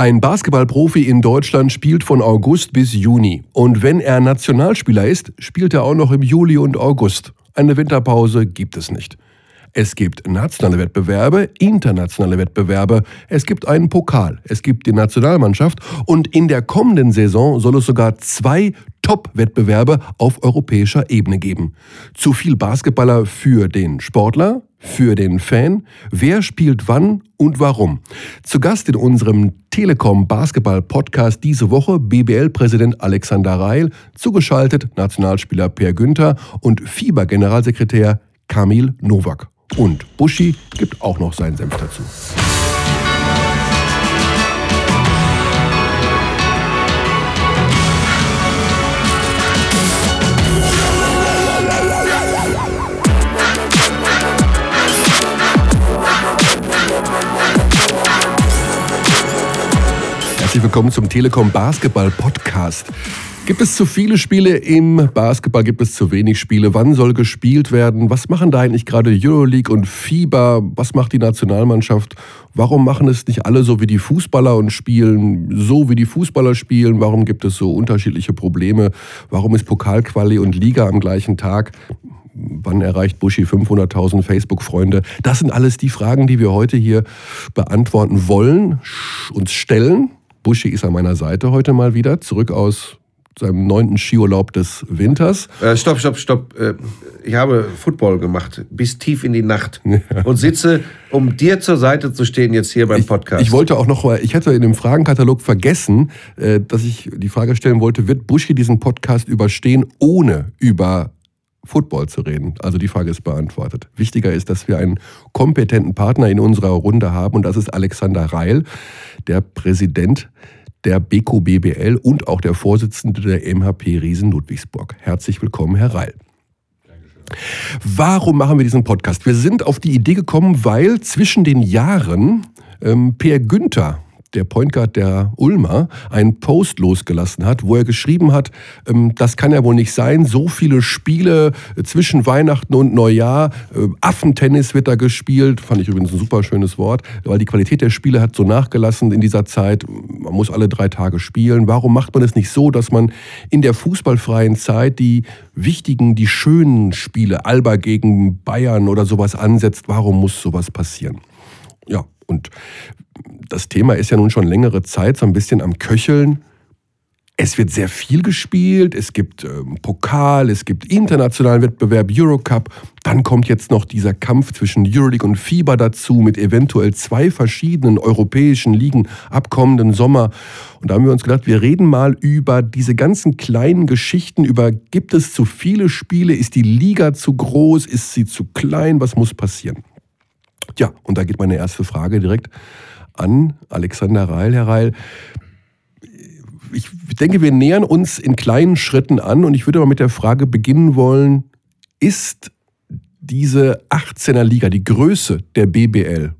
Ein Basketballprofi in Deutschland spielt von August bis Juni. Und wenn er Nationalspieler ist, spielt er auch noch im Juli und August. Eine Winterpause gibt es nicht. Es gibt nationale Wettbewerbe, internationale Wettbewerbe, es gibt einen Pokal, es gibt die Nationalmannschaft und in der kommenden Saison soll es sogar zwei Top-Wettbewerbe auf europäischer Ebene geben. Zu viel Basketballer für den Sportler, für den Fan, wer spielt wann und warum. Zu Gast in unserem Telekom Basketball Podcast diese Woche BBL-Präsident Alexander Reil, zugeschaltet Nationalspieler Per Günther und FIBA-Generalsekretär Kamil Nowak. Und Buschi gibt auch noch seinen Senf dazu. Herzlich willkommen zum Telekom Basketball Podcast. Gibt es zu viele Spiele im Basketball? Gibt es zu wenig Spiele? Wann soll gespielt werden? Was machen da eigentlich gerade Euroleague und FIBA? Was macht die Nationalmannschaft? Warum machen es nicht alle so wie die Fußballer und spielen so wie die Fußballer spielen? Warum gibt es so unterschiedliche Probleme? Warum ist Pokalquali und Liga am gleichen Tag? Wann erreicht Buschi 500.000 Facebook-Freunde? Das sind alles die Fragen, die wir heute hier beantworten wollen, uns stellen. Buschi ist an meiner Seite heute mal wieder, zurück aus seinem neunten Skiurlaub des Winters. Äh, stopp, stopp, stopp. Äh, ich habe Football gemacht, bis tief in die Nacht. Ja. Und sitze, um dir zur Seite zu stehen, jetzt hier beim Podcast. Ich, ich wollte auch noch mal, ich hatte in dem Fragenkatalog vergessen, äh, dass ich die Frage stellen wollte, wird Buschi diesen Podcast überstehen, ohne über Football zu reden. Also die Frage ist beantwortet. Wichtiger ist, dass wir einen kompetenten Partner in unserer Runde haben und das ist Alexander Reil, der Präsident der BQBBL und auch der Vorsitzende der MHP Riesen Ludwigsburg. Herzlich willkommen, Herr Reil. Warum machen wir diesen Podcast? Wir sind auf die Idee gekommen, weil zwischen den Jahren ähm, Per Günther der Point Guard der Ulmer, einen Post losgelassen hat, wo er geschrieben hat, ähm, das kann ja wohl nicht sein, so viele Spiele äh, zwischen Weihnachten und Neujahr, äh, Affentennis wird da gespielt, fand ich übrigens ein super schönes Wort, weil die Qualität der Spiele hat so nachgelassen in dieser Zeit, man muss alle drei Tage spielen. Warum macht man es nicht so, dass man in der fußballfreien Zeit die wichtigen, die schönen Spiele, Alba gegen Bayern oder sowas ansetzt? Warum muss sowas passieren? Ja, und das Thema ist ja nun schon längere Zeit so ein bisschen am Köcheln. Es wird sehr viel gespielt, es gibt ähm, Pokal, es gibt internationalen Wettbewerb, Eurocup. Dann kommt jetzt noch dieser Kampf zwischen Euroleague und FIBA dazu mit eventuell zwei verschiedenen europäischen Ligen ab kommenden Sommer. Und da haben wir uns gedacht, wir reden mal über diese ganzen kleinen Geschichten, über gibt es zu viele Spiele, ist die Liga zu groß, ist sie zu klein, was muss passieren? Ja, und da geht meine erste Frage direkt an Alexander Reil. Herr Reil, ich denke, wir nähern uns in kleinen Schritten an und ich würde mal mit der Frage beginnen wollen, ist diese 18er Liga, die Größe der BBL,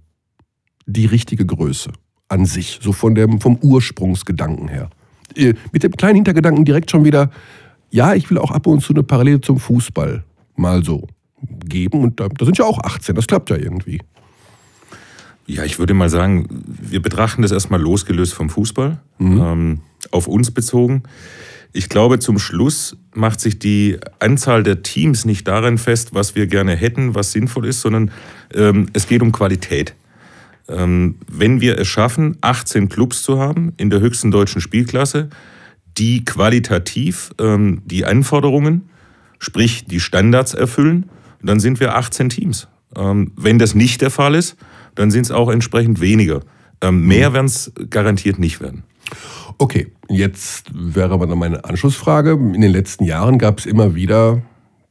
die richtige Größe an sich, so von dem, vom Ursprungsgedanken her? Äh, mit dem kleinen Hintergedanken direkt schon wieder, ja, ich will auch ab und zu eine Parallele zum Fußball mal so geben und da, da sind ja auch 18, das klappt ja irgendwie. Ja, ich würde mal sagen, wir betrachten das erstmal losgelöst vom Fußball, mhm. ähm, auf uns bezogen. Ich glaube, zum Schluss macht sich die Anzahl der Teams nicht darin fest, was wir gerne hätten, was sinnvoll ist, sondern ähm, es geht um Qualität. Ähm, wenn wir es schaffen, 18 Clubs zu haben in der höchsten deutschen Spielklasse, die qualitativ ähm, die Anforderungen, sprich die Standards erfüllen, dann sind wir 18 Teams. Ähm, wenn das nicht der Fall ist, dann sind es auch entsprechend weniger. Ähm, mehr mhm. werden es garantiert nicht werden. Okay, jetzt wäre aber dann meine Anschlussfrage. In den letzten Jahren gab es immer wieder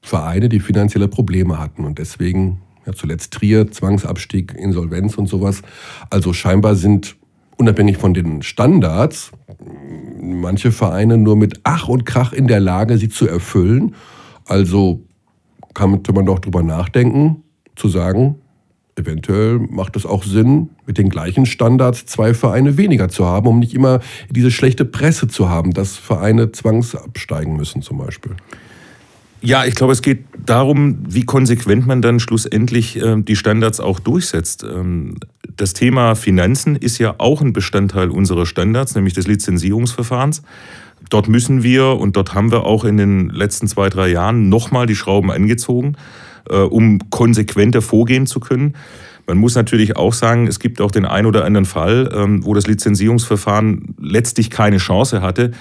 Vereine, die finanzielle Probleme hatten und deswegen ja, zuletzt Trier, Zwangsabstieg, Insolvenz und sowas. Also scheinbar sind unabhängig von den Standards manche Vereine nur mit Ach und Krach in der Lage, sie zu erfüllen. Also könnte man doch drüber nachdenken, zu sagen, eventuell macht es auch Sinn, mit den gleichen Standards zwei Vereine weniger zu haben, um nicht immer diese schlechte Presse zu haben, dass Vereine zwangsabsteigen müssen zum Beispiel. Ja, ich glaube, es geht darum, wie konsequent man dann schlussendlich äh, die Standards auch durchsetzt. Ähm, das Thema Finanzen ist ja auch ein Bestandteil unserer Standards, nämlich des Lizenzierungsverfahrens. Dort müssen wir und dort haben wir auch in den letzten zwei, drei Jahren nochmal die Schrauben angezogen, um konsequenter vorgehen zu können. Man muss natürlich auch sagen, es gibt auch den einen oder anderen Fall, ähm, wo das Lizenzierungsverfahren letztlich keine Chance hatte.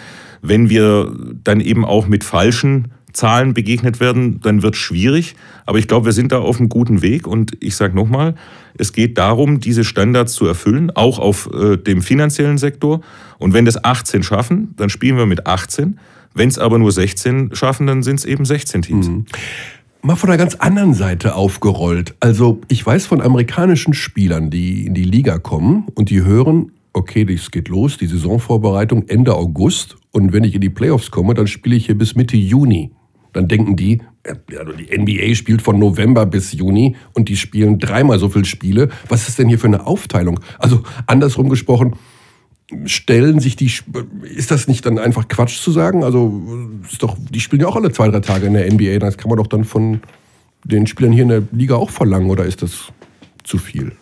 Wenn wir dann eben auch mit falschen Zahlen begegnet werden, dann wird es schwierig. Aber ich glaube, wir sind da auf einem guten Weg. Und ich sage nochmal, es geht darum, diese Standards zu erfüllen, auch auf äh, dem finanziellen Sektor. Und wenn das 18 schaffen, dann spielen wir mit 18. Wenn es aber nur 16 schaffen, dann sind es eben 16 Teams. Mhm. Mal von einer ganz anderen Seite aufgerollt. Also ich weiß von amerikanischen Spielern, die in die Liga kommen und die hören, okay, das geht los, die Saisonvorbereitung Ende August und wenn ich in die Playoffs komme, dann spiele ich hier bis Mitte Juni dann denken die, also die NBA spielt von November bis Juni und die spielen dreimal so viele Spiele. Was ist denn hier für eine Aufteilung? Also andersrum gesprochen, stellen sich die, ist das nicht dann einfach Quatsch zu sagen? Also ist doch, die spielen ja auch alle zwei, drei Tage in der NBA. Das kann man doch dann von den Spielern hier in der Liga auch verlangen oder ist das zu viel?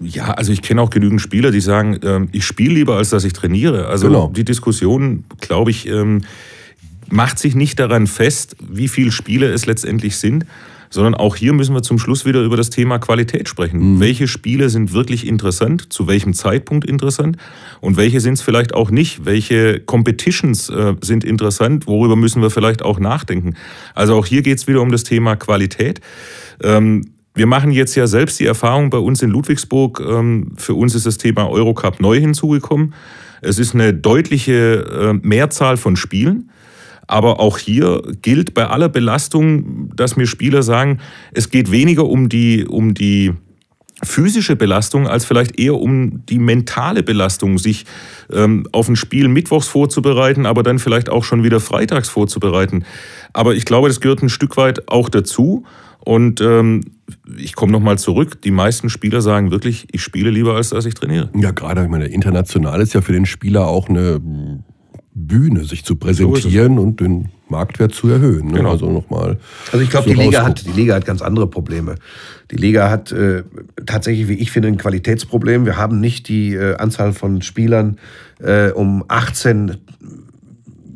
Ja, also ich kenne auch genügend Spieler, die sagen, ähm, ich spiele lieber, als dass ich trainiere. Also genau. die Diskussion, glaube ich, ähm, macht sich nicht daran fest, wie viele Spiele es letztendlich sind, sondern auch hier müssen wir zum Schluss wieder über das Thema Qualität sprechen. Mhm. Welche Spiele sind wirklich interessant, zu welchem Zeitpunkt interessant und welche sind es vielleicht auch nicht? Welche Competitions äh, sind interessant, worüber müssen wir vielleicht auch nachdenken? Also auch hier geht es wieder um das Thema Qualität. Ähm, wir machen jetzt ja selbst die Erfahrung bei uns in Ludwigsburg. Ähm, für uns ist das Thema Eurocup neu hinzugekommen. Es ist eine deutliche äh, Mehrzahl von Spielen. Aber auch hier gilt bei aller Belastung, dass mir Spieler sagen, es geht weniger um die, um die physische Belastung als vielleicht eher um die mentale Belastung, sich ähm, auf ein Spiel mittwochs vorzubereiten, aber dann vielleicht auch schon wieder freitags vorzubereiten. Aber ich glaube, das gehört ein Stück weit auch dazu. Und ähm, ich komme nochmal zurück. Die meisten Spieler sagen wirklich, ich spiele lieber, als dass ich trainiere. Ja, gerade, ich meine, international ist ja für den Spieler auch eine Bühne, sich zu präsentieren so und den Marktwert zu erhöhen. Ne? Genau. Also nochmal. Also ich glaube, so die Liga hat die Liga hat ganz andere Probleme. Die Liga hat äh, tatsächlich, wie ich finde, ein Qualitätsproblem. Wir haben nicht die äh, Anzahl von Spielern äh, um 18,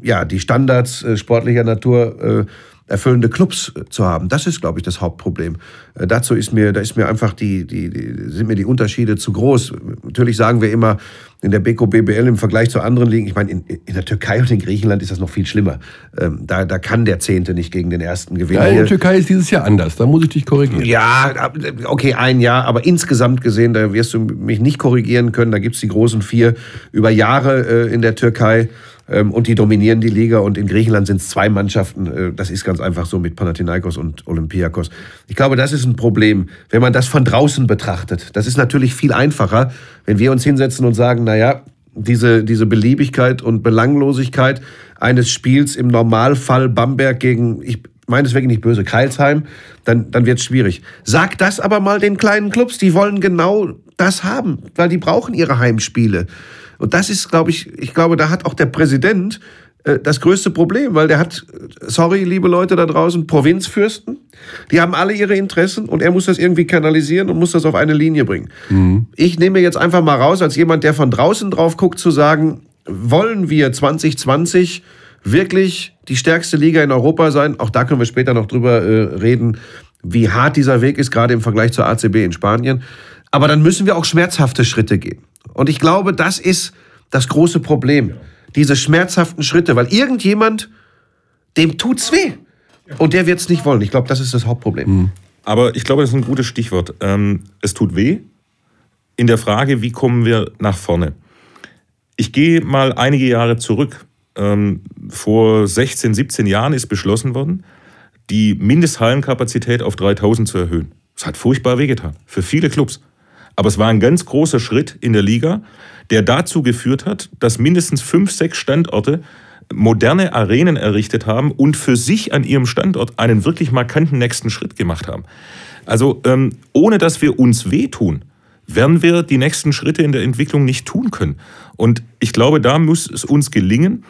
ja, die Standards äh, sportlicher Natur äh, erfüllende Clubs äh, zu haben. Das ist, glaube ich, das Hauptproblem. Äh, dazu ist mir, da ist mir einfach die, die, die, sind mir die Unterschiede zu groß. Natürlich sagen wir immer, in der Beko BBL im Vergleich zu anderen Ligen, ich meine, in, in der Türkei und in Griechenland ist das noch viel schlimmer. Ähm, da, da kann der Zehnte nicht gegen den Ersten gewinnen. Ja, in der Türkei ist dieses Jahr anders, da muss ich dich korrigieren. Ja, okay, ein Jahr, aber insgesamt gesehen, da wirst du mich nicht korrigieren können. Da gibt es die großen vier über Jahre äh, in der Türkei. Ähm, und die dominieren die Liga. Und in Griechenland sind es zwei Mannschaften. Äh, das ist ganz einfach so mit Panathinaikos und Olympiakos. Ich glaube, das ist ein Problem, wenn man das von draußen betrachtet. Das ist natürlich viel einfacher, wenn wir uns hinsetzen und sagen, naja, diese, diese Beliebigkeit und Belanglosigkeit eines Spiels im Normalfall Bamberg gegen, ich meine es wirklich nicht böse, Kreilsheim, dann, dann wird es schwierig. Sag das aber mal den kleinen Clubs, die wollen genau das haben, weil die brauchen ihre Heimspiele. Und das ist, glaube ich, ich glaube, da hat auch der Präsident äh, das größte Problem, weil der hat, sorry, liebe Leute da draußen, Provinzfürsten, die haben alle ihre Interessen und er muss das irgendwie kanalisieren und muss das auf eine Linie bringen. Mhm. Ich nehme jetzt einfach mal raus, als jemand, der von draußen drauf guckt, zu sagen, wollen wir 2020 wirklich die stärkste Liga in Europa sein? Auch da können wir später noch drüber äh, reden, wie hart dieser Weg ist, gerade im Vergleich zur ACB in Spanien. Aber dann müssen wir auch schmerzhafte Schritte gehen. Und ich glaube, das ist das große Problem. Diese schmerzhaften Schritte, weil irgendjemand, dem tut's weh. Und der wird es nicht wollen. Ich glaube, das ist das Hauptproblem. Mhm. Aber ich glaube, das ist ein gutes Stichwort. Ähm, es tut weh. In der Frage, wie kommen wir nach vorne? Ich gehe mal einige Jahre zurück. Ähm, vor 16, 17 Jahren ist beschlossen worden, die Mindesthallenkapazität auf 3000 zu erhöhen. Das hat furchtbar wehgetan. Für viele Clubs. Aber es war ein ganz großer Schritt in der Liga, der dazu geführt hat, dass mindestens fünf, sechs Standorte moderne Arenen errichtet haben und für sich an ihrem Standort einen wirklich markanten nächsten Schritt gemacht haben. Also ähm, ohne dass wir uns wehtun, werden wir die nächsten Schritte in der Entwicklung nicht tun können. Und ich glaube, da muss es uns gelingen,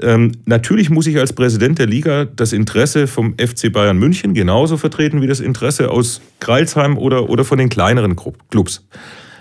Ähm, natürlich muss ich als Präsident der Liga das Interesse vom FC Bayern München genauso vertreten wie das Interesse aus Kreilsheim oder, oder von den kleineren Clubs.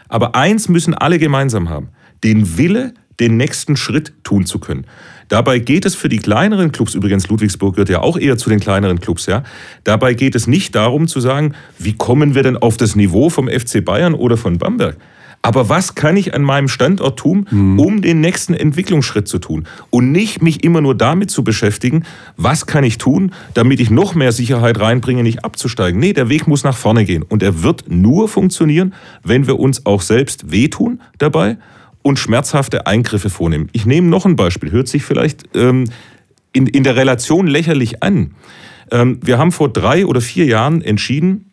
Aber eins müssen alle gemeinsam haben, den Wille, den nächsten Schritt tun zu können. Dabei geht es für die kleineren Clubs, übrigens Ludwigsburg gehört ja auch eher zu den kleineren Clubs, ja. Dabei geht es nicht darum zu sagen, wie kommen wir denn auf das Niveau vom FC Bayern oder von Bamberg? Aber was kann ich an meinem Standort tun, mhm. um den nächsten Entwicklungsschritt zu tun? Und nicht mich immer nur damit zu beschäftigen, was kann ich tun, damit ich noch mehr Sicherheit reinbringe, nicht abzusteigen. Nee, der Weg muss nach vorne gehen. Und er wird nur funktionieren, wenn wir uns auch selbst wehtun dabei und schmerzhafte Eingriffe vornehmen. Ich nehme noch ein Beispiel, hört sich vielleicht ähm, in, in der Relation lächerlich an. Ähm, wir haben vor drei oder vier Jahren entschieden,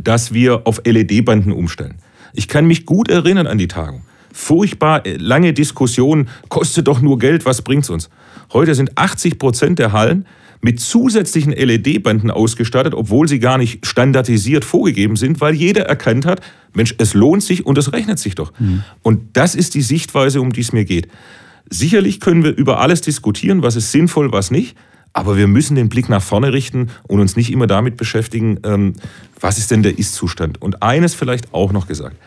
dass wir auf LED-Banden umstellen. Ich kann mich gut erinnern an die Tagung. Furchtbar äh, lange Diskussionen, kostet doch nur Geld, was bringt's uns? Heute sind 80 Prozent der Hallen mit zusätzlichen LED-Banden ausgestattet, obwohl sie gar nicht standardisiert vorgegeben sind, weil jeder erkannt hat, Mensch, es lohnt sich und es rechnet sich doch. Mhm. Und das ist die Sichtweise, um die es mir geht. Sicherlich können wir über alles diskutieren, was ist sinnvoll, was nicht. Aber wir müssen den Blick nach vorne richten und uns nicht immer damit beschäftigen, ähm, was ist denn der Ist-Zustand. Und eines vielleicht auch noch gesagt.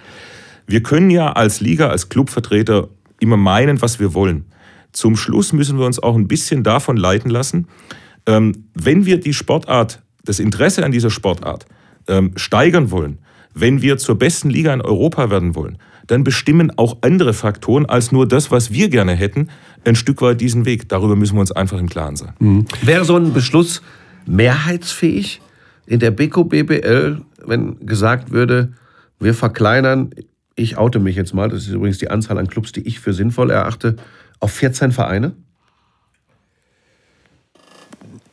Wir können ja als Liga, als Clubvertreter immer meinen, was wir wollen. Zum Schluss müssen wir uns auch ein bisschen davon leiten lassen, ähm, wenn wir die Sportart, das Interesse an dieser Sportart ähm, steigern wollen, wenn wir zur besten Liga in Europa werden wollen, dann bestimmen auch andere Faktoren als nur das, was wir gerne hätten, ein Stück weit diesen Weg. Darüber müssen wir uns einfach im Klaren sein. Mhm. Wäre so ein Beschluss mehrheitsfähig in der Beko BBL, wenn gesagt würde, wir verkleinern, ich oute mich jetzt mal, das ist übrigens die Anzahl an Clubs, die ich für sinnvoll erachte, auf 14 Vereine?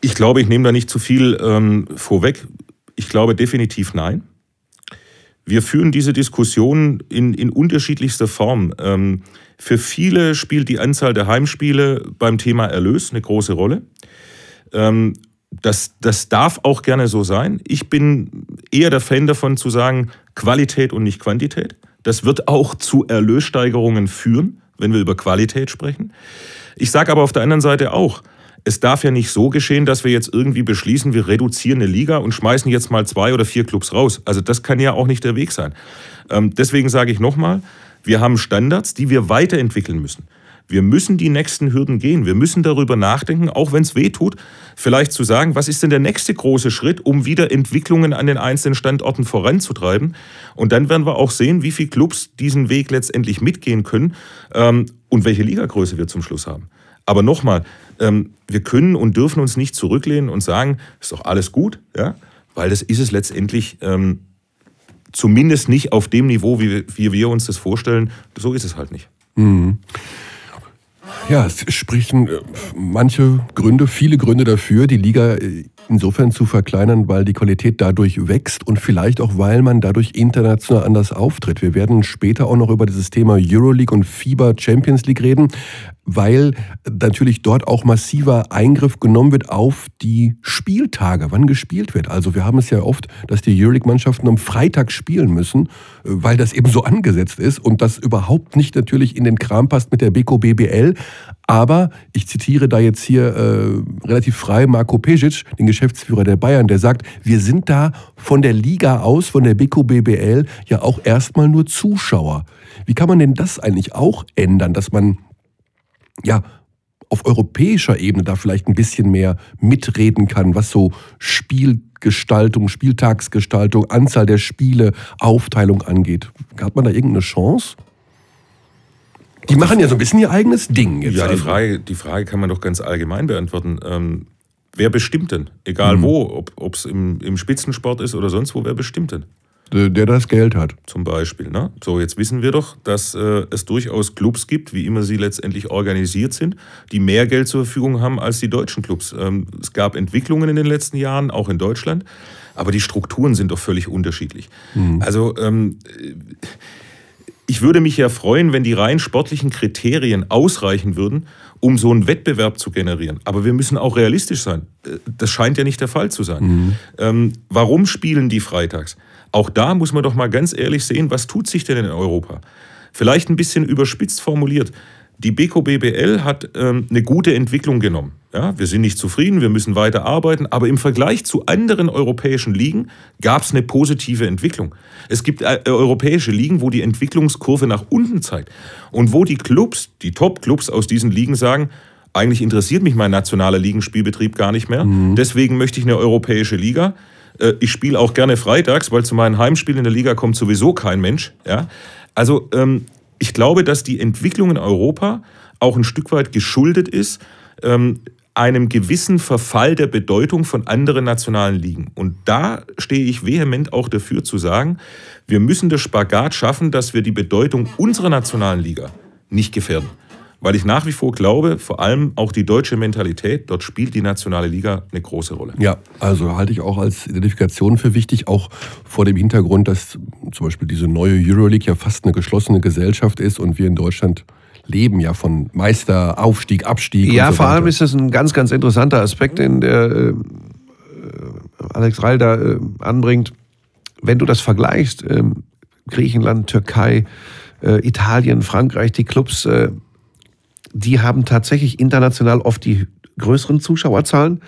Ich glaube, ich nehme da nicht zu viel ähm, vorweg. Ich glaube definitiv nein. Wir führen diese Diskussion in, in unterschiedlichster Form. Ähm, für viele spielt die Anzahl der Heimspiele beim Thema Erlös eine große Rolle. Ähm, das, das darf auch gerne so sein. Ich bin eher der Fan davon zu sagen, Qualität und nicht Quantität. Das wird auch zu Erlössteigerungen führen, wenn wir über Qualität sprechen. Ich sage aber auf der anderen Seite auch, es darf ja nicht so geschehen, dass wir jetzt irgendwie beschließen, wir reduzieren eine Liga und schmeißen jetzt mal zwei oder vier Clubs raus. Also das kann ja auch nicht der Weg sein. Ähm, deswegen sage ich nochmal, wir haben Standards, die wir weiterentwickeln müssen. Wir müssen die nächsten Hürden gehen. Wir müssen darüber nachdenken, auch wenn es weh tut, vielleicht zu sagen, was ist denn der nächste große Schritt, um wieder Entwicklungen an den einzelnen Standorten voranzutreiben. Und dann werden wir auch sehen, wie viele Clubs diesen Weg letztendlich mitgehen können ähm, und welche Ligagröße wir zum Schluss haben. Aber nochmal, ähm, wir können und dürfen uns nicht zurücklehnen und sagen, ist doch alles gut, ja? weil das ist es letztendlich ähm, zumindest nicht auf dem Niveau, wie, wie wir uns das vorstellen. So ist es halt nicht. Mhm. Ja, es sprechen äh, manche Gründe, viele Gründe dafür, die Liga äh, insofern zu verkleinern, weil die Qualität dadurch wächst und vielleicht auch, weil man dadurch international anders auftritt. Wir werden später auch noch über dieses Thema Euroleague und FIBA Champions League reden weil natürlich dort auch massiver Eingriff genommen wird auf die Spieltage, wann gespielt wird. Also wir haben es ja oft, dass die Euroleague-Mannschaften am Freitag spielen müssen, weil das eben so angesetzt ist und das überhaupt nicht natürlich in den Kram passt mit der Beko BBL. Aber ich zitiere da jetzt hier äh, relativ frei Marco Pesic, den Geschäftsführer der Bayern, der sagt, wir sind da von der Liga aus, von der Beko BBL ja auch erstmal nur Zuschauer. Wie kann man denn das eigentlich auch ändern, dass man ja, auf europäischer Ebene da vielleicht ein bisschen mehr mitreden kann, was so Spielgestaltung, Spieltagsgestaltung, Anzahl der Spiele, Aufteilung angeht. Hat man da irgendeine Chance? Die machen ja so ein bisschen ihr eigenes Ding jetzt. Ja, die, also. Frage, die Frage kann man doch ganz allgemein beantworten. Wer bestimmt denn? Egal mhm. wo, ob es im, im Spitzensport ist oder sonst wo, wer bestimmt denn? der das Geld hat. Zum Beispiel. Ne? So, jetzt wissen wir doch, dass äh, es durchaus Clubs gibt, wie immer sie letztendlich organisiert sind, die mehr Geld zur Verfügung haben als die deutschen Clubs. Ähm, es gab Entwicklungen in den letzten Jahren, auch in Deutschland, aber die Strukturen sind doch völlig unterschiedlich. Mhm. Also ähm, ich würde mich ja freuen, wenn die rein sportlichen Kriterien ausreichen würden, um so einen Wettbewerb zu generieren. Aber wir müssen auch realistisch sein. Das scheint ja nicht der Fall zu sein. Mhm. Ähm, warum spielen die freitags? Auch da muss man doch mal ganz ehrlich sehen, was tut sich denn in Europa? Vielleicht ein bisschen überspitzt formuliert. Die Beko BBL hat ähm, eine gute Entwicklung genommen. Ja, wir sind nicht zufrieden, wir müssen weiter arbeiten, aber im Vergleich zu anderen europäischen Ligen gab es eine positive Entwicklung. Es gibt äh, europäische Ligen, wo die Entwicklungskurve nach unten zeigt und wo die Clubs, die Top-Clubs aus diesen Ligen sagen, eigentlich interessiert mich mein nationaler Ligenspielbetrieb gar nicht mehr. Mhm. Deswegen möchte ich eine europäische Liga. Äh, ich spiele auch gerne freitags, weil zu meinen Heimspielen in der Liga kommt sowieso kein Mensch. Ja? Also ähm, ich glaube, dass die Entwicklung in Europa auch ein Stück weit geschuldet ist ähm, einem gewissen Verfall der Bedeutung von anderen nationalen Ligen. Und da stehe ich vehement auch dafür zu sagen, wir müssen das Spagat schaffen, dass wir die Bedeutung unserer nationalen Liga nicht gefährden. Weil ich nach wie vor glaube, vor allem auch die deutsche Mentalität, dort spielt die nationale Liga eine große Rolle. Ja, also halte ich auch als Identifikation für wichtig, auch vor dem Hintergrund, dass zum Beispiel diese neue Euroleague ja fast eine geschlossene Gesellschaft ist und wir in Deutschland leben ja von Meister, Aufstieg, Abstieg. Ja, so vor allem ist das ein ganz, ganz interessanter Aspekt, den der äh, Alex Reil da äh, anbringt. Wenn du das vergleichst, äh, Griechenland, Türkei, äh, Italien, Frankreich, die Clubs, äh, die haben tatsächlich international oft die größeren Zuschauerzahlen.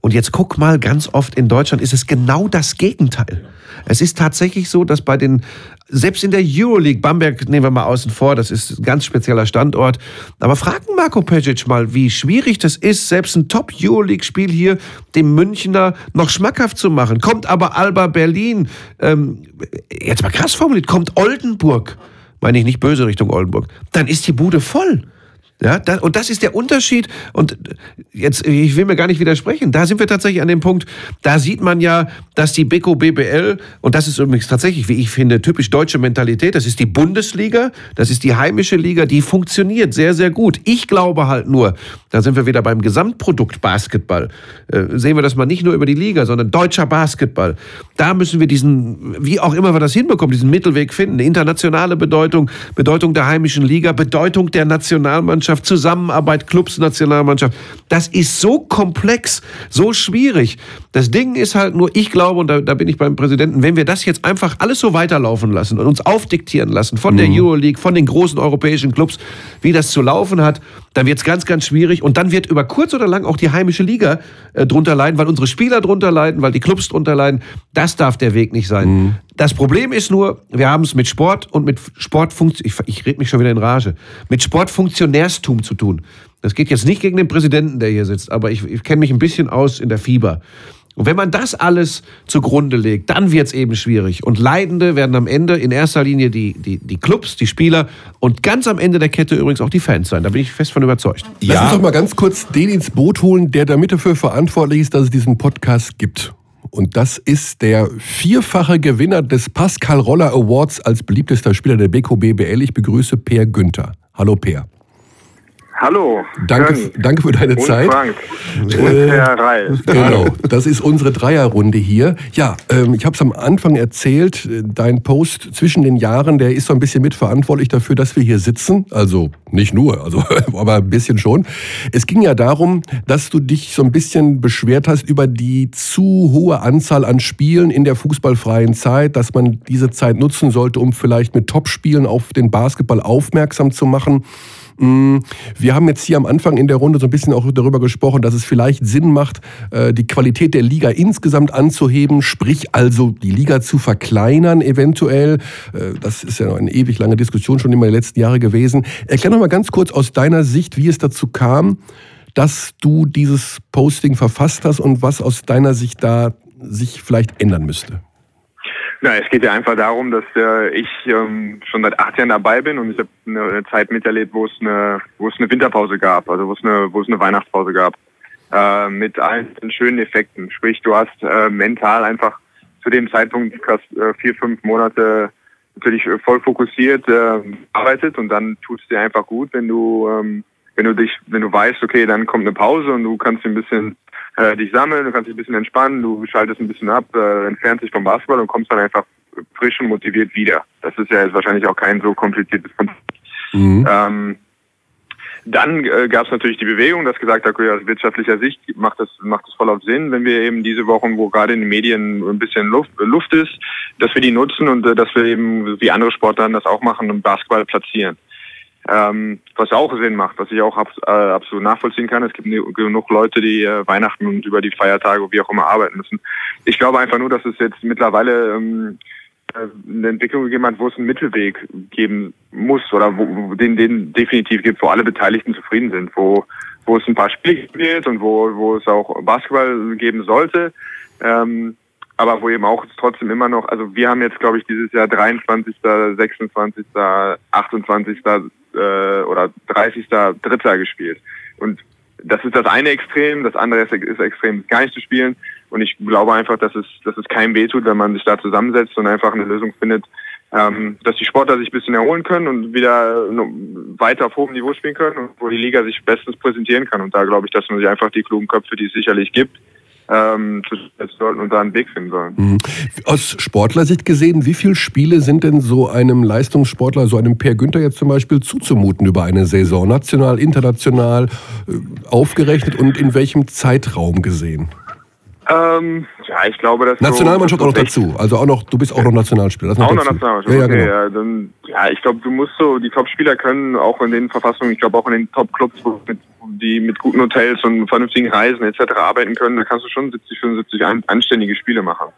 Und jetzt guck mal, ganz oft in Deutschland ist es genau das Gegenteil. Es ist tatsächlich so, dass bei den, selbst in der Euroleague, Bamberg nehmen wir mal außen vor, das ist ein ganz spezieller Standort. Aber fragen Marco Pecic mal, wie schwierig das ist, selbst ein Top-Euroleague-Spiel hier dem Münchner noch schmackhaft zu machen. Kommt aber Alba Berlin, ähm, jetzt mal krass formuliert, kommt Oldenburg, meine ich nicht böse Richtung Oldenburg, dann ist die Bude voll. Ja, das, und das ist der Unterschied. Und jetzt, ich will mir gar nicht widersprechen. Da sind wir tatsächlich an dem Punkt. Da sieht man ja, dass die Beko BBL, und das ist übrigens tatsächlich, wie ich finde, typisch deutsche Mentalität. Das ist die Bundesliga. Das ist die heimische Liga. Die funktioniert sehr, sehr gut. Ich glaube halt nur, da sind wir wieder beim Gesamtprodukt Basketball. Äh, sehen wir das mal nicht nur über die Liga, sondern deutscher Basketball. Da müssen wir diesen, wie auch immer wir das hinbekommen, diesen Mittelweg finden. Internationale Bedeutung, Bedeutung der heimischen Liga, Bedeutung der Nationalmannschaft. Nationalmannschaft, Zusammenarbeit, Clubs, Nationalmannschaft. Das ist so komplex, so schwierig. Das Ding ist halt nur, ich glaube, und da, da bin ich beim Präsidenten, wenn wir das jetzt einfach alles so weiterlaufen lassen und uns aufdiktieren lassen von der mhm. Euroleague, von den großen europäischen Clubs, wie das zu laufen hat, dann wird es ganz, ganz schwierig. Und dann wird über kurz oder lang auch die heimische Liga äh, drunter leiden, weil unsere Spieler drunter leiden, weil die Clubs drunter leiden. Das darf der Weg nicht sein. Mhm. Das Problem ist nur, wir haben es mit Sport und mit Sportfunktion, ich, ich rede mich schon wieder in Rage, mit Sportfunktionärstum zu tun. Das geht jetzt nicht gegen den Präsidenten, der hier sitzt, aber ich, ich kenne mich ein bisschen aus in der Fieber. Und wenn man das alles zugrunde legt, dann wird es eben schwierig. Und Leidende werden am Ende in erster Linie die, die, die Clubs, die Spieler und ganz am Ende der Kette übrigens auch die Fans sein. Da bin ich fest von überzeugt. Ja. Lass uns doch mal ganz kurz den ins Boot holen, der damit dafür verantwortlich ist, dass es diesen Podcast gibt. Und das ist der vierfache Gewinner des Pascal Roller Awards als beliebtester Spieler der Beko BBL. Ich begrüße Per Günther. Hallo Per. Hallo. Danke, danke für deine und Zeit. Frank. Äh, Herr Reil. Genau, das ist unsere Dreierrunde hier. Ja, ähm, ich habe es am Anfang erzählt, dein Post zwischen den Jahren, der ist so ein bisschen mitverantwortlich dafür, dass wir hier sitzen. Also nicht nur, also, aber ein bisschen schon. Es ging ja darum, dass du dich so ein bisschen beschwert hast über die zu hohe Anzahl an Spielen in der fußballfreien Zeit, dass man diese Zeit nutzen sollte, um vielleicht mit Topspielen auf den Basketball aufmerksam zu machen. Mm, wir haben jetzt hier am Anfang in der Runde so ein bisschen auch darüber gesprochen, dass es vielleicht Sinn macht, äh, die Qualität der Liga insgesamt anzuheben, sprich also die Liga zu verkleinern eventuell. Äh, das ist ja eine ewig lange Diskussion schon immer in den letzten Jahren gewesen. Erklär noch mal ganz kurz aus deiner Sicht, wie es dazu kam, dass du dieses Posting verfasst hast und was aus deiner Sicht da sich vielleicht ändern müsste. Na, es geht ja einfach darum, dass äh, ich ähm, schon seit acht Jahren dabei bin und ich habe eine, Zeit miterlebt, wo es eine, wo es eine Winterpause gab, also wo es eine, wo es eine Weihnachtspause gab, äh, mit allen schönen Effekten. Sprich, du hast äh, mental einfach zu dem Zeitpunkt fast äh, vier, fünf Monate natürlich voll fokussiert äh, arbeitet und dann tut es dir einfach gut, wenn du ähm, wenn du dich, wenn du weißt, okay, dann kommt eine Pause und du kannst ein bisschen äh, dich sammeln, du kannst dich ein bisschen entspannen, du schaltest ein bisschen ab, äh, entfernst dich vom Basketball und kommst dann einfach frisch und motiviert wieder. Das ist ja jetzt wahrscheinlich auch kein so kompliziertes Konzept. Mhm. Ähm, dann äh, gab es natürlich die Bewegung, dass gesagt hat, okay, aus wirtschaftlicher Sicht macht das, macht das voll auf Sinn, wenn wir eben diese Wochen, wo gerade in den Medien ein bisschen Luft, Luft ist, dass wir die nutzen und äh, dass wir eben, wie andere Sportarten das auch machen, im Basketball platzieren. Ähm, was auch Sinn macht, was ich auch abs äh, absolut nachvollziehen kann. Es gibt genug Leute, die äh, Weihnachten und über die Feiertage wie auch immer arbeiten müssen. Ich glaube einfach nur, dass es jetzt mittlerweile ähm, äh, eine Entwicklung gegeben hat, wo es einen Mittelweg geben muss oder wo den, den definitiv gibt, wo alle Beteiligten zufrieden sind, wo, wo es ein paar Spiele gibt und wo, wo es auch Basketball geben sollte. Ähm, aber wo eben auch trotzdem immer noch, also wir haben jetzt, glaube ich, dieses Jahr 23., 26., 28. Äh, oder 30. Dritter gespielt. Und das ist das eine Extrem, das andere ist, ist extrem, gar nicht zu spielen. Und ich glaube einfach, dass es, dass es keinem wehtut, wenn man sich da zusammensetzt und einfach eine Lösung findet, ähm, dass die Sportler sich ein bisschen erholen können und wieder weiter auf hohem Niveau spielen können und wo die Liga sich bestens präsentieren kann. Und da glaube ich, dass man sich einfach die klugen Köpfe, die es sicherlich gibt, ähm, sollten und da einen Weg finden sollen. Mhm. Aus Sportlersicht gesehen, wie viele Spiele sind denn so einem Leistungssportler, so einem Per Günther jetzt zum Beispiel zuzumuten über eine Saison? National, international, äh, aufgerechnet und in welchem Zeitraum gesehen? Ähm, ja, ich glaube, dass Nationalmannschaft auch noch dazu. Also auch noch, du bist auch noch Nationalspieler. Das auch noch Nationalmannschaft. Ja, ja, genau. ja, dann, ja, ich glaube, du musst so, die Top-Spieler können auch in den Verfassungen, ich glaube auch in den Top-Clubs, mit, die mit guten Hotels und vernünftigen Reisen etc. arbeiten können, da kannst du schon 70, 75 anständige Spiele machen.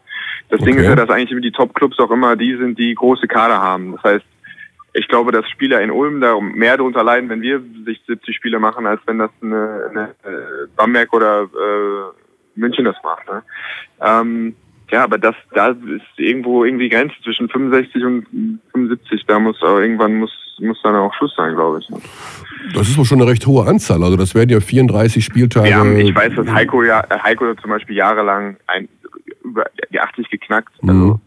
Das okay. Ding ist ja, dass eigentlich die Top-Clubs auch immer die sind, die große Kader haben. Das heißt, ich glaube, dass Spieler in Ulm da mehr darunter leiden, wenn wir sich 70 Spiele machen, als wenn das eine, eine äh, Bamberg oder äh, München das macht. Ne? Ähm, ja, aber das, da ist irgendwo irgendwie Grenze zwischen 65 und 75. Da muss aber irgendwann muss, muss dann auch Schluss sein, glaube ich. Das ist wohl schon eine recht hohe Anzahl. Also das werden ja 34 Spieltage. Ja, ich weiß, dass Heiko ja, Heiko zum Beispiel jahrelang ein, über die 80 geknackt. Mhm.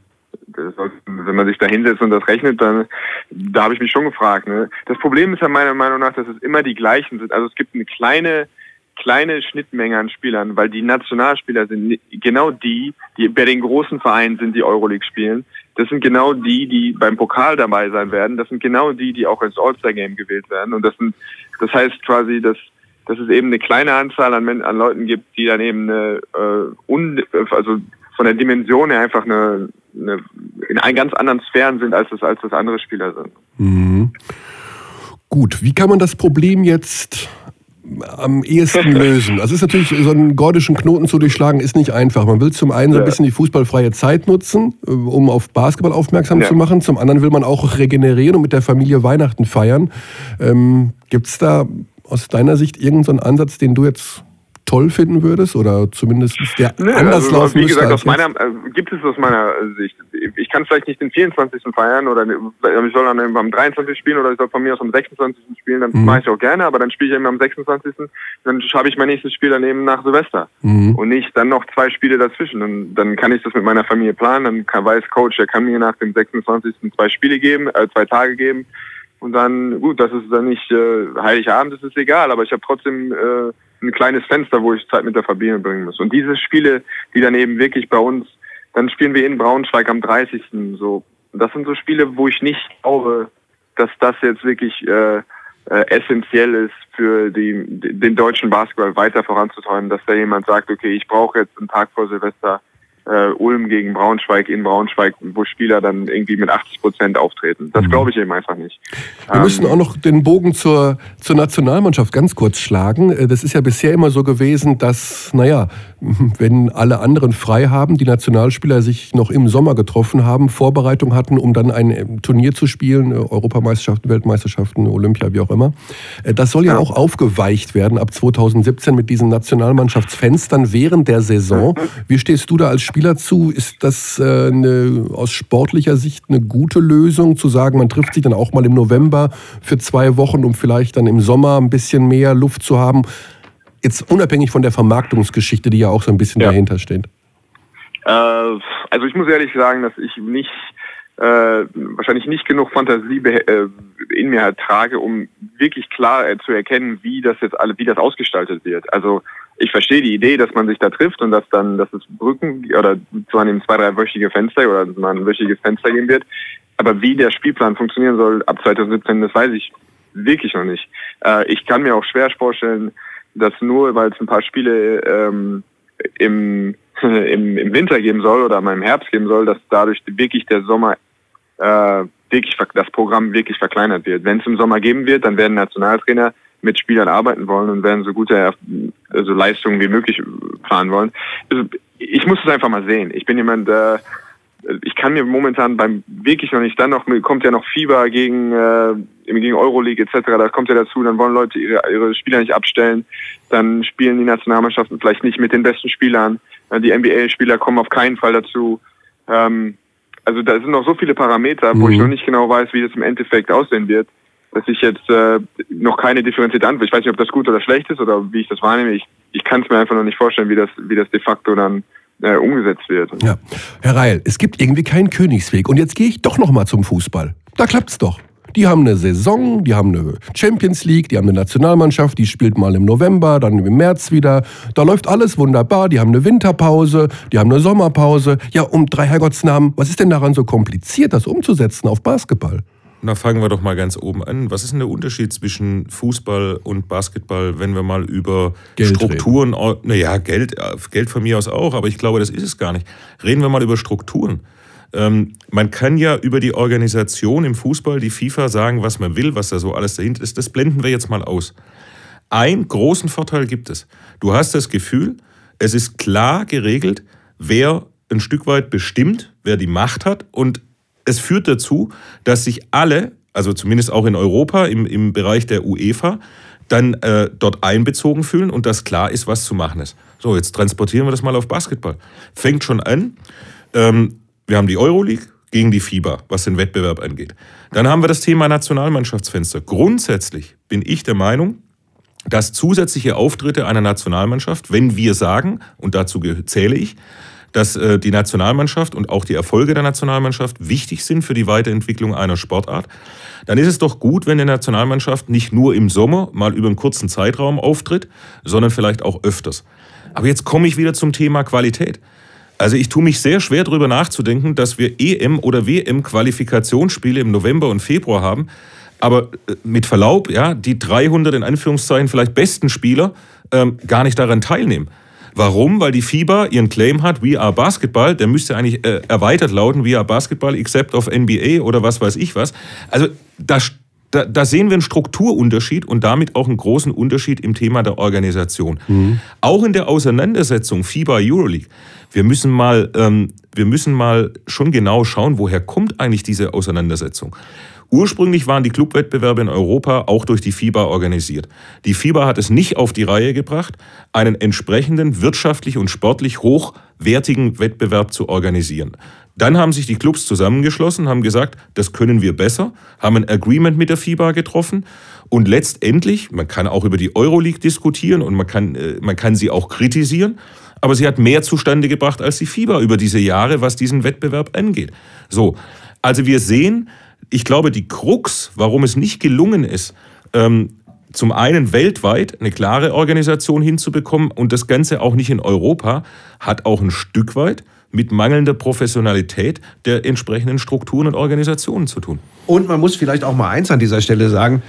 Also wenn man sich da hinsetzt und das rechnet, dann da habe ich mich schon gefragt. Ne? Das Problem ist ja meiner Meinung nach, dass es immer die gleichen sind. Also es gibt eine kleine kleine Schnittmenge an Spielern, weil die Nationalspieler sind genau die, die bei den großen Vereinen sind, die Euroleague spielen. Das sind genau die, die beim Pokal dabei sein werden. Das sind genau die, die auch ins All-Star-Game gewählt werden. Und das sind, das heißt quasi, dass, dass es eben eine kleine Anzahl an, an Leuten gibt, die dann eben eine, äh, un, also von der Dimension her einfach eine, eine, in einen ganz anderen Sphären sind, als das, als das andere Spieler sind. Mhm. Gut, wie kann man das Problem jetzt am ehesten lösen? Also es ist natürlich, so einen gordischen Knoten zu durchschlagen, ist nicht einfach. Man will zum einen so ein bisschen die fußballfreie Zeit nutzen, äh, um auf Basketball aufmerksam ja. zu machen. Zum anderen will man auch regenerieren und mit der Familie Weihnachten feiern. Ähm, Gibt es da aus deiner Sicht irgendeinen so Ansatz, den du jetzt toll finden würdest oder zumindest der nee, anders also, laufen Wie gesagt, aus meiner, äh, gibt es aus meiner Sicht. Ich kann vielleicht nicht den 24. feiern oder ich soll dann am 23. spielen oder ich soll von mir aus am 26. spielen, dann mhm. mache ich auch gerne, aber dann spiele ich eben am 26. Dann habe ich mein nächstes Spiel daneben nach Silvester mhm. und nicht dann noch zwei Spiele dazwischen. Und dann kann ich das mit meiner Familie planen, dann kann, weiß Coach, der kann mir nach dem 26. zwei Spiele geben, äh, zwei Tage geben und dann, gut, das ist dann nicht äh, Heiligabend, das ist egal, aber ich habe trotzdem äh, ein kleines Fenster, wo ich Zeit mit der Familie bringen muss. Und diese Spiele, die dann eben wirklich bei uns, dann spielen wir in Braunschweig am 30. So, das sind so Spiele, wo ich nicht glaube, dass das jetzt wirklich äh, äh, essentiell ist für die, den deutschen Basketball weiter voranzutreiben, dass da jemand sagt, okay, ich brauche jetzt einen Tag vor Silvester äh, Ulm gegen Braunschweig in Braunschweig, wo Spieler dann irgendwie mit 80 Prozent auftreten. Das mhm. glaube ich eben einfach nicht. Wir ähm, müssen auch noch den Bogen zur, zur Nationalmannschaft ganz kurz schlagen. Äh, das ist ja bisher immer so gewesen, dass, naja, wenn alle anderen frei haben, die Nationalspieler sich noch im Sommer getroffen haben, Vorbereitung hatten, um dann ein äh, Turnier zu spielen, äh, Europameisterschaften, Weltmeisterschaften, Olympia, wie auch immer. Das soll ja, ja auch aufgeweicht werden ab 2017 mit diesen Nationalmannschaftsfenstern während der Saison. Wie stehst du da als Spieler zu. Ist das äh, eine, aus sportlicher Sicht eine gute Lösung, zu sagen, man trifft sich dann auch mal im November für zwei Wochen, um vielleicht dann im Sommer ein bisschen mehr Luft zu haben? Jetzt unabhängig von der Vermarktungsgeschichte, die ja auch so ein bisschen ja. dahinter steht. Äh, also ich muss ehrlich sagen, dass ich nicht äh, wahrscheinlich nicht genug Fantasie äh, in mir trage, um wirklich klar äh, zu erkennen, wie das jetzt alle, wie das ausgestaltet wird. Also ich verstehe die Idee, dass man sich da trifft und dass dann, dass es Brücken oder zwar einem zwei, drei wöchige Fenster oder mal ein wöchiges Fenster geben wird. Aber wie der Spielplan funktionieren soll ab 2017, das weiß ich wirklich noch nicht. Äh, ich kann mir auch schwer vorstellen, dass nur, weil es ein paar Spiele ähm, im, im, im Winter geben soll oder mal im Herbst geben soll, dass dadurch wirklich der Sommer äh, wirklich das Programm wirklich verkleinert wird. Wenn es im Sommer geben wird, dann werden Nationaltrainer mit Spielern arbeiten wollen und werden so gute also Leistungen wie möglich planen wollen. Also ich muss es einfach mal sehen. Ich bin jemand, äh, ich kann mir momentan beim wirklich noch nicht, dann noch kommt ja noch Fieber gegen, äh, gegen Euroleague etc., da kommt ja dazu, dann wollen Leute ihre, ihre Spieler nicht abstellen, dann spielen die Nationalmannschaften vielleicht nicht mit den besten Spielern, äh, die NBA-Spieler kommen auf keinen Fall dazu. Ähm, also da sind noch so viele Parameter, wo ich mhm. noch nicht genau weiß, wie das im Endeffekt aussehen wird, dass ich jetzt äh, noch keine differenzierte Antwort. Ich weiß nicht, ob das gut oder schlecht ist oder wie ich das wahrnehme. Ich, ich kann es mir einfach noch nicht vorstellen, wie das, wie das de facto dann äh, umgesetzt wird. Ja. Herr Reil, es gibt irgendwie keinen Königsweg. Und jetzt gehe ich doch noch mal zum Fußball. Da klappt's doch. Die haben eine Saison, die haben eine Champions League, die haben eine Nationalmannschaft, die spielt mal im November, dann im März wieder. Da läuft alles wunderbar. Die haben eine Winterpause, die haben eine Sommerpause. Ja, um drei Herrgottsnamen, was ist denn daran so kompliziert, das umzusetzen auf Basketball? Na, fangen wir doch mal ganz oben an. Was ist denn der Unterschied zwischen Fußball und Basketball, wenn wir mal über Geld Strukturen, naja, Geld, äh, Geld von mir aus auch, aber ich glaube, das ist es gar nicht. Reden wir mal über Strukturen. Ähm, man kann ja über die Organisation im Fußball, die FIFA, sagen, was man will, was da so alles dahinter ist. Das blenden wir jetzt mal aus. Einen großen Vorteil gibt es. Du hast das Gefühl, es ist klar geregelt, wer ein Stück weit bestimmt, wer die Macht hat und es führt dazu, dass sich alle, also zumindest auch in Europa im, im Bereich der UEFA, dann äh, dort einbezogen fühlen und dass klar ist, was zu machen ist. So, jetzt transportieren wir das mal auf Basketball. Fängt schon an. Ähm, wir haben die Euroleague gegen die FIBA, was den Wettbewerb angeht. Dann haben wir das Thema Nationalmannschaftsfenster. Grundsätzlich bin ich der Meinung, dass zusätzliche Auftritte einer Nationalmannschaft, wenn wir sagen, und dazu zähle ich, dass äh, die Nationalmannschaft und auch die Erfolge der Nationalmannschaft wichtig sind für die Weiterentwicklung einer Sportart, dann ist es doch gut, wenn die Nationalmannschaft nicht nur im Sommer mal über einen kurzen Zeitraum auftritt, sondern vielleicht auch öfters. Aber jetzt komme ich wieder zum Thema Qualität. Also ich tue mich sehr schwer darüber nachzudenken, dass wir EM- oder WM-Qualifikationsspiele im November und Februar haben, aber äh, mit Verlaub, ja, die 300 in Anführungszeichen vielleicht besten Spieler ähm, gar nicht daran teilnehmen. Warum? Weil die FIBA ihren Claim hat, we are Basketball, der müsste eigentlich äh, erweitert lauten, we are Basketball except of NBA oder was weiß ich was. Also da, da, da sehen wir einen Strukturunterschied und damit auch einen großen Unterschied im Thema der Organisation. Mhm. Auch in der Auseinandersetzung FIBA Euroleague. Wir müssen mal, ähm, wir müssen mal schon genau schauen, woher kommt eigentlich diese Auseinandersetzung. Ursprünglich waren die Clubwettbewerbe in Europa auch durch die FIBA organisiert. Die FIBA hat es nicht auf die Reihe gebracht, einen entsprechenden wirtschaftlich und sportlich hochwertigen Wettbewerb zu organisieren. Dann haben sich die Clubs zusammengeschlossen, haben gesagt, das können wir besser, haben ein Agreement mit der FIBA getroffen und letztendlich, man kann auch über die Euroleague diskutieren und man kann, äh, man kann sie auch kritisieren, aber sie hat mehr zustande gebracht als die FIBA über diese Jahre, was diesen Wettbewerb angeht. So, also wir sehen, ich glaube, die Krux, warum es nicht gelungen ist, ähm, zum einen weltweit eine klare Organisation hinzubekommen und das Ganze auch nicht in Europa, hat auch ein Stück weit mit mangelnder Professionalität der entsprechenden Strukturen und Organisationen zu tun. Und man muss vielleicht auch mal eins an dieser Stelle sagen.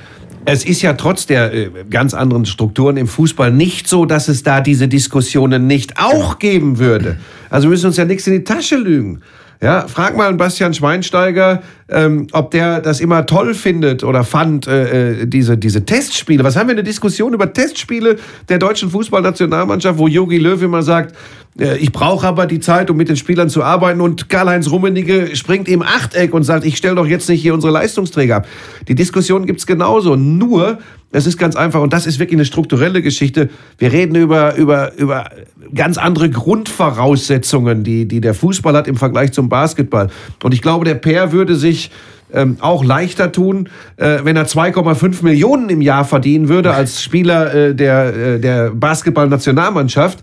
Es ist ja trotz der äh, ganz anderen Strukturen im Fußball nicht so, dass es da diese Diskussionen nicht auch geben würde. Also wir müssen uns ja nichts in die Tasche lügen. Ja, frag mal Bastian Schweinsteiger, ähm, ob der das immer toll findet oder fand, äh, äh, diese, diese Testspiele. Was haben wir eine Diskussion über Testspiele der deutschen Fußballnationalmannschaft, wo Jogi Löw immer sagt, ich brauche aber die Zeit, um mit den Spielern zu arbeiten. Und Karl-Heinz Rummenigge springt im Achteck und sagt, ich stelle doch jetzt nicht hier unsere Leistungsträger ab. Die Diskussion gibt's genauso. Nur, es ist ganz einfach, und das ist wirklich eine strukturelle Geschichte. Wir reden über, über, über ganz andere Grundvoraussetzungen, die, die der Fußball hat im Vergleich zum Basketball. Und ich glaube, der Pair würde sich ähm, auch leichter tun, äh, wenn er 2,5 Millionen im Jahr verdienen würde als Spieler äh, der, äh, der Basketball-Nationalmannschaft.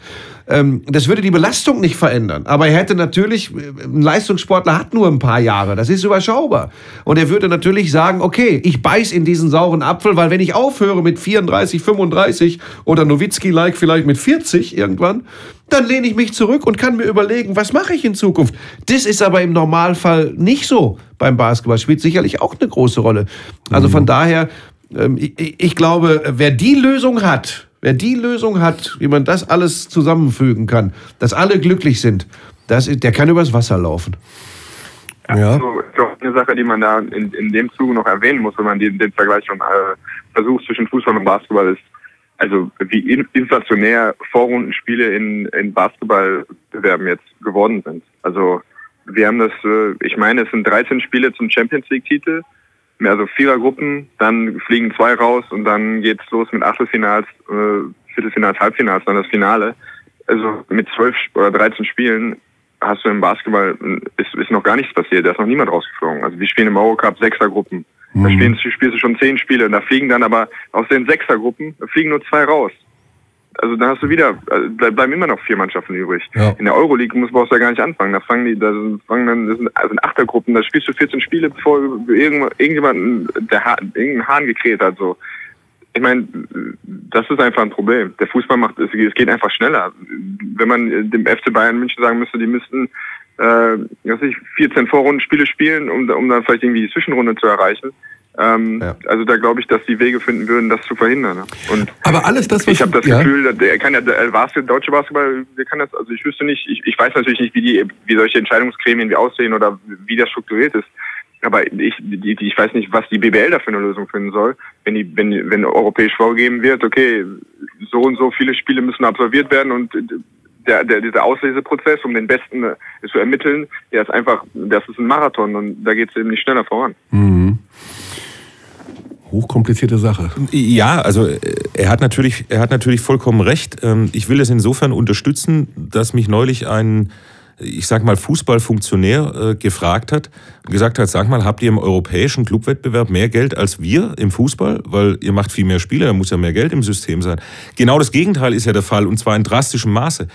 Ähm, das würde die Belastung nicht verändern. Aber er hätte natürlich, ein Leistungssportler hat nur ein paar Jahre, das ist überschaubar. Und er würde natürlich sagen, okay, ich beiß in diesen sauren Apfel, weil wenn ich aufhöre mit 34, 35 oder Nowitzki-like vielleicht mit 40 irgendwann, dann lehne ich mich zurück und kann mir überlegen, was mache ich in Zukunft. Das ist aber im Normalfall nicht so beim Basketball, spielt sicherlich auch eine große Rolle. Also von mhm. daher, ähm, ich glaube, wer die Lösung hat, Wer die Lösung hat, wie man das alles zusammenfügen kann, dass alle glücklich sind, das, der kann übers Wasser laufen. Ja. Also, eine Sache, die man da in, in dem Zuge noch erwähnen muss, wenn man den, den Vergleich schon äh, versucht zwischen Fußball und Basketball ist. Also wie in, inflationär Vorrundenspiele in, in Basketballbewerben jetzt geworden sind. Also wir haben das, äh, ich meine, es sind 13 Spiele zum Champions League-Titel, also Vierergruppen, dann fliegen zwei raus und dann geht's los mit Achtelfinals, äh, Viertelfinals, Halbfinals, dann das Finale. Also mit zwölf oder 13 Spielen hast du im Basketball, ist, ist noch gar nichts passiert, da ist noch niemand rausgeflogen. Also wir spielen im Eurocup Sechsergruppen. Da spielen, spielst du schon zehn Spiele, da fliegen dann aber aus den Sechsergruppen, da fliegen nur zwei raus. Also da hast du wieder, also bleiben immer noch vier Mannschaften übrig. Ja. In der Euroleague muss brauchst du ja gar nicht anfangen. Da fangen die, da fangen dann, das sind, also in Achtergruppen, da spielst du 14 Spiele, bevor irgend- irgendjemand der ha irgendein Hahn gekräht hat. So. Ich meine, das ist einfach ein Problem. Der Fußball macht, es es geht einfach schneller. Wenn man dem FC Bayern München sagen müsste, die müssten äh, was weiß ich, 14 Vorrundenspiele spielen, um, um dann vielleicht irgendwie die Zwischenrunde zu erreichen. Ähm, Ja. Also da glaube ich, dass die Wege finden würden, das zu verhindern. Ne? Und Aber alles das, was ich habe das ja. Gefühl, der- kann ja der deutsche Basketball, der kann das, also ich wüsste nicht, ich, ich weiß natürlich nicht, wie die, wie solche Entscheidungsgremien wie aussehen oder wie das strukturiert ist. Aber ich, die, ich weiß nicht, was die BBL da für eine Lösung finden soll, wenn die, wenn, wenn europäisch vorgegeben wird, okay, so und so viele Spiele müssen absolviert werden und der, der, dieser Ausleseprozess, um den Besten äh, zu ermitteln, der ist einfach, das ist ein Marathon und da geht es eben nicht schneller voran. Mhm. Hochkomplizierte Sache. Ja, also äh, er hat natürlich, er hat natürlich vollkommen recht. Ähm, Ich will es insofern unterstützen, dass mich neulich ein, ich sag mal, Fußballfunktionär äh, gefragt hat und gesagt hat, sag mal, habt ihr im europäischen Clubwettbewerb mehr Geld als wir im Fußball? Weil ihr macht viel mehr Spiele, da muss ja mehr Geld im System sein. Genau das Gegenteil ist ja der Fall und zwar in drastischem Maße.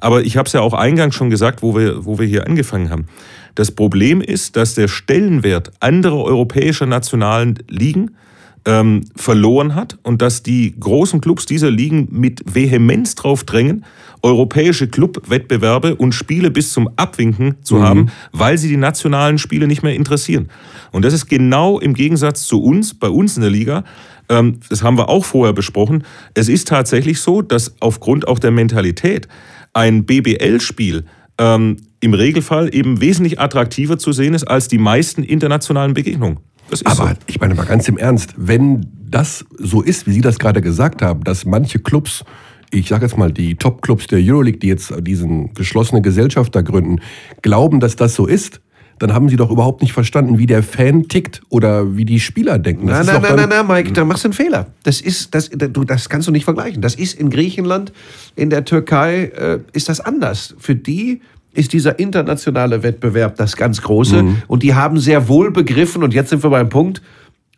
Aber ich habe es ja auch eingangs schon gesagt, wo wir, wo wir hier angefangen haben. Das Problem ist, dass der Stellenwert anderer europäischer nationalen Ligen ähm, verloren hat und dass die großen Clubs dieser Ligen mit Vehemenz drauf drängen, europäische Clubwettbewerbe und Spiele bis zum Abwinken zu haben, weil sie die nationalen Spiele nicht mehr interessieren. Und das ist genau im Gegensatz zu uns, bei uns in der Liga, ähm, das haben wir auch vorher besprochen, es ist tatsächlich so, dass aufgrund auch der Mentalität ein BBL-Spiel ähm, im Regelfall eben wesentlich attraktiver zu sehen ist als die meisten internationalen Begegnungen. Aber so. ich meine mal ganz im Ernst, wenn das so ist, wie Sie das gerade gesagt haben, dass manche Clubs, ich sage jetzt mal die Top-Clubs der Euroleague, die jetzt diesen geschlossene Gesellschaft da gründen, glauben, dass das so ist, dann haben Sie doch überhaupt nicht verstanden, wie der Fan tickt oder wie die Spieler denken. Das Nein, ist nein, nein, nein, nein, Mike, da machst du einen Fehler. Das ist, das, du, das kannst du nicht vergleichen. Das ist in Griechenland, in der Türkei äh, ist das anders. Für die ist dieser internationale Wettbewerb das ganz Große und die haben sehr wohl begriffen, und jetzt sind wir beim Punkt,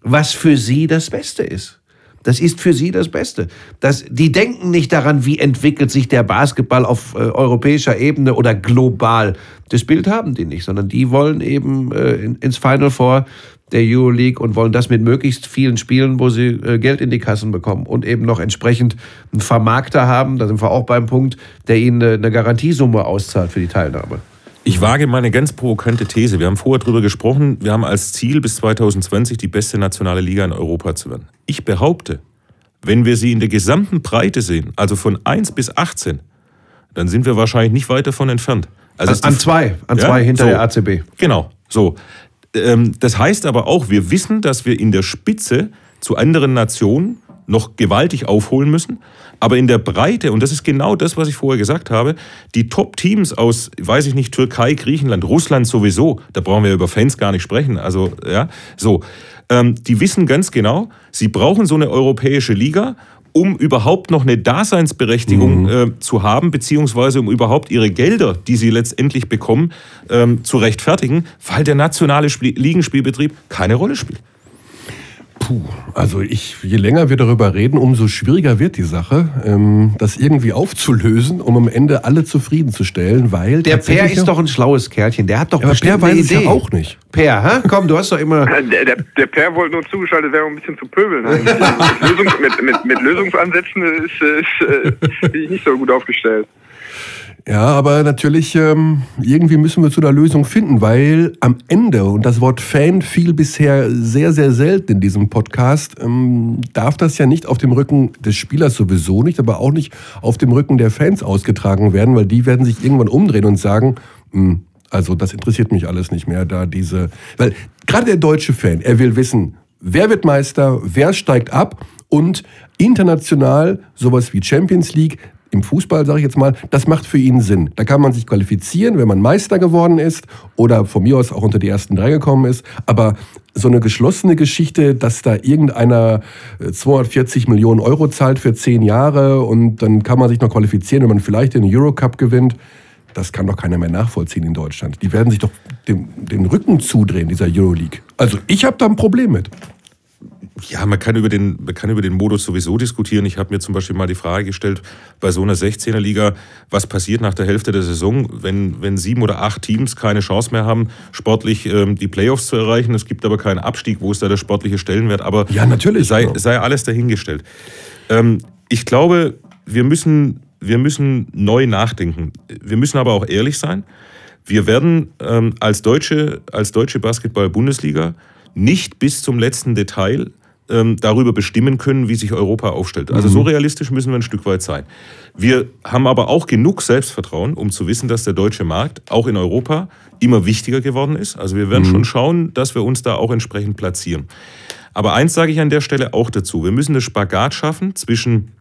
was für sie das Beste ist. Das ist für sie das Beste. Das, die denken nicht daran, wie entwickelt sich der Basketball auf äh, europäischer Ebene oder global. Das Bild haben die nicht, sondern die wollen eben äh, in, ins Final Four der Euroleague und wollen das mit möglichst vielen Spielen, wo sie äh, Geld in die Kassen bekommen und eben noch entsprechend einen Vermarkter haben, da sind wir auch beim Punkt, der ihnen eine, Garantiesumme auszahlt für die Teilnahme. Ich wage mal eine ganz provokante These. Wir haben vorher darüber gesprochen, wir haben als Ziel bis 2020 die beste nationale Liga in Europa zu werden. Ich behaupte, wenn wir sie in der gesamten Breite sehen, also von 1 bis 18, dann sind wir wahrscheinlich nicht weit davon entfernt. Also An, an zwei, an Ja, zwei hinter so. der ACB. Genau, so. Ähm, Das heißt aber auch, wir wissen, dass wir in der Spitze zu anderen Nationen noch gewaltig aufholen müssen. Aber in der Breite, und das ist genau das, was ich vorher gesagt habe, die Top-Teams aus, weiß ich nicht, Türkei, Griechenland, Russland sowieso, da brauchen wir über Fans gar nicht sprechen, also ja, so, ähm, die wissen ganz genau, sie brauchen so eine europäische Liga, um überhaupt noch eine Daseinsberechtigung äh, zu haben, beziehungsweise um überhaupt ihre Gelder, die sie letztendlich bekommen, ähm, zu rechtfertigen, weil der nationale Spiel Ligenspielbetrieb keine Rolle spielt. Puh, also ich, je länger wir darüber reden, umso schwieriger wird die Sache, ähm, das irgendwie aufzulösen, um am Ende alle zufriedenzustellen, weil Der Per ist doch ein schlaues Kerlchen. Der hat doch Ja, bestimmt Per weiß eine es ja Idee. auch nicht. Per, hä? komm, du hast doch immer. Der, der, der Per wollte nur zugeschaltet werden, um ein bisschen zu pöbeln. Mit, Lösungs, mit, mit, mit Lösungsansätzen ist, ist, äh, bin ich nicht so gut aufgestellt. Ja, aber natürlich, ähm, irgendwie müssen wir zu einer Lösung finden, weil am Ende, und das Wort Fan fiel bisher sehr, sehr selten in diesem Podcast, ähm, darf das ja nicht auf dem Rücken des Spielers sowieso nicht, aber auch nicht auf dem Rücken der Fans ausgetragen werden, weil die werden sich irgendwann umdrehen und sagen, "Hm, Also das interessiert mich alles nicht mehr, da diese, weil gerade der deutsche Fan, er will wissen, wer wird Meister, wer steigt ab und international sowas wie Champions League, im Fußball, sage ich jetzt mal, das macht für ihn Sinn. Da kann man sich qualifizieren, wenn man Meister geworden ist oder von mir aus auch unter die ersten drei gekommen ist. Aber so eine geschlossene Geschichte, dass da irgendeiner 240 äh, Millionen Euro zahlt für zehn Jahre und dann kann man sich noch qualifizieren, wenn man vielleicht den Eurocup gewinnt. Das kann doch keiner mehr nachvollziehen in Deutschland. Die werden sich doch den, den Rücken zudrehen, dieser Euroleague. Also ich habe da ein Problem mit. Ja, man kann über den, man kann über den Modus sowieso diskutieren. Ich habe mir zum Beispiel mal die Frage gestellt, bei so einer 16er-Liga, was passiert nach der Hälfte der Saison, wenn, wenn sieben oder acht Teams keine Chance mehr haben, sportlich ähm, die Playoffs zu erreichen. Es gibt aber keinen Abstieg, wo ist da der sportliche Stellenwert? Aber ja, natürlich, sei, genau. sei alles dahingestellt. Ähm, ich glaube, wir müssen, wir müssen neu nachdenken. Wir müssen aber auch ehrlich sein. Wir werden ähm, als deutsche, als deutsche Basketball-Bundesliga nicht bis zum letzten Detail ähm, darüber bestimmen können, wie sich Europa aufstellt. Also mhm. so realistisch müssen wir ein Stück weit sein. Wir haben aber auch genug Selbstvertrauen, um zu wissen, dass der deutsche Markt auch in Europa immer wichtiger geworden ist. Also wir werden mhm. schon schauen, dass wir uns da auch entsprechend platzieren. Aber eins sage ich an der Stelle auch dazu. Wir müssen eine Spagat schaffen zwischen,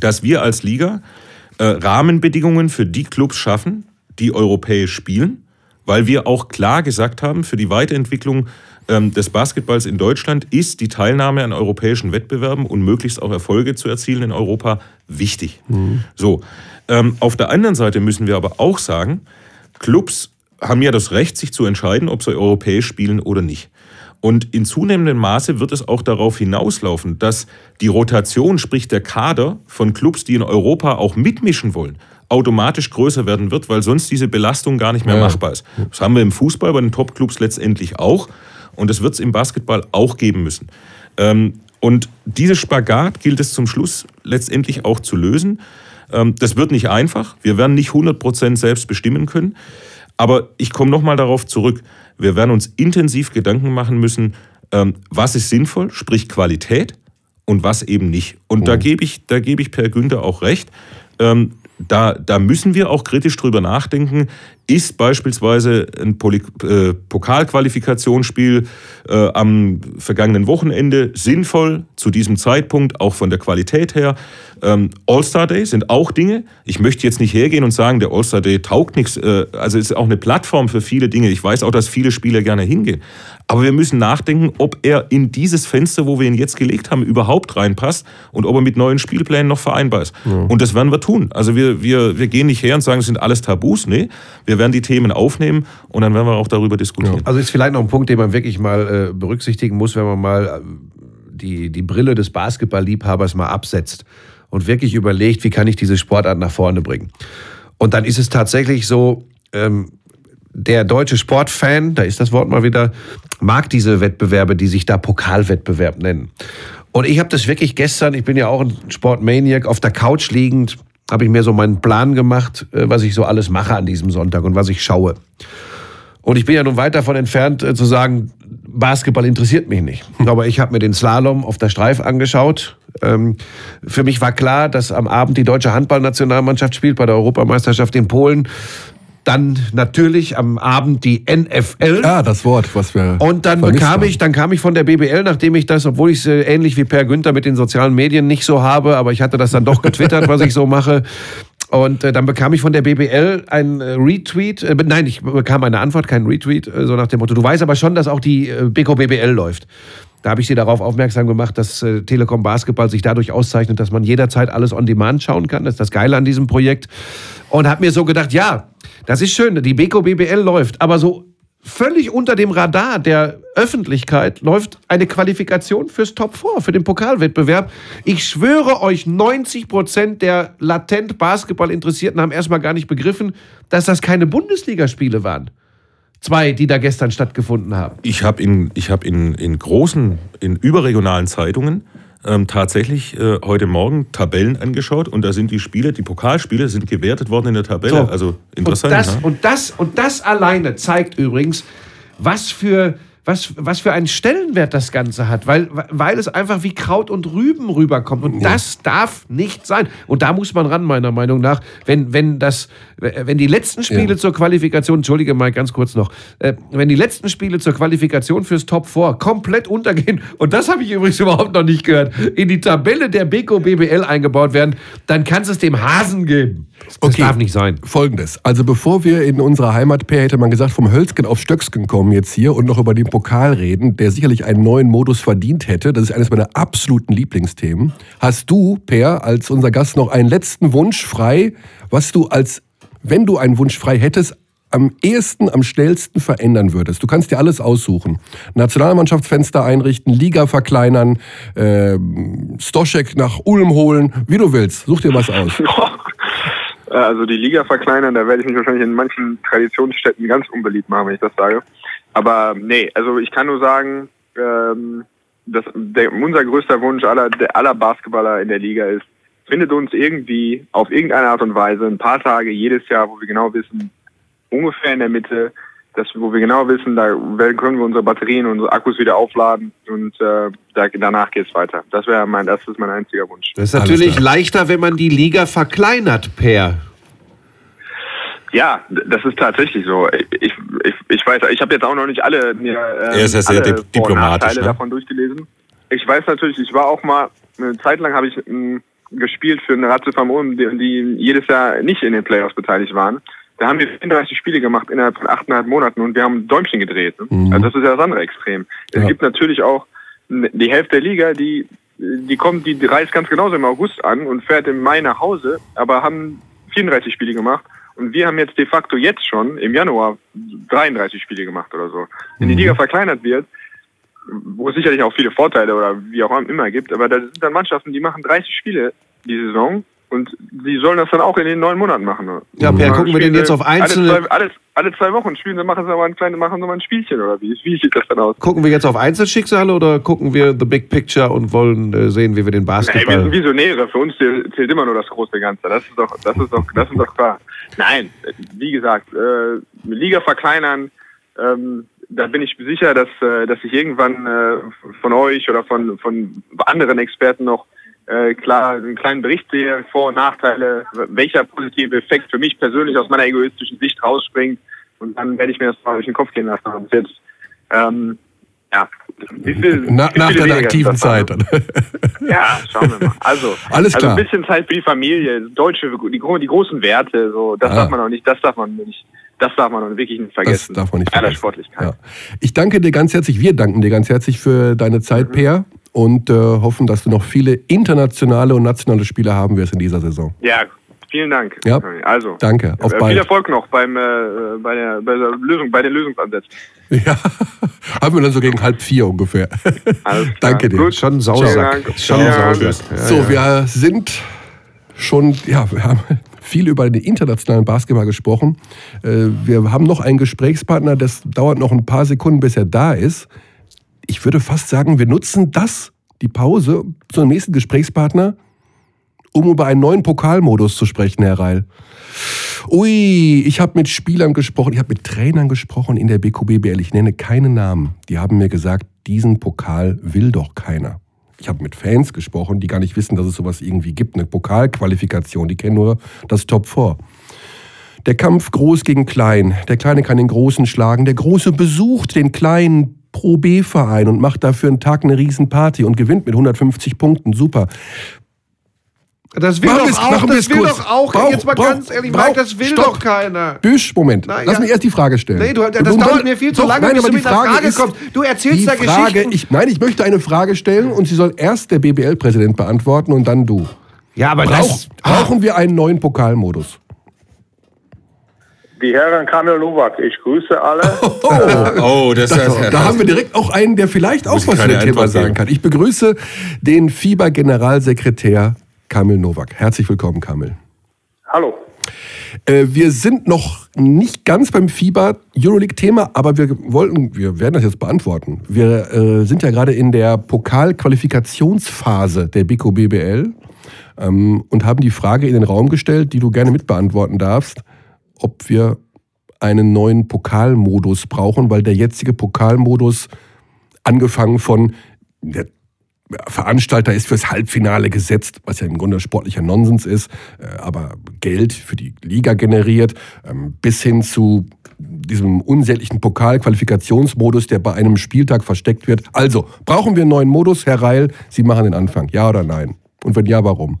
dass wir als Liga äh, Rahmenbedingungen für die Clubs schaffen, die europäisch spielen, weil wir auch klar gesagt haben, für die Weiterentwicklung des Basketballs in Deutschland ist die Teilnahme an europäischen Wettbewerben und möglichst auch Erfolge zu erzielen in Europa wichtig. Mhm. So. Ähm, auf der anderen Seite müssen wir aber auch sagen, Clubs haben ja das Recht, sich zu entscheiden, ob sie europäisch spielen oder nicht. Und in zunehmendem Maße wird es auch darauf hinauslaufen, dass die Rotation, sprich der Kader von Clubs, die in Europa auch mitmischen wollen, automatisch größer werden wird, weil sonst diese Belastung gar nicht mehr ja. machbar ist. Das haben wir im Fußball bei den Top-Clubs letztendlich auch. Und das wird es im Basketball auch geben müssen. Ähm, und dieses Spagat gilt es zum Schluss letztendlich auch zu lösen. Ähm, das wird nicht einfach. Wir werden nicht 100% selbst bestimmen können. Aber ich komme nochmal darauf zurück. Wir werden uns intensiv Gedanken machen müssen, ähm, was ist sinnvoll, sprich Qualität, und was eben nicht. Und oh. da gebe ich, da gebe ich Per Günther auch recht. Ähm, da, da müssen wir auch kritisch drüber nachdenken, ist beispielsweise ein Poly äh, Pokalqualifikationsspiel äh, am vergangenen Wochenende sinnvoll zu diesem Zeitpunkt, auch von der Qualität her. Ähm, All-Star Day sind auch Dinge. Ich möchte jetzt nicht hergehen und sagen, der All-Star Day taugt nichts. Äh, also ist auch eine Plattform für viele Dinge. Ich weiß auch, dass viele Spieler gerne hingehen. Aber wir müssen nachdenken, ob er in dieses Fenster, wo wir ihn jetzt gelegt haben, überhaupt reinpasst und ob er mit neuen Spielplänen noch vereinbar ist. Ja. Und das werden wir tun. Also wir, wir, wir gehen nicht her und sagen, es sind alles Tabus. Nee, wir werden die Themen aufnehmen und dann werden wir auch darüber diskutieren. Ja. Also ist vielleicht noch ein Punkt, den man wirklich mal äh, berücksichtigen muss, wenn man mal äh, die, die Brille des Basketballliebhabers mal absetzt und wirklich überlegt, wie kann ich diese Sportart nach vorne bringen. Und dann ist es tatsächlich so, ähm, der deutsche Sportfan, da ist das Wort mal wieder, mag diese Wettbewerbe, die sich da Pokalwettbewerb nennen. Und ich habe das wirklich gestern, ich bin ja auch ein Sportmaniac, auf der Couch liegend, habe ich mir so meinen Plan gemacht, äh, was ich so alles mache an diesem Sonntag und was ich schaue. Und ich bin ja nun weit davon entfernt äh, zu sagen, Basketball interessiert mich nicht. Aber ich habe mir den Slalom auf der Streif angeschaut. Ähm, für mich war klar, dass am Abend die deutsche Handballnationalmannschaft spielt bei der Europameisterschaft in Polen. Dann natürlich am Abend die NFL. Ja, das Wort, was wir. Und dann bekam ich, dann kam ich von der BBL, nachdem ich das, obwohl ich es äh, ähnlich wie Per Günther mit den sozialen Medien nicht so habe, aber ich hatte das dann doch getwittert, was ich so mache. Und äh, dann bekam ich von der BBL ein äh, Retweet. Äh, nein, ich bekam eine Antwort, kein Retweet, äh, so nach dem Motto: Du weißt aber schon, dass auch die äh, BK BBL läuft. Da habe ich sie darauf aufmerksam gemacht, dass Telekom Basketball sich dadurch auszeichnet, dass man jederzeit alles on demand schauen kann. Das ist das Geile an diesem Projekt. Und habe mir so gedacht, ja, das ist schön, die Beko BBL läuft, aber so völlig unter dem Radar der Öffentlichkeit läuft eine Qualifikation fürs Top 4, für den Pokalwettbewerb. Ich schwöre euch, 90 Prozent der latent Basketball-Interessierten haben erstmal gar nicht begriffen, dass das keine Bundesligaspiele waren. Zwei, die da gestern stattgefunden haben. Ich habe in, hab in, in großen, in überregionalen Zeitungen ähm, tatsächlich äh, heute Morgen Tabellen angeschaut und da sind die Spiele, die Pokalspiele sind gewertet worden in der Tabelle. So. Also interessant. Und das, ne? und, das, und das alleine zeigt übrigens, was für was, was für einen Stellenwert das Ganze hat, weil, weil es einfach wie Kraut und Rüben rüberkommt. Und ja. das darf nicht sein. Und da muss man ran, meiner Meinung nach. Wenn, wenn, das, wenn die letzten Spiele ja. zur Qualifikation, entschuldige mal ganz kurz noch, äh, wenn die letzten Spiele zur Qualifikation fürs Top 4 komplett untergehen, und das habe ich übrigens überhaupt noch nicht gehört, in die Tabelle der Beko BBL eingebaut werden, dann kann es dem Hasen geben. Das okay. darf nicht sein. Folgendes. Also bevor wir in unserer Heimat, hätte man gesagt, vom Hölzgen auf Stöcksken kommen jetzt hier und noch über den Pokal reden, der sicherlich einen neuen Modus verdient hätte. Das ist eines meiner absoluten Lieblingsthemen. Hast du, Per, als unser Gast noch einen letzten Wunsch frei, was du als, wenn du einen Wunsch frei hättest, am ehesten, am schnellsten verändern würdest? Du kannst dir alles aussuchen. Nationalmannschaftsfenster einrichten, Liga verkleinern, äh, Stoschek nach Ulm holen, wie du willst. Such dir was aus. Also die Liga verkleinern, da werde ich mich wahrscheinlich in manchen Traditionsstädten ganz unbeliebt machen, wenn ich das sage. Aber nee, also ich kann nur sagen, ähm, dass der, unser größter Wunsch aller, der, aller Basketballer in der Liga ist, findet uns irgendwie auf irgendeine Art und Weise ein paar Tage jedes Jahr, wo wir genau wissen, ungefähr in der Mitte, dass, wo wir genau wissen, da können wir unsere Batterien, unsere Akkus wieder aufladen und äh, da, danach geht es weiter. Das wäre mein, das ist mein einziger Wunsch. Das ist natürlich leichter, wenn man die Liga verkleinert, Per. Ja, das ist tatsächlich so. Ich, ich, ich weiß, ich habe jetzt auch noch nicht alle mir äh, er ist ja sehr diplomatisch, ne? davon durchgelesen. Ich weiß natürlich, ich war auch mal eine Zeit lang habe ich m, gespielt für eine Ratze vom Ulm, die, die jedes Jahr nicht in den Playoffs beteiligt waren. Da haben wir 34 Spiele gemacht innerhalb von achteinhalb Monaten und wir haben ein Däumchen gedreht. Ne? Mhm. Also das ist ja das andere Extrem. Es ja. gibt natürlich auch die Hälfte der Liga, die, die kommt, die reist ganz genauso im August an und fährt im Mai nach Hause, aber haben 34 Spiele gemacht. Und wir haben jetzt de facto jetzt schon im Januar 33 Spiele gemacht oder so. Wenn die mhm. Liga verkleinert wird, wo es sicherlich auch viele Vorteile oder wie auch immer gibt, aber da sind dann Mannschaften, die machen 30 Spiele die Saison und die sollen das dann auch in den neun Monaten machen. Ja, Per, gucken wir denn jetzt auf einzelne... Alle zwei, alle, zwei Wochen spielen, dann machen sie aber ein kleines, machen sie mal ein Spielchen oder wie? Wie sieht das dann aus? Gucken wir jetzt auf Einzelschicksale oder gucken wir the big picture und wollen äh, sehen, wie wir den Basketball... Nein, wir sind Visionäre. Für uns zählt immer nur das große Ganze. Das ist doch, das ist doch, das ist doch klar. Nein, wie gesagt, äh, Liga verkleinern, ähm, da bin ich sicher, dass, äh, dass ich irgendwann äh, von euch oder von, von anderen Experten noch äh, klar einen kleinen Bericht sehe, Vor- und Nachteile, welcher positive Effekt für mich persönlich aus meiner egoistischen Sicht rausspringt. Und dann werde ich mir das mal durch den Kopf gehen lassen. Und jetzt, ähm, ja, viel, Na, nach deiner aktiven Zeit. ja, schauen wir mal. Also, Alles klar. also ein bisschen Zeit für die Familie, deutsche, die, die großen Werte, so, das ah. darf man auch nicht, das darf man nicht. Das darf man wirklich nicht vergessen. Das darf man nicht vergessen. Ja. Ich danke dir ganz herzlich, wir danken dir ganz herzlich für deine Zeit, mhm. Peer und äh, hoffen, dass du noch viele internationale und nationale Spiele haben wirst in dieser Saison. Ja, vielen Dank. Ja, also, danke. Auf äh, bald. Viel Erfolg noch beim, äh, bei, der, bei, der Lösung, bei den Lösungsansätzen. Ja, haben wir dann so gegen halb vier ungefähr. danke dir. Gut. Schon Sausack. Schon Sausack. Ja, so, ja. wir sind schon, ja, wir haben viel über den internationalen Basketball gesprochen. Äh, wir haben noch einen Gesprächspartner, das dauert noch ein paar Sekunden, bis er da ist ich würde fast sagen, wir nutzen das, die Pause, zu einem nächsten Gesprächspartner, um über einen neuen Pokalmodus zu sprechen, Herr Reil. Ui, ich habe mit Spielern gesprochen, ich habe mit Trainern gesprochen in der BQBBL. Ich nenne keine Namen. Die haben mir gesagt, diesen Pokal will doch keiner. Ich habe mit Fans gesprochen, die gar nicht wissen, dass es sowas irgendwie gibt, eine Pokalqualifikation. Die kennen nur das Top 4. Der Kampf groß gegen klein. Der Kleine kann den Großen schlagen. Der Große besucht den Kleinen Pro B-Verein und macht dafür einen Tag eine Riesenparty und gewinnt mit 150 Punkten. Super. Das will machen doch auch, das will doch auch, brauch, jetzt mal brauch, ganz ehrlich, brauch, Mike, das will stopp. doch keiner. Büsch, Moment, Na, lass ja. mich erst die Frage stellen. Nee, du, das du, dauert mir viel zu doch, lange, nein, bis du mit Frage, Frage ist, kommst. Du erzählst da Frage, Geschichten. Ich, nein, ich möchte eine Frage stellen und sie soll erst der BBL-Präsident beantworten und dann du. Ja, aber Brauch, das... Brauchen wir einen neuen Pokalmodus? Die Herren Kamil Nowak, ich grüße alle. Oh, oh das, das, das, da haben wir direkt auch einen, der vielleicht auch was zu dem Thema sagen kann. Ich begrüße den FIBA-Generalsekretär Kamil Nowak. Herzlich willkommen, Kamil. Hallo. Äh, wir sind noch nicht ganz beim FIBA Euroleague-Thema, aber wir wollten, wir werden das jetzt beantworten. Wir äh, sind ja gerade in der Pokalqualifikationsphase der BICO BBL ähm, und haben die Frage in den Raum gestellt, die du gerne mitbeantworten darfst ob wir einen neuen Pokalmodus brauchen, weil der jetzige Pokalmodus, angefangen von der Veranstalter ist fürs Halbfinale gesetzt, was ja im Grunde sportlicher Nonsens ist, äh, aber Geld für die Liga generiert, ähm, bis hin zu diesem unsäglichen Pokalqualifikationsmodus, der bei einem Spieltag versteckt wird. Also, brauchen wir einen neuen Modus, Herr Reil? Sie machen den Anfang, ja oder nein? Und wenn ja, warum?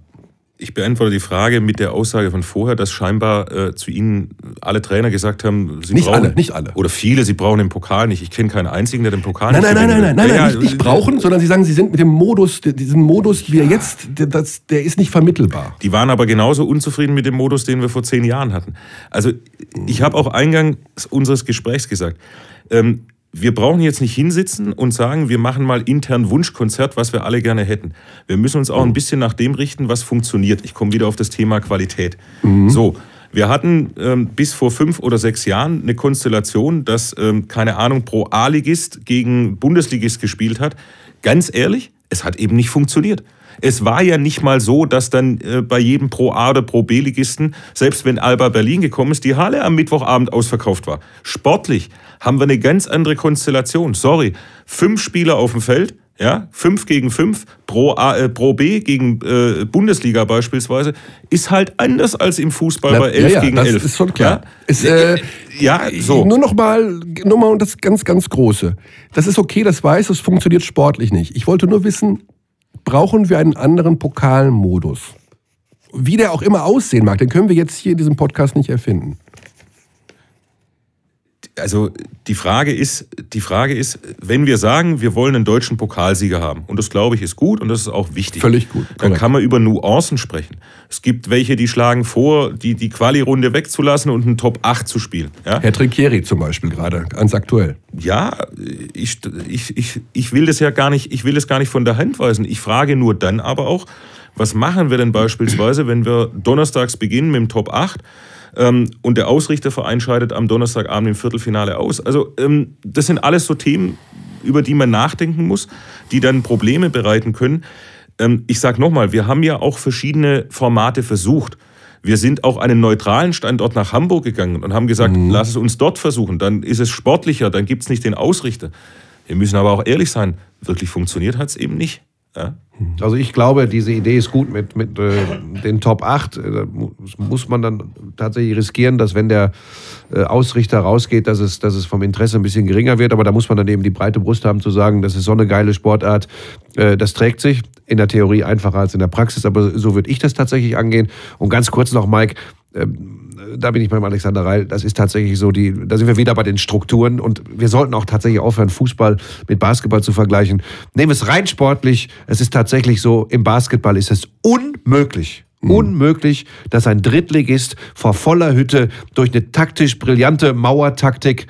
Ich beantworte die Frage mit der Aussage von vorher, dass scheinbar äh, zu Ihnen alle Trainer gesagt haben, sie nicht brauchen, alle, nicht alle. Oder viele, sie brauchen den Pokal nicht. Ich kenne keinen einzigen, der den Pokal nein, nicht Nein, nein, nein, nein, nein, ja, nicht, nicht brauchen, sondern Sie sagen, Sie sind mit dem Modus, diesen Modus, wie er jetzt, das, der ist nicht vermittelbar. Die waren aber genauso unzufrieden mit dem Modus, den wir vor zehn Jahren hatten. Also ich habe auch eingangs unseres Gesprächs gesagt, ähm, wir brauchen jetzt nicht hinsitzen und sagen, wir machen mal intern Wunschkonzert, was wir alle gerne hätten. Wir müssen uns auch ein bisschen nach dem richten, was funktioniert. Ich komme wieder auf das Thema Qualität. Mhm. So. Wir hatten ähm, bis vor fünf oder sechs Jahren eine Konstellation, dass, ähm, keine Ahnung, Pro A-Ligist gegen Bundesligist gespielt hat. Ganz ehrlich, es hat eben nicht funktioniert. Es war ja nicht mal so, dass dann äh, bei jedem Pro A oder Pro B-Ligisten, selbst wenn Alba Berlin gekommen ist, die Halle am Mittwochabend ausverkauft war. Sportlich haben wir eine ganz andere Konstellation. Sorry, fünf Spieler auf dem Feld, ja, fünf gegen fünf pro, A, äh, pro B gegen äh, Bundesliga beispielsweise, ist halt anders als im Fußball Na, bei elf ja, ja, gegen das elf. ist schon klar. Ja, ist, äh, ja so. Nur noch mal, nur mal das ganz, ganz Große. Das ist okay, das weiß, das funktioniert sportlich nicht. Ich wollte nur wissen, brauchen wir einen anderen Pokalmodus? Wie der auch immer aussehen mag, den können wir jetzt hier in diesem Podcast nicht erfinden also die Frage ist, die Frage ist, wenn wir sagen, wir wollen einen deutschen Pokalsieger haben, und das glaube ich ist gut und das ist auch wichtig. Völlig gut. Dann Correct. kann man über Nuancen sprechen. Es gibt welche, die schlagen vor, die, die Quali-Runde wegzulassen und einen Top 8 zu spielen. Ja? Herr Trinkieri zum Beispiel gerade, ganz aktuell. Ja, ich, ich, ich, ich will das ja gar nicht, ich will das gar nicht von der Hand weisen. Ich frage nur dann aber auch, was machen wir denn beispielsweise, wenn wir donnerstags beginnen mit dem Top 8? Ähm, und der Ausrichterverein scheidet am Donnerstagabend im Viertelfinale aus. Also ähm, das sind alles so Themen, über die man nachdenken muss, die dann Probleme bereiten können. Ähm, ich sage nochmal, wir haben ja auch verschiedene Formate versucht. Wir sind auch einen neutralen Standort nach Hamburg gegangen und haben gesagt, mhm. lass es uns dort versuchen. Dann ist es sportlicher, dann gibt es nicht den Ausrichter. Wir müssen aber auch ehrlich sein, wirklich funktioniert hat es eben nicht. Ja? Also ich glaube, diese Idee ist gut mit, mit äh, den Top 8. Da muss man dann tatsächlich riskieren, dass wenn der äh, Ausrichter rausgeht, dass es, dass es vom Interesse ein bisschen geringer wird. Aber da muss man dann eben die breite Brust haben zu sagen, das ist so eine geile Sportart, äh, das trägt sich. In der Theorie einfacher als in der Praxis, aber so würde ich das tatsächlich angehen. Und ganz kurz noch, Mike, ähm, da bin ich beim Alexander Reil, das ist tatsächlich so, die, da sind wir wieder bei den Strukturen und wir sollten auch tatsächlich aufhören, Fußball mit Basketball zu vergleichen. Nehmen wir es rein sportlich, es ist tatsächlich so, im Basketball ist es unmöglich, mhm. unmöglich, dass ein Drittligist vor voller Hütte durch eine taktisch brillante Mauertaktik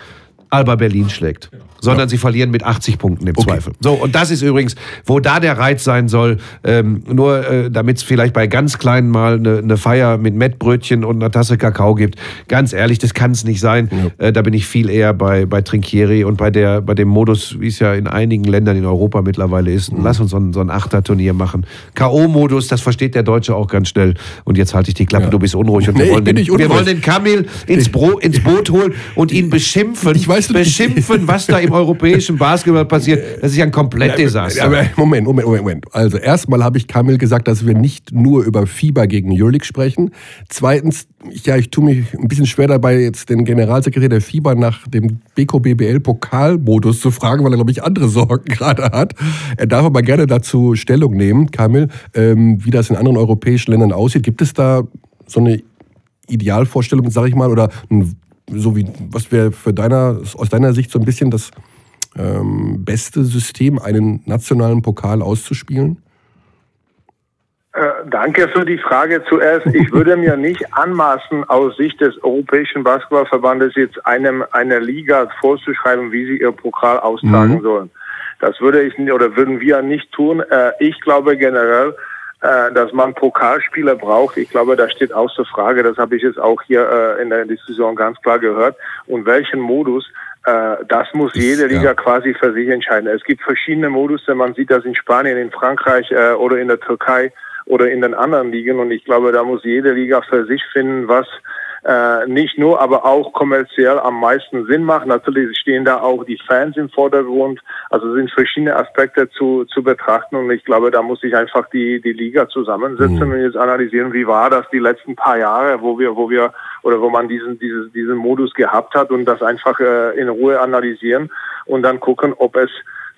Alba Berlin schlägt sondern ja. sie verlieren mit 80 Punkten im okay. Zweifel. So, und das ist übrigens, wo da der Reiz sein soll, ähm, nur äh, damit es vielleicht bei ganz kleinen mal eine ne Feier mit Mettbrötchen und einer Tasse Kakao gibt. Ganz ehrlich, das kann es nicht sein. Ja. Äh, da bin ich viel eher bei, bei Trinkieri und bei, der, bei dem Modus, wie es ja in einigen Ländern in Europa mittlerweile ist. Mhm. Lass uns so ein, so ein Achterturnier machen. K.O.-Modus, das versteht der Deutsche auch ganz schnell. Und jetzt halte ich die Klappe, ja. du bist unruhig. Und nee, wir, wollen den, wir wollen den Kamil ins, Bro, ins Boot holen und ihn beschimpfen. Ich weiß, beschimpfen, was da im europäischen Basketball passiert, das ist ja ein Komplettdesaster. Moment, Moment, Moment, Moment. Also erstmal habe ich Kamil gesagt, dass wir nicht nur über Fieber gegen Jürlik sprechen. Zweitens, ja, ich tue mich ein bisschen schwer dabei, jetzt den Generalsekretär der Fieber nach dem BKBBL-Pokalmodus zu fragen, weil er, glaube ich, andere Sorgen gerade hat. Er darf aber gerne dazu Stellung nehmen, Kamil, ähm, wie das in anderen europäischen Ländern aussieht. Gibt es da so eine Idealvorstellung, sage ich mal, oder ein so wie, was wäre für deiner, aus deiner Sicht so ein bisschen das ähm, beste System, einen nationalen Pokal auszuspielen? Äh, danke für die Frage zuerst. Ich würde mir nicht anmaßen, aus Sicht des Europäischen Basketballverbandes jetzt einem einer Liga vorzuschreiben, wie sie ihr Pokal austragen mhm. sollen. Das würde ich oder würden wir nicht tun. Äh, ich glaube generell, dass man Pokalspieler braucht. Ich glaube, da steht außer Frage. Das habe ich jetzt auch hier äh, in der Diskussion ganz klar gehört. Und welchen Modus äh, das muss jede Liga ja. quasi für sich entscheiden. Es gibt verschiedene Modus, man sieht das in Spanien, in Frankreich äh, oder in der Türkei oder in den anderen Ligen. Und ich glaube, da muss jede Liga für sich finden, was äh, nicht nur, aber auch kommerziell am meisten Sinn macht. Natürlich stehen da auch die Fans im Vordergrund. Also sind verschiedene Aspekte zu, zu betrachten und ich glaube, da muss sich einfach die, die Liga zusammensetzen mhm. und jetzt analysieren, wie war das die letzten paar Jahre, wo wir, wo wir oder wo man diesen, diesen, diesen Modus gehabt hat und das einfach äh, in Ruhe analysieren und dann gucken, ob es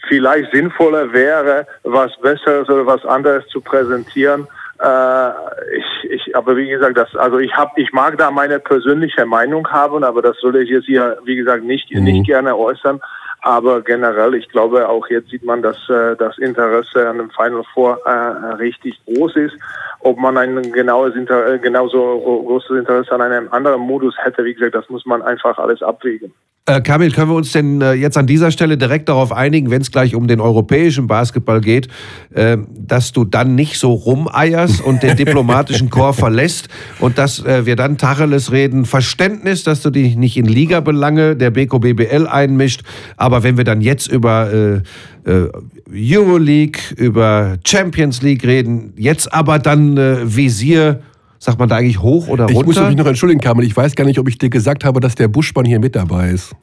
vielleicht sinnvoller wäre, was Besseres oder was anderes zu präsentieren. Äh, ich, ich, aber wie gesagt, das, also ich habe, ich mag da meine persönliche Meinung haben, aber das soll ich jetzt hier, wie gesagt, nicht, mhm. nicht gerne äußern. Aber generell, ich glaube, auch jetzt sieht man, dass äh, das Interesse an dem Final Four äh, richtig groß ist. Ob man ein genaues Inter äh, genauso großes Interesse an einem anderen Modus hätte, wie gesagt, das muss man einfach alles abwägen. Äh, Kamil, können wir uns denn äh, jetzt an dieser Stelle direkt darauf einigen, wenn es gleich um den europäischen Basketball geht, äh, dass du dann nicht so rumeierst und den diplomatischen Chor verlässt und dass äh, wir dann Tacheles reden, Verständnis, dass du dich nicht in Ligabelange der BKBBL einmischt, aber wenn wir dann jetzt über äh, äh, Euroleague, über Champions League reden, jetzt aber dann Visier Sagt man da eigentlich hoch oder runter? Ich muss mich noch entschuldigen, Kamel. Ich weiß gar nicht, ob ich dir gesagt habe, dass der Buschmann hier mit dabei ist.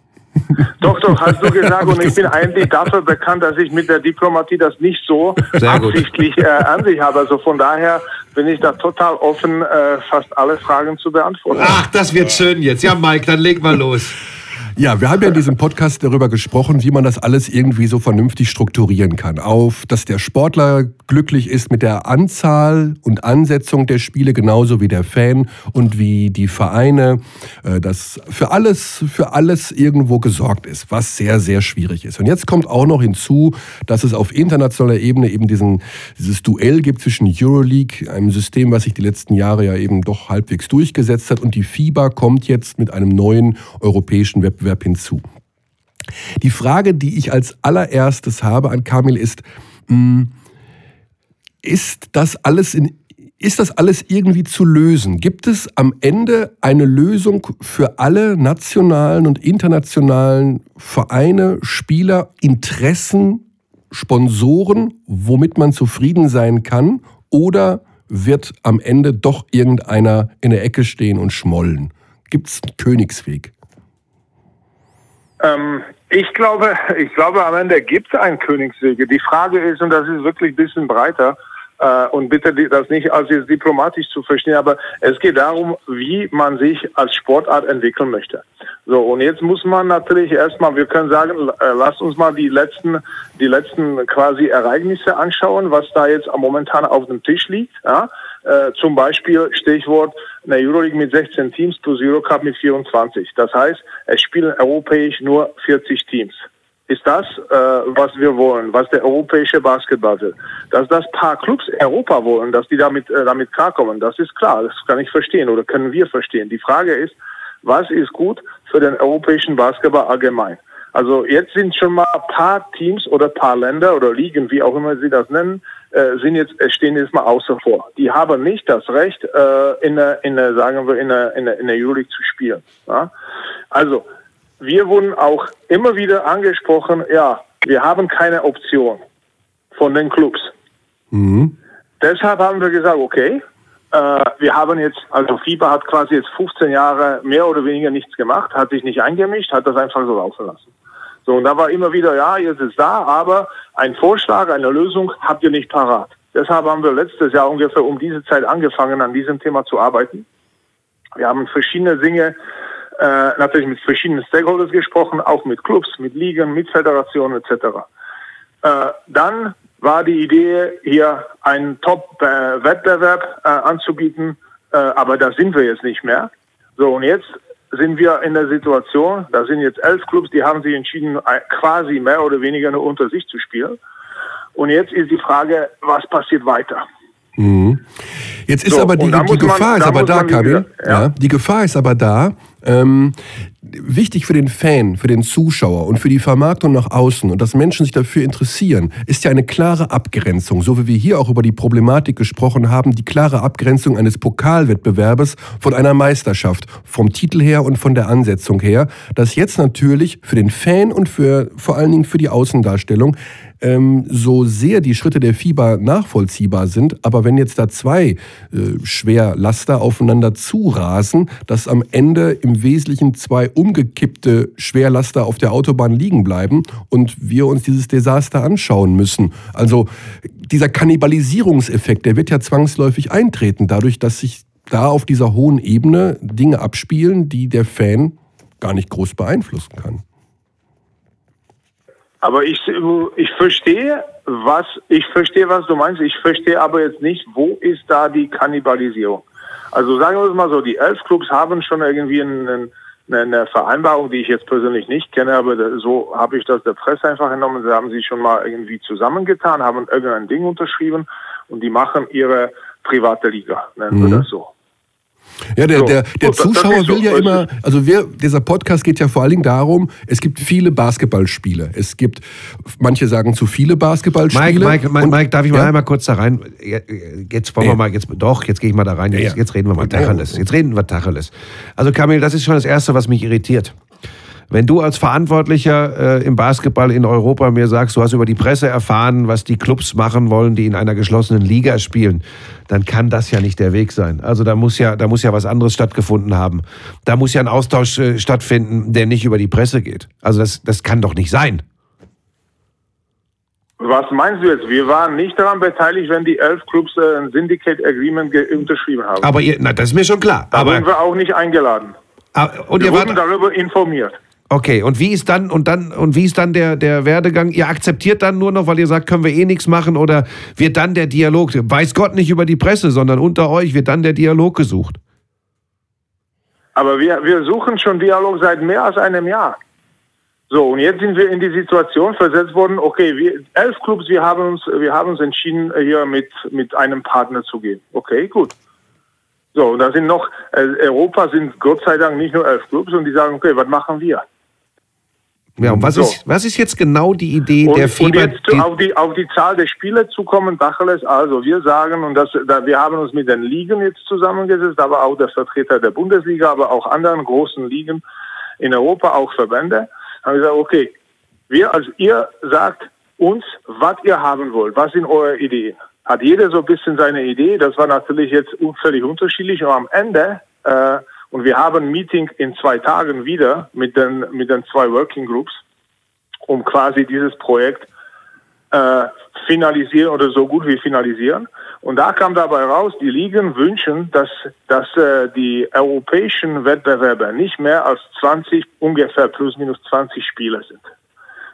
Doch, doch, hast du gesagt. Und ich bin eigentlich dafür bekannt, dass ich mit der Diplomatie das nicht so absichtlich äh, an sich habe. Also von daher bin ich da total offen, äh, fast alle Fragen zu beantworten. Ach, das wird schön jetzt. Ja, Mike, dann leg mal los. Ja, wir haben ja in diesem Podcast darüber gesprochen, wie man das alles irgendwie so vernünftig strukturieren kann. Auf, dass der Sportler glücklich ist mit der Anzahl und Ansetzung der Spiele, genauso wie der Fan und wie die Vereine, äh, dass für alles, für alles irgendwo gesorgt ist, was sehr, sehr schwierig ist. Und jetzt kommt auch noch hinzu, dass es auf internationaler Ebene eben diesen, dieses Duell gibt zwischen Euroleague, einem System, was sich die letzten Jahre ja eben doch halbwegs durchgesetzt hat, und die FIBA kommt jetzt mit einem neuen europäischen Wettbewerb Wettbewerb hinzu. Die Frage, die ich als allererstes habe an Kamil ist, hm, ist das alles in ist das alles irgendwie zu lösen? Gibt es am Ende eine Lösung für alle nationalen und internationalen Vereine, Spieler, Interessen, Sponsoren, womit man zufrieden sein kann? Oder wird am Ende doch irgendeiner in der Ecke stehen und schmollen? Gibt es einen Königsweg? Ähm, ich glaube, ich glaube, am Ende gibt es einen Königswege. Die Frage ist, und das ist wirklich ein bisschen breiter, und bitte das nicht als jetzt diplomatisch zu verstehen, aber es geht darum, wie man sich als Sportart entwickeln möchte. So, und jetzt muss man natürlich erstmal, wir können sagen, äh, lasst uns mal die letzten, die letzten quasi Ereignisse anschauen, was da jetzt momentan auf dem Tisch liegt. Ja? Äh, zum Beispiel Stichwort eine Euroleague mit 16 Teams plus Eurocup mit 24. Das heißt, es spielen europäisch nur 40 Teams. Ist das, äh, was wir wollen, was der europäische Basketball will? Dass das paar Clubs Europa wollen, dass die damit, äh, damit klarkommen, das ist klar, das kann ich verstehen oder können wir verstehen. Die Frage ist, was ist gut für den europäischen Basketball allgemein? Also jetzt sind schon mal paar Teams oder paar Länder oder Ligen, wie auch immer Sie das nennen, äh, sind jetzt, stehen jetzt mal außer vor. Die haben nicht das Recht, äh, in der, in der, sagen wir, in der, in der, in der Euroleague zu spielen. Ja? Also, wir wurden auch immer wieder angesprochen, ja, wir haben keine Option von den Clubs. Mhm. Deshalb haben wir gesagt, okay, äh, wir haben jetzt, also FIBA hat quasi jetzt 15 Jahre mehr oder weniger nichts gemacht, hat sich nicht eingemischt, hat das einfach so laufen lassen. So, und da war immer wieder, ja, ihr ist da, aber ein Vorschlag, eine Lösung habt ihr nicht parat. Deshalb haben wir letztes Jahr ungefähr um diese Zeit angefangen, an diesem Thema zu arbeiten. Wir haben verschiedene Dinge, äh, natürlich mit verschiedenen Stakeholders gesprochen, auch mit Clubs, mit Ligen, mit Föderationen etc. Äh, dann war die Idee, hier einen Top-Wettbewerb äh, anzubieten, äh, aber da sind wir jetzt nicht mehr. So, und jetzt sind wir in der Situation, da sind jetzt elf Clubs, die haben sich entschieden, quasi mehr oder weniger nur unter sich zu spielen. Und jetzt ist die Frage, was passiert weiter? Mhm. Jetzt ist so, aber die, die Gefahr man, ist aber da, Kabil. Ja. ja. die Gefahr ist aber da. Ähm, wichtig für den Fan, für den Zuschauer und für die Vermarktung nach außen und dass Menschen sich dafür interessieren, ist ja eine klare Abgrenzung, so wie wir hier auch über die Problematik gesprochen haben, die klare Abgrenzung eines Pokalwettbewerbes von einer Meisterschaft, vom Titel her und von der Ansetzung her, dass jetzt natürlich für den Fan und für vor allen Dingen für die Außendarstellung ähm, so sehr die Schritte der FIBA nachvollziehbar sind, aber wenn jetzt da zwei äh, Schwerlaster aufeinander zurasen, dass am Ende im Wesentlichen zwei umgekippte Schwerlaster auf der Autobahn liegen bleiben und wir uns dieses Desaster anschauen müssen. Also dieser Kannibalisierungseffekt, der wird ja zwangsläufig eintreten, dadurch, dass sich da auf dieser hohen Ebene Dinge abspielen, die der Fan gar nicht groß beeinflussen kann. Aber ich, ich verstehe, was, ich verstehe, was du meinst. Ich verstehe aber jetzt nicht, wo ist da die Kannibalisierung? Also sagen wir es mal so, die elf Clubs haben schon irgendwie einen, eine Vereinbarung, die ich jetzt persönlich nicht kenne, aber so habe ich das der Presse einfach genommen. Sie haben sich schon mal irgendwie zusammengetan, haben irgendein Ding unterschrieben und die machen ihre private Liga, nennen wir mhm. das so. Ja, der, so, der, der gut, Zuschauer will so, ja immer, also wir, dieser Podcast geht ja vor allen Dingen darum, es gibt viele Basketballspiele. Es gibt, manche sagen zu viele Basketballspiele. Mike, Mike, Mike, Mike darf ich mal ja? einmal kurz da rein? Jetzt wollen wir mal, jetzt, doch, jetzt gehe ich mal da rein. Jetzt, ja. jetzt reden wir mal Tacheles. Jetzt reden wir Tacheles. Also Kamil, das ist schon das Erste, was mich irritiert. Wenn du als Verantwortlicher äh, im Basketball in Europa mir sagst, du hast über die Presse erfahren, was die Clubs machen wollen, die in einer geschlossenen Liga spielen, dann kann das ja nicht der Weg sein. Also da muss ja, da muss ja was anderes stattgefunden haben. Da muss ja ein Austausch äh, stattfinden, der nicht über die Presse geht. Also das, das kann doch nicht sein. Was meinst du jetzt? Wir waren nicht daran beteiligt, wenn die elf Clubs äh, ein Syndicate Agreement unterschrieben haben. Aber ihr, na, das ist mir schon klar. Da aber sind wir auch nicht eingeladen. Aber, ah, und wir wurden darüber informiert. Okay, und wie ist dann und dann und wie ist dann der, der Werdegang? Ihr akzeptiert dann nur noch, weil ihr sagt, können wir eh nichts machen oder wird dann der Dialog, weiß Gott nicht über die Presse, sondern unter euch wird dann der Dialog gesucht? Aber wir, wir suchen schon Dialog seit mehr als einem Jahr. So, und jetzt sind wir in die Situation versetzt worden, okay, wir, elf Clubs, wir haben uns, wir haben uns entschieden, hier mit, mit einem Partner zu gehen. Okay, gut. So, und da sind noch, äh, Europa sind Gott sei Dank nicht nur elf Clubs und die sagen, okay, was machen wir? Ja, und was, so. ist, was ist jetzt genau die Idee und, der FIBA? Und jetzt die auf, die, auf die Zahl der Spieler zu kommen, Dacheles, also wir sagen, und das, da, wir haben uns mit den Ligen jetzt zusammengesetzt, aber auch der Vertreter der Bundesliga, aber auch anderen großen Ligen in Europa, auch Verbände, haben gesagt, okay, wir, also ihr sagt uns, was ihr haben wollt, was sind eure Ideen? Hat jeder so ein bisschen seine Idee, das war natürlich jetzt völlig unterschiedlich und am Ende äh, und wir haben ein Meeting in zwei Tagen wieder mit den, mit den zwei Working Groups, um quasi dieses Projekt äh, finalisieren oder so gut wie finalisieren. Und da kam dabei raus, die Ligen wünschen, dass, dass äh, die europäischen Wettbewerber nicht mehr als 20, ungefähr plus minus 20 Spieler sind.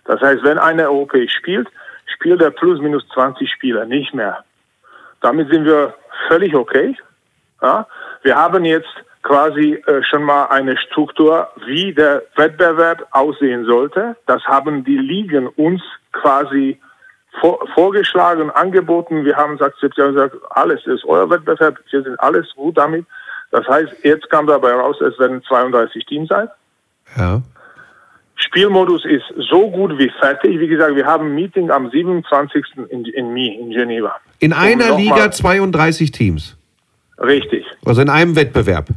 Das heißt, wenn einer europäisch spielt, spielt er plus minus 20 Spieler, nicht mehr. Damit sind wir völlig okay. Ja? Wir haben jetzt quasi äh, schon mal eine Struktur, wie der Wettbewerb aussehen sollte. Das haben die Ligen uns quasi vor, vorgeschlagen, angeboten. Wir haben gesagt, alles ist euer Wettbewerb, wir sind alles gut damit. Das heißt, jetzt kam dabei raus, es werden 32 Teams sein. Ja. Spielmodus ist so gut wie fertig. Wie gesagt, wir haben ein Meeting am 27. in, in Mi, in Geneva. In einer Liga 32 Teams? Richtig. Also in einem Wettbewerb?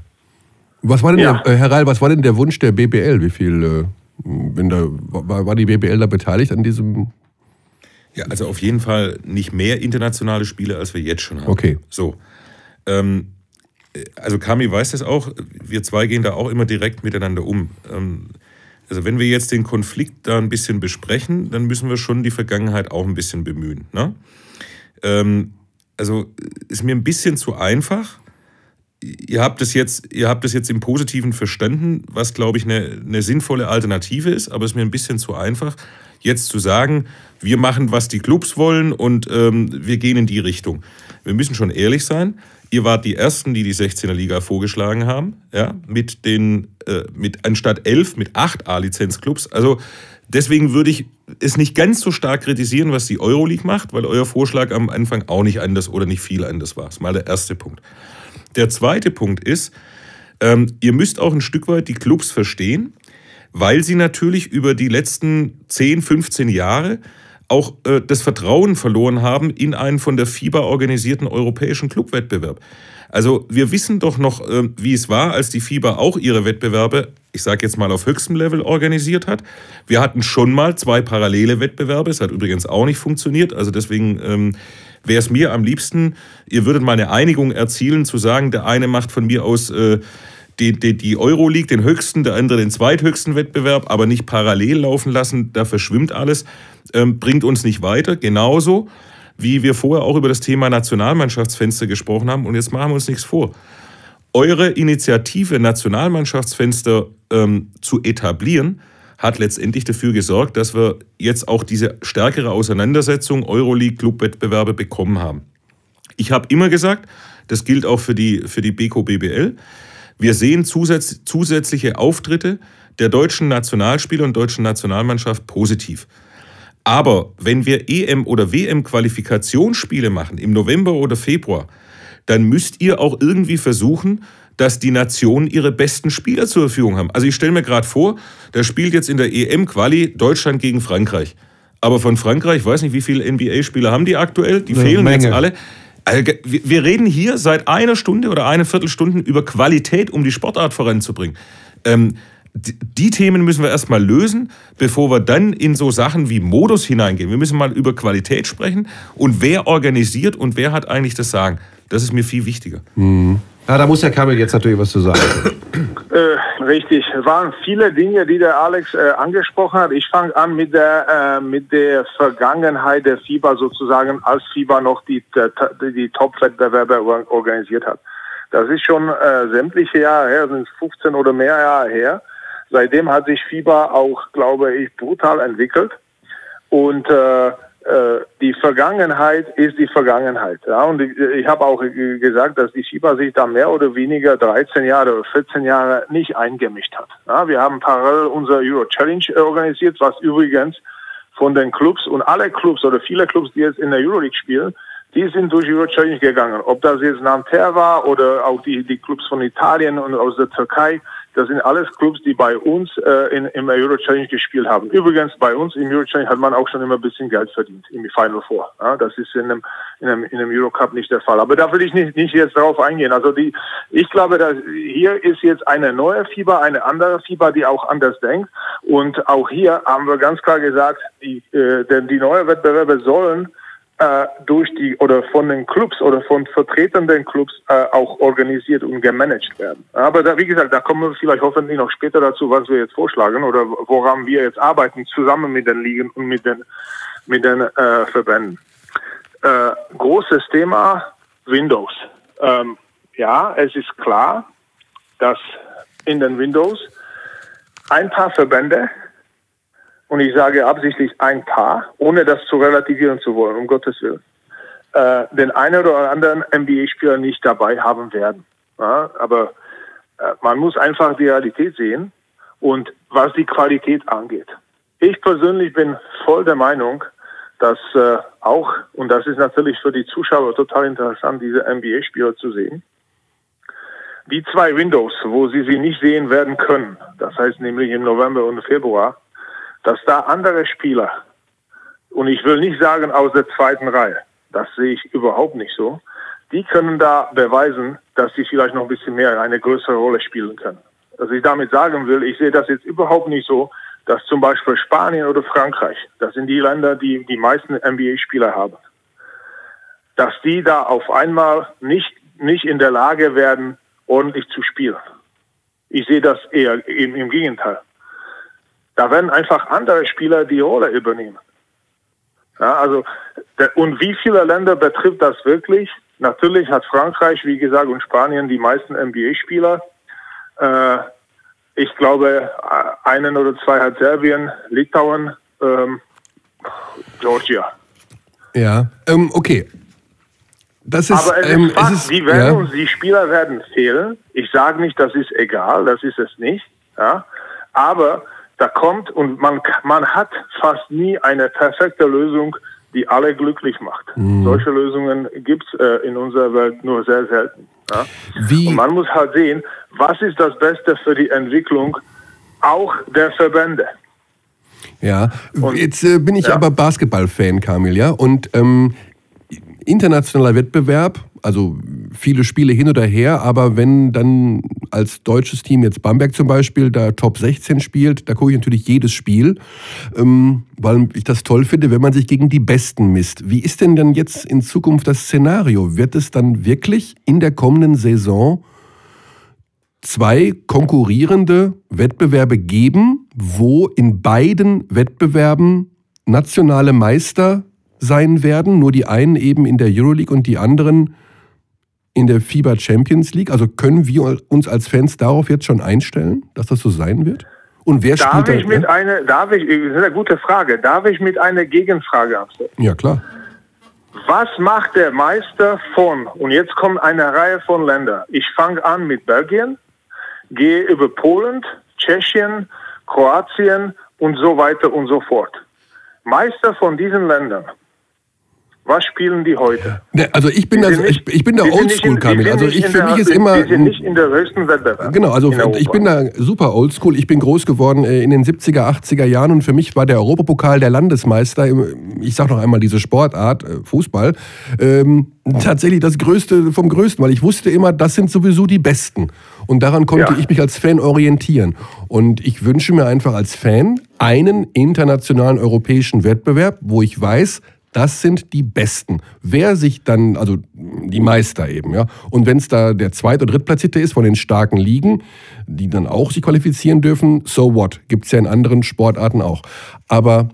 Was war denn, ja. der, äh, Herr Reil, was war denn der Wunsch der BBL? Wie viel, äh, wenn da, war, war die BBL da beteiligt an diesem? Ja, also auf jeden Fall nicht mehr internationale Spiele, als wir jetzt schon haben. Okay. So. Ähm, also Kami weiß das auch, wir zwei gehen da auch immer direkt miteinander um. Ähm, also wenn wir jetzt den Konflikt da ein bisschen besprechen, dann müssen wir schon die Vergangenheit auch ein bisschen bemühen. Ne? Ähm, also ist mir ein bisschen zu einfach, ihr habt es jetzt, ihr habt es jetzt im Positiven verstanden, was glaube ich eine, eine sinnvolle Alternative ist, aber es ist mir ein bisschen zu einfach, jetzt zu sagen, wir machen, was die Clubs wollen und ähm, wir gehen in die Richtung. Wir müssen schon ehrlich sein. Ihr wart die Ersten, die die 16er Liga vorgeschlagen haben, ja, mit den, äh, mit anstatt elf, mit acht A-Lizenz-Clubs. Also deswegen würde ich es nicht ganz so stark kritisieren, was die Euroleague macht, weil euer Vorschlag am Anfang auch nicht anders oder nicht viel anders war. Das ist mal der erste Punkt. Der zweite Punkt ist, ähm, ihr müsst auch ein Stück weit die Clubs verstehen, weil sie natürlich über die letzten 10, 15 Jahre auch äh, das Vertrauen verloren haben in einen von der FIBA organisierten europäischen Clubwettbewerb. Also wir wissen doch noch, äh, wie es war, als die FIBA auch ihre Wettbewerbe ich sage jetzt mal, auf höchstem Level organisiert hat. Wir hatten schon mal zwei parallele Wettbewerbe. Es hat übrigens auch nicht funktioniert. Also deswegen ähm, wäre es mir am liebsten, ihr würdet mal eine Einigung erzielen, zu sagen, der eine macht von mir aus äh, die, die, die Euroleague, den höchsten, der andere den zweithöchsten Wettbewerb, aber nicht parallel laufen lassen. Da verschwimmt alles. Ähm, bringt uns nicht weiter. Genauso wie wir vorher auch über das Thema Nationalmannschaftsfenster gesprochen haben. Und jetzt machen wir uns nichts vor eure Initiative, Nationalmannschaftsfenster ähm, zu etablieren, hat letztendlich dafür gesorgt, dass wir jetzt auch diese stärkere Auseinandersetzung Euroleague-Clubwettbewerbe bekommen haben. Ich habe immer gesagt, das gilt auch für die, für die BKBBL, BBL, wir sehen zusätz zusätzliche Auftritte der deutschen Nationalspieler und deutschen Nationalmannschaft positiv. Aber wenn wir EM- oder WM-Qualifikationsspiele machen, im November oder Februar, dann müsst ihr auch irgendwie versuchen, dass die Nationen ihre besten Spieler zur Verfügung haben. Also ich stelle mir gerade vor, da spielt jetzt in der EM-Quali Deutschland gegen Frankreich. Aber von Frankreich, ich weiß nicht, wie viele NBA-Spieler haben die aktuell? Die Eine fehlen Menge. jetzt alle. Also, wir reden hier seit einer Stunde oder eine Viertelstunde über Qualität, um die Sportart voranzubringen. Ähm, die Themen müssen wir erstmal lösen, bevor wir dann in so Sachen wie Modus hineingehen. Wir müssen mal über Qualität sprechen und wer organisiert und wer hat eigentlich das Sagen. Das ist mir viel wichtiger. Mhm. Ja, da muss der Kamil jetzt natürlich was zu sagen. Äh, richtig. Es waren viele Dinge, die der Alex äh, angesprochen hat. Ich fange an mit der, äh, mit der Vergangenheit der FIBA sozusagen, als FIBA noch die, die, die Top-Wettbewerbe organisiert hat. Das ist schon äh, sämtliche Jahre her, sind 15 oder mehr Jahre her. Seitdem hat sich FIBA auch, glaube ich, brutal entwickelt. Und äh, die Vergangenheit ist die Vergangenheit. Ja? Und ich, ich habe auch gesagt, dass die FIBA sich da mehr oder weniger 13 Jahre oder 14 Jahre nicht eingemischt hat. Ja? Wir haben parallel unser Euro Challenge organisiert, was übrigens von den Clubs und alle Clubs oder viele Clubs, die jetzt in der Euroleague spielen, die sind durch Euro Challenge gegangen. Ob das jetzt Nanterre war oder auch die, die Clubs von Italien und aus der Türkei, das sind alles Clubs, die bei uns äh, in, im Euro Challenge gespielt haben. Übrigens, bei uns im Euro Challenge hat man auch schon immer ein bisschen Geld verdient im Final Four. Ja, das ist in einem, in einem, in einem Euro Cup nicht der Fall. Aber da will ich nicht, nicht jetzt darauf eingehen. Also die, ich glaube, dass hier ist jetzt eine neue Fieber, eine andere Fieber, die auch anders denkt. Und auch hier haben wir ganz klar gesagt, die, äh, denn die neuen Wettbewerbe sollen äh, durch die oder von den Clubs oder von Vertretern der Clubs äh, auch organisiert und gemanagt werden. Aber da, wie gesagt, da kommen wir vielleicht hoffentlich noch später dazu, was wir jetzt vorschlagen oder woran wir jetzt arbeiten, zusammen mit den Ligen und mit den, mit den äh, Verbänden. Äh, großes Thema Windows. Ähm, ja, es ist klar, dass in den Windows ein paar Verbände und ich sage absichtlich ein paar, ohne das zu relativieren zu wollen, um Gottes Willen, äh, den einen oder anderen NBA-Spieler nicht dabei haben werden. Ja, aber äh, man muss einfach die Realität sehen und was die Qualität angeht. Ich persönlich bin voll der Meinung, dass äh, auch, und das ist natürlich für die Zuschauer total interessant, diese NBA-Spieler zu sehen, die zwei Windows, wo sie sie nicht sehen werden können, das heißt nämlich im November und Februar, dass da andere Spieler, und ich will nicht sagen aus der zweiten Reihe, das sehe ich überhaupt nicht so, die können da beweisen, dass sie vielleicht noch ein bisschen mehr eine größere Rolle spielen können. Was ich damit sagen will, ich sehe das jetzt überhaupt nicht so, dass zum Beispiel Spanien oder Frankreich, das sind die Länder, die die meisten NBA-Spieler haben, dass die da auf einmal nicht, nicht in der Lage werden, ordentlich zu spielen. Ich sehe das eher im, im Gegenteil. Da werden einfach andere Spieler die Rolle übernehmen. Ja, also, und wie viele Länder betrifft das wirklich? Natürlich hat Frankreich, wie gesagt, und Spanien die meisten NBA-Spieler. Äh, ich glaube, einen oder zwei hat Serbien, Litauen, ähm, Georgia. Ja, ähm, okay. Das ist, Aber es ähm, ist Fakt, es ist, die, werden, ja. die Spieler werden fehlen. Ich sage nicht, das ist egal, das ist es nicht. Ja? Aber da kommt und man, man hat fast nie eine perfekte Lösung, die alle glücklich macht. Mhm. Solche Lösungen gibt es äh, in unserer Welt nur sehr selten. Ja? Und man muss halt sehen, was ist das Beste für die Entwicklung auch der Verbände. Ja, und, jetzt äh, bin ich ja. aber Basketball-Fan, Kamil, ja, und ähm, internationaler Wettbewerb, also viele Spiele hin oder her, aber wenn dann als deutsches Team jetzt Bamberg zum Beispiel da Top 16 spielt, da gucke ich natürlich jedes Spiel, ähm, weil ich das toll finde, wenn man sich gegen die Besten misst. Wie ist denn dann jetzt in Zukunft das Szenario? Wird es dann wirklich in der kommenden Saison zwei konkurrierende Wettbewerbe geben, wo in beiden Wettbewerben nationale Meister sein werden, nur die einen eben in der Euroleague und die anderen in der FIBA Champions League? Also können wir uns als Fans darauf jetzt schon einstellen, dass das so sein wird? Und wer darf spielt ich mit eine, darf ich, das ist eine gute Frage, darf ich mit einer Gegenfrage abstellen? Ja, klar. Was macht der Meister von, und jetzt kommt eine Reihe von Ländern. Ich fange an mit Belgien, gehe über Polen, Tschechien, Kroatien und so weiter und so fort. Meister von diesen Ländern. Was spielen die heute? Ne, also ich bin, das, ich, ich bin in- Oldschool, Kamil. Also ich, für mich ist immer... Die sind nicht in der höchsten Wettbewerb. Genau, also ich bin da super oldschool. Ich bin groß geworden äh, in den 70er, 80er Jahren und für mich war der Europapokal der Landesmeister, ich sag noch einmal diese Sportart, äh, Fußball, ähm, tatsächlich das Größte vom Größten, weil ich wusste immer, das sind sowieso die Besten. Und daran konnte Ja. ich mich als Fan orientieren. Und ich wünsche mir einfach als Fan einen internationalen europäischen Wettbewerb, wo ich weiß, das sind die Besten. Wer sich dann, also die Meister eben, ja. Und wenn es da der Zweit- oder Drittplatzierte ist von den starken Ligen, die dann auch sich qualifizieren dürfen, so what? Gibt es ja in anderen Sportarten auch. Aber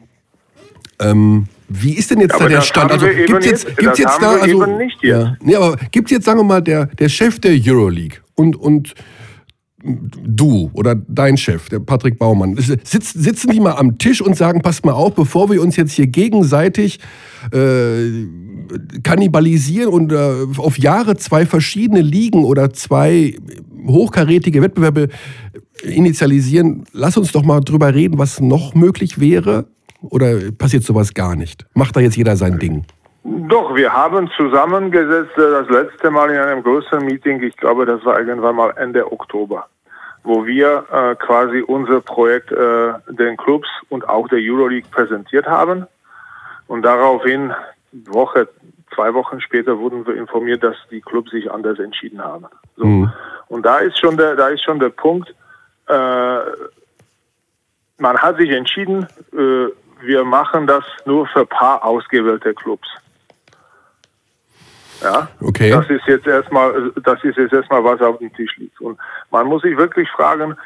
ähm, wie ist denn jetzt Aber da der Stand? Also gibt's jetzt, jetzt- gibt's jetzt da, also nicht jetzt. Ja, nee, aber gibt's jetzt, sagen wir mal, der, der Chef der Euroleague und, und du oder dein Chef, der Patrick Baumann, sitz, sitzen die mal am Tisch und sagen, passt mal auf, bevor wir uns jetzt hier gegenseitig äh, kannibalisieren und äh, auf Jahre zwei verschiedene Ligen oder zwei hochkarätige Wettbewerbe initialisieren, lass uns doch mal drüber reden, was noch möglich wäre. Oder passiert sowas gar nicht? Macht da jetzt jeder sein Ding? Doch, wir haben zusammengesetzt äh, das letzte Mal in einem größeren Meeting, ich glaube, das war irgendwann mal Ende Oktober, wo wir äh, quasi unser Projekt äh, den Clubs und auch der Euroleague präsentiert haben. Und daraufhin, Woche, zwei Wochen später wurden wir informiert, dass die Clubs sich anders entschieden haben. So. Mhm. Und da ist schon der, da ist schon der Punkt, äh, man hat sich entschieden, äh, wir machen das nur für ein paar ausgewählte Clubs. Ja, Okay. das ist jetzt erstmal, das ist jetzt erstmal was auf dem Tisch liegt. Und man muss sich wirklich fragen,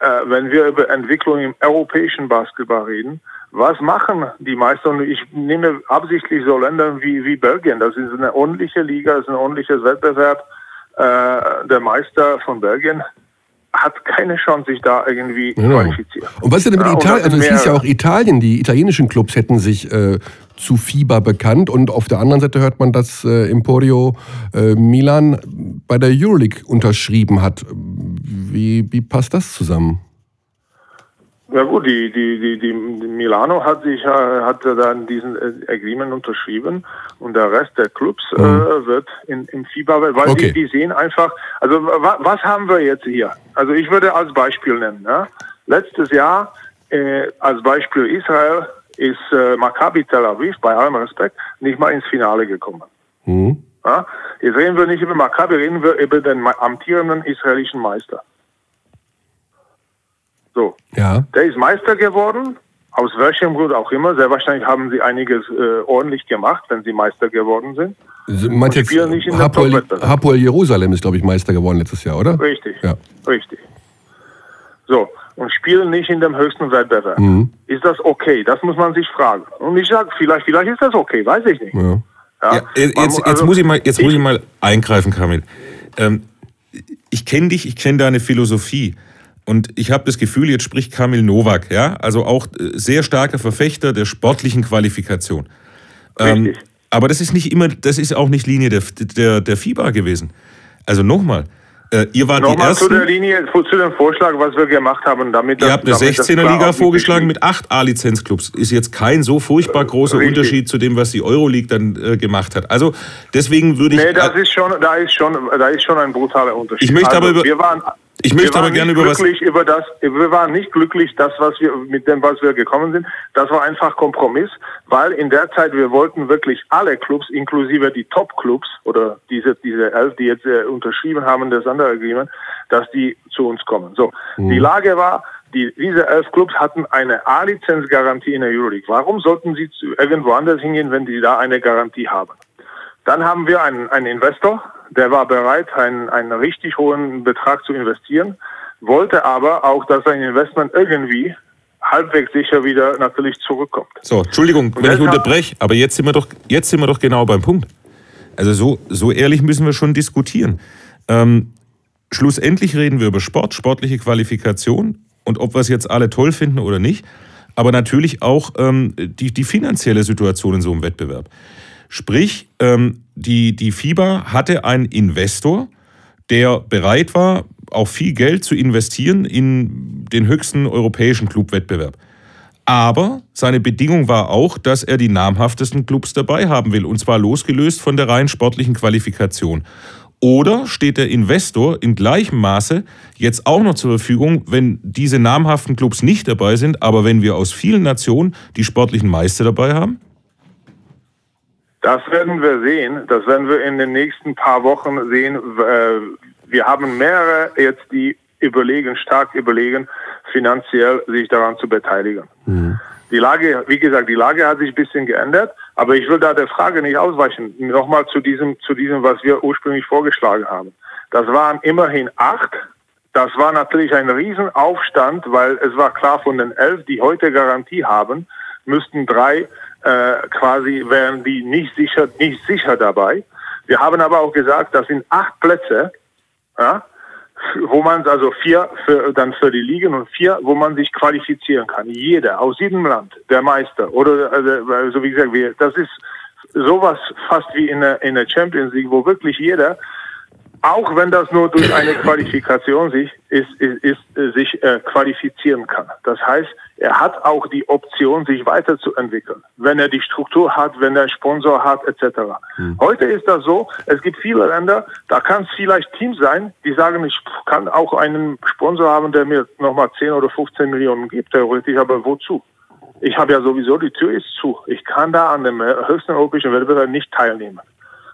äh, wenn wir über Entwicklung im europäischen Basketball reden, was machen die Meister? Und ich nehme absichtlich so Länder wie, wie Belgien. Das ist eine ordentliche Liga, das ist ein ordentliches Wettbewerb. Äh, der Meister von Belgien hat keine Chance, sich da irgendwie Genau. qualifizieren. Und was ist denn mit Ja, Italien? Also es hieß ja auch Italien, die italienischen Clubs hätten sich äh, zu FIBA bekannt und auf der anderen Seite hört man, dass äh, Emporio äh, Milan bei der Euroleague unterschrieben hat. Wie, wie passt das zusammen? Ja gut, die, die, die, die Milano hat sich äh, hat dann diesen äh, Agreement unterschrieben und der Rest der Clubs äh, wird in, im FIBA, weil Mhm. Okay. die, die sehen einfach, also wa, was haben wir jetzt hier? Also ich würde als Beispiel nennen, ja? letztes Jahr äh, als Beispiel Israel ist äh, Maccabi Tel Aviv, bei allem Respekt, nicht mal ins Finale gekommen. Hm? Ja? Jetzt reden wir nicht über Maccabi, reden wir über den amtierenden israelischen Meister. So, Ja. der ist Meister geworden, aus welchem Grund auch immer. Sehr wahrscheinlich haben sie einiges äh, ordentlich gemacht, wenn sie Meister geworden sind. Sie meint jetzt nicht in der Hapoel. Hapoel Jerusalem ist, glaube ich, Meister geworden letztes Jahr, oder? Richtig, Ja. richtig. So, und spielen nicht in dem höchsten Wettbewerb. Mhm. Ist das okay? Das muss man sich fragen. Und ich sage, vielleicht, vielleicht ist das okay, weiß ich nicht. Ja. Ja? Ja, jetzt, jetzt, also, muss ich mal, jetzt muss ich mal eingreifen, Kamil. Ähm, ich kenne dich, ich kenne deine Philosophie. Und ich habe das Gefühl, jetzt spricht Kamil Nowak, ja, also auch äh, sehr starker Verfechter der sportlichen Qualifikation. Ähm, aber das ist nicht immer, das ist auch nicht Linie der, der, der FIBA gewesen. Also nochmal, äh, ihr wart die Nochmal zu der Ersten, Linie, zu dem Vorschlag, was wir gemacht haben, damit ihr habt eine damit das 16er klar Liga auf den vorgeschlagen Tisch mit acht A-Lizenzclubs. Ist jetzt kein so furchtbar großer Richtig. Unterschied zu dem, was die Euroleague dann äh, gemacht hat. Also deswegen würde ich... Nee, das ist schon, da ist schon, da ist schon ein brutaler Unterschied. Ich möchte also, aber über- wir waren, Ich möchte aber gerne über was. Über das, wir waren nicht glücklich, das, was wir, mit dem, was wir gekommen sind. Das war einfach Kompromiss, weil in der Zeit wir wollten wirklich alle Clubs, inklusive die Top-Clubs oder diese, diese elf, die jetzt äh, unterschrieben haben, das andere Agreement, dass die zu uns kommen. So. Mhm. Die Lage war, die, diese elf Clubs hatten eine A-Lizenz-Garantie in der Euroleague. Warum sollten sie zu irgendwo anders hingehen, wenn die da eine Garantie haben? Dann haben wir einen, einen Investor, der war bereit, einen, einen richtig hohen Betrag zu investieren, wollte aber auch, dass sein Investment irgendwie halbwegs sicher wieder natürlich zurückkommt. So, Entschuldigung, Und wenn ich unterbreche, aber jetzt sind wir doch, jetzt sind wir doch genau beim Punkt. Also so, so ehrlich müssen wir schon diskutieren. Ähm, schlussendlich reden wir über Sport, sportliche Qualifikation und ob wir es jetzt alle toll finden oder nicht, aber natürlich auch ähm, die, die finanzielle Situation in so einem Wettbewerb. Sprich, ähm, die, die FIBA hatte einen Investor, der bereit war, auch viel Geld zu investieren in den höchsten europäischen Clubwettbewerb. Aber seine Bedingung war auch, dass er die namhaftesten Clubs dabei haben will, und zwar losgelöst von der rein sportlichen Qualifikation. Oder steht der Investor in gleichem Maße jetzt auch noch zur Verfügung, wenn diese namhaften Clubs nicht dabei sind, aber wenn wir aus vielen Nationen die sportlichen Meister dabei haben? Das werden wir sehen. Das werden wir in den nächsten paar Wochen sehen. Äh, wir haben mehrere jetzt, die überlegen, stark überlegen, finanziell sich daran zu beteiligen. Mhm. Die Lage, wie gesagt, die Lage hat sich ein bisschen geändert, aber ich will da der Frage nicht ausweichen. Nochmal zu diesem, zu diesem, was wir ursprünglich vorgeschlagen haben. Das waren immerhin acht. Das war natürlich ein Riesenaufstand, weil es war klar, von den elf, die heute Garantie haben, müssten drei äh, quasi wären die nicht sicher, nicht sicher dabei. Wir haben aber auch gesagt, das sind acht Plätze, ja, wo man also vier für, dann für die Ligen und vier, wo man sich qualifizieren kann. Jeder aus jedem Land, der Meister oder also, also wie gesagt, wir, das ist sowas fast wie in der, in der Champions League, wo wirklich jeder auch wenn das nur durch eine Qualifikation sich, ist, ist, ist, äh, sich äh, qualifizieren kann. Das heißt, er hat auch die Option, sich weiterzuentwickeln, wenn er die Struktur hat, wenn er Sponsor hat, etc. Mhm. Heute ist das so, es gibt viele Länder, da kann es vielleicht Teams sein, die sagen, ich kann auch einen Sponsor haben, der mir nochmal 10 oder 15 Millionen gibt, theoretisch, aber wozu? Ich habe ja sowieso, die Tür ist zu. Ich kann da an dem höchsten europäischen Wettbewerb nicht teilnehmen.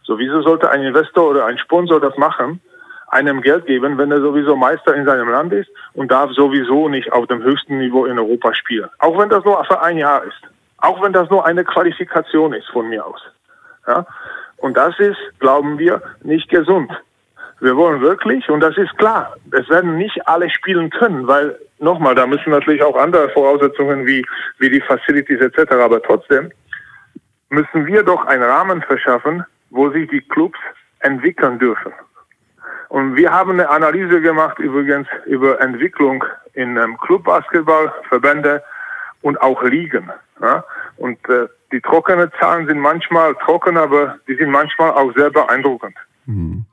So, wieso sollte ein Investor oder ein Sponsor das machen, einem Geld geben, wenn er sowieso Meister in seinem Land ist und darf sowieso nicht auf dem höchsten Niveau in Europa spielen? Auch wenn das nur für ein Jahr ist. Auch wenn das nur eine Qualifikation ist von mir aus. Ja? Und das ist, glauben wir, nicht gesund. Wir wollen wirklich, und das ist klar, es werden nicht alle spielen können, weil nochmal, da müssen natürlich auch andere Voraussetzungen wie, wie die Facilities etc., aber trotzdem müssen wir doch einen Rahmen verschaffen, wo sich die Clubs entwickeln dürfen. Und wir haben eine Analyse gemacht übrigens über Entwicklung in ähm, Clubbasketball, Verbände und auch Ligen. Ja? Und äh, die trockenen Zahlen sind manchmal trocken, aber die sind manchmal auch sehr beeindruckend. Mhm.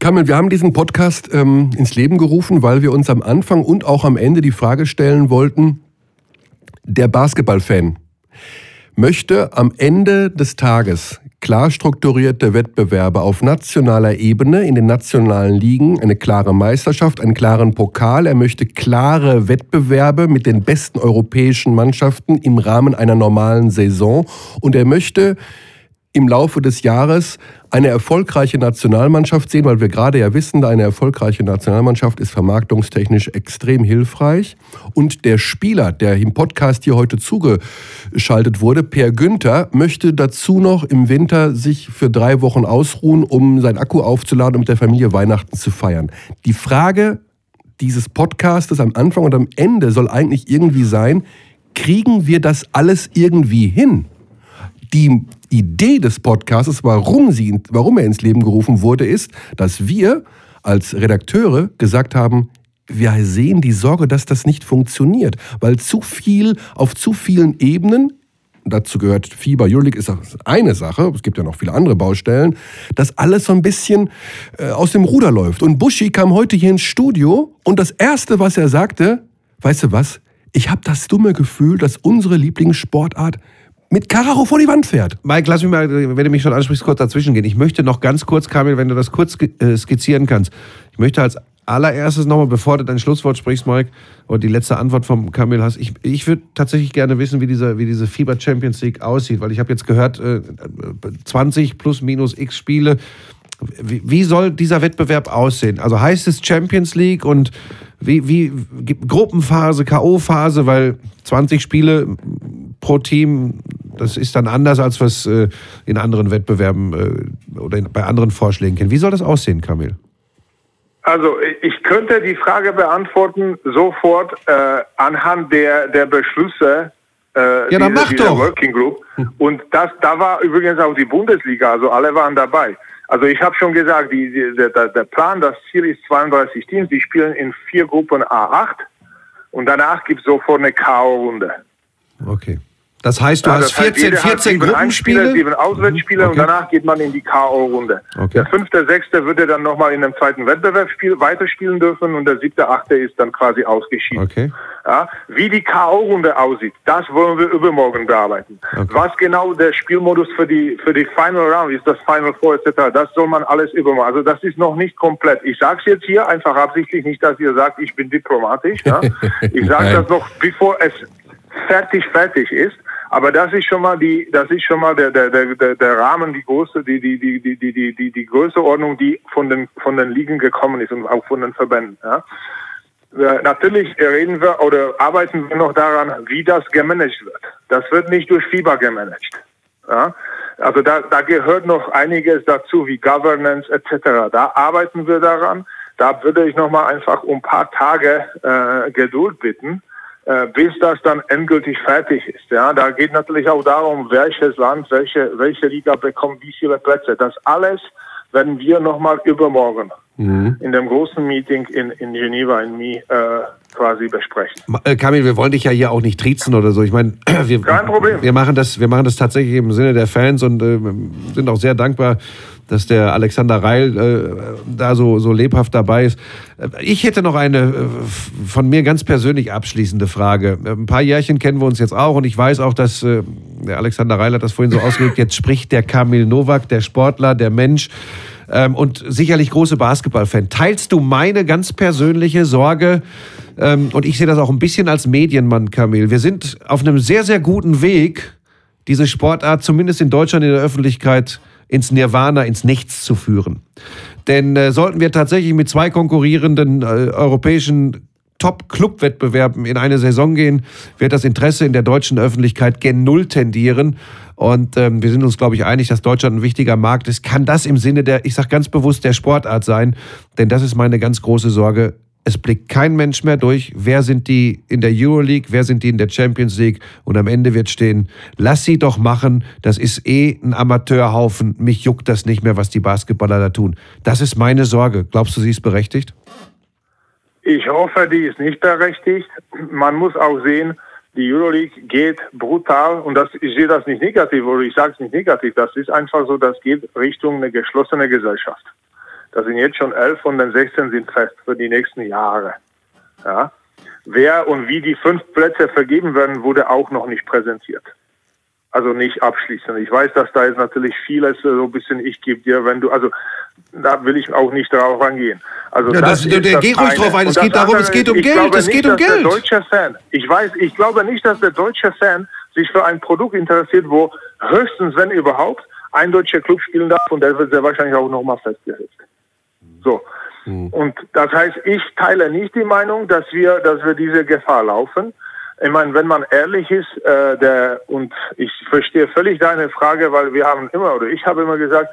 Kamil, wir haben diesen Podcast ähm, ins Leben gerufen, weil wir uns am Anfang und auch am Ende die Frage stellen wollten, der Basketballfan möchte am Ende des Tages klar strukturierte Wettbewerbe auf nationaler Ebene in den nationalen Ligen, eine klare Meisterschaft, einen klaren Pokal. Er möchte klare Wettbewerbe mit den besten europäischen Mannschaften im Rahmen einer normalen Saison und er möchte im Laufe des Jahres eine erfolgreiche Nationalmannschaft sehen, weil wir gerade ja wissen, eine erfolgreiche Nationalmannschaft ist vermarktungstechnisch extrem hilfreich. Und der Spieler, der im Podcast hier heute zugeschaltet wurde, Per Günther, möchte dazu noch im Winter sich für drei Wochen ausruhen, um sein Akku aufzuladen und mit der Familie Weihnachten zu feiern. Die Frage dieses Podcastes am Anfang und am Ende soll eigentlich irgendwie sein, kriegen wir das alles irgendwie hin? Die Idee des Podcasts, warum, sie, warum er ins Leben gerufen wurde, ist, dass wir als Redakteure gesagt haben, wir sehen die Sorge, dass das nicht funktioniert, weil zu viel auf zu vielen Ebenen dazu gehört Fieber, Julik ist eine Sache, es gibt ja noch viele andere Baustellen, dass alles so ein bisschen äh, aus dem Ruder läuft. Und Buschi kam heute hier ins Studio und das Erste, was er sagte, weißt du was, ich habe das dumme Gefühl, dass unsere Lieblingssportart mit Karacho vor die Wand fährt. Mike, lass mich mal, wenn du mich schon ansprichst, kurz dazwischen gehen. Ich möchte noch ganz kurz, Kamil, wenn du das kurz äh, skizzieren kannst. Ich möchte als allererstes nochmal, bevor du dein Schlusswort sprichst, Mike, oder die letzte Antwort vom Kamil hast, ich, ich würde tatsächlich gerne wissen, wie diese, wie diese FIBA Champions League aussieht, weil ich habe jetzt gehört, äh, 20 plus minus x Spiele. Wie, wie, soll dieser Wettbewerb aussehen? Also heißt es Champions League und wie, wie Gruppenphase, K.O.-Phase, weil 20 Spiele pro Team, das ist dann anders, als was äh, in anderen Wettbewerben äh, oder in, bei anderen Vorschlägen kennen. Wie soll das aussehen, Kamil? Also ich könnte die Frage beantworten sofort äh, anhand der, der Beschlüsse äh, ja, dann mach doch. Working Group. Und das, da war übrigens auch die Bundesliga, also alle waren dabei. Also ich habe schon gesagt, die, die, der, der Plan, das Ziel ist 32 Teams, die spielen in vier Gruppen A8 und danach gibt es sofort eine K.O.-Runde. Okay. Das heißt, du ja, hast 14, 14 Gruppenspiele? sieben Auswärtsspiele okay. und danach geht man in die K.O.-Runde. Okay. Der fünfte, sechste würde dann nochmal in einem zweiten Wettbewerbsspiel weiterspielen dürfen und der siebte, achte ist dann quasi ausgeschieden. Okay. Ja, wie die K.O.-Runde aussieht, das wollen wir übermorgen bearbeiten. Okay. Was genau der Spielmodus für die, für die Final Round ist, das Final Four etc., das soll man alles übermorgen. Also das ist noch nicht komplett. Ich sage es jetzt hier einfach absichtlich nicht, dass ihr sagt, ich bin diplomatisch. Ja? Ich sage das noch, bevor es fertig fertig ist. Aber das ist schon mal die, das ist schon mal der, der, der, der Rahmen, die große, die, die, die, die, die, die, die, die Größeordnung, die von den, von den Ligen gekommen ist und auch von den Verbänden. Ja. Natürlich reden wir oder arbeiten wir noch daran, wie das gemanagt wird. Das wird nicht durch FIBA gemanagt. Ja. Also da, da gehört noch einiges dazu, wie Governance etc. Da arbeiten wir daran. Da würde ich noch mal einfach um ein paar Tage äh, Geduld bitten äh, bis das dann endgültig fertig ist. Ja, da geht natürlich auch darum, welches Land, welche, welche Liga bekommt wie viele Plätze. Das alles werden wir nochmal übermorgen mhm. in dem großen Meeting in, in Geneva in Mi äh, quasi besprechen. Äh, Kamil, wir wollen dich ja hier auch nicht triezen oder so. Ich meine, wir, Kein Problem. wir machen das, wir machen das tatsächlich im Sinne der Fans und äh, sind auch sehr dankbar, dass der Alexander Reil äh, da so, so lebhaft dabei ist. Äh, ich hätte noch eine äh, von mir ganz persönlich abschließende Frage. Ein paar Jährchen kennen wir uns jetzt auch und ich weiß auch, dass äh, der Alexander Reil hat das vorhin so ausgedrückt, jetzt spricht der Kamil Nowak, der Sportler, der Mensch ähm, und sicherlich große Basketballfan. Teilst du meine ganz persönliche Sorge? Ähm, und ich sehe das auch ein bisschen als Medienmann, Kamil. Wir sind auf einem sehr, sehr guten Weg, diese Sportart zumindest in Deutschland in der Öffentlichkeit ins Nirvana, ins Nichts zu führen. Denn äh, sollten wir tatsächlich mit zwei konkurrierenden äh, europäischen Top-Club-Wettbewerben in eine Saison gehen, wird das Interesse in der deutschen Öffentlichkeit gen Null tendieren. Und ähm, wir sind uns, glaube ich, einig, dass Deutschland ein wichtiger Markt ist. Kann das im Sinne der, ich sage ganz bewusst, der Sportart sein? Denn das ist meine ganz große Sorge. Es blickt kein Mensch mehr durch, wer sind die in der Euroleague, wer sind die in der Champions League und am Ende wird stehen, lass sie doch machen, das ist eh ein Amateurhaufen, mich juckt das nicht mehr, was die Basketballer da tun. Das ist meine Sorge. Glaubst du, sie ist berechtigt? Ich hoffe, die ist nicht berechtigt. Man muss auch sehen, die Euroleague geht brutal und das, ich sehe das nicht negativ oder ich sage es nicht negativ, das ist einfach so, das geht Richtung eine geschlossene Gesellschaft. Da sind jetzt schon elf von den 16 sind fest für die nächsten Jahre. Ja. Wer und wie die fünf Plätze vergeben werden, wurde auch noch nicht präsentiert. Also nicht abschließend. Ich weiß, dass da jetzt natürlich vieles so ein bisschen ich gebe dir, wenn du, also da will ich auch nicht darauf angehen. Also ja, das, das der, geh ruhig drauf ein. Es geht darum, es geht um Geld. Es geht um Geld. Der deutsche Fan, ich weiß, ich glaube nicht, dass der deutsche Fan sich für ein Produkt interessiert, wo höchstens, wenn überhaupt, ein deutscher Club spielen darf und der wird sehr wahrscheinlich auch nochmal festgesetzt. So. Mhm. Und das heißt, ich teile nicht die Meinung, dass wir, dass wir diese Gefahr laufen. Ich meine, wenn man ehrlich ist, äh, der, und ich verstehe völlig deine Frage, weil wir haben immer, oder ich habe immer gesagt,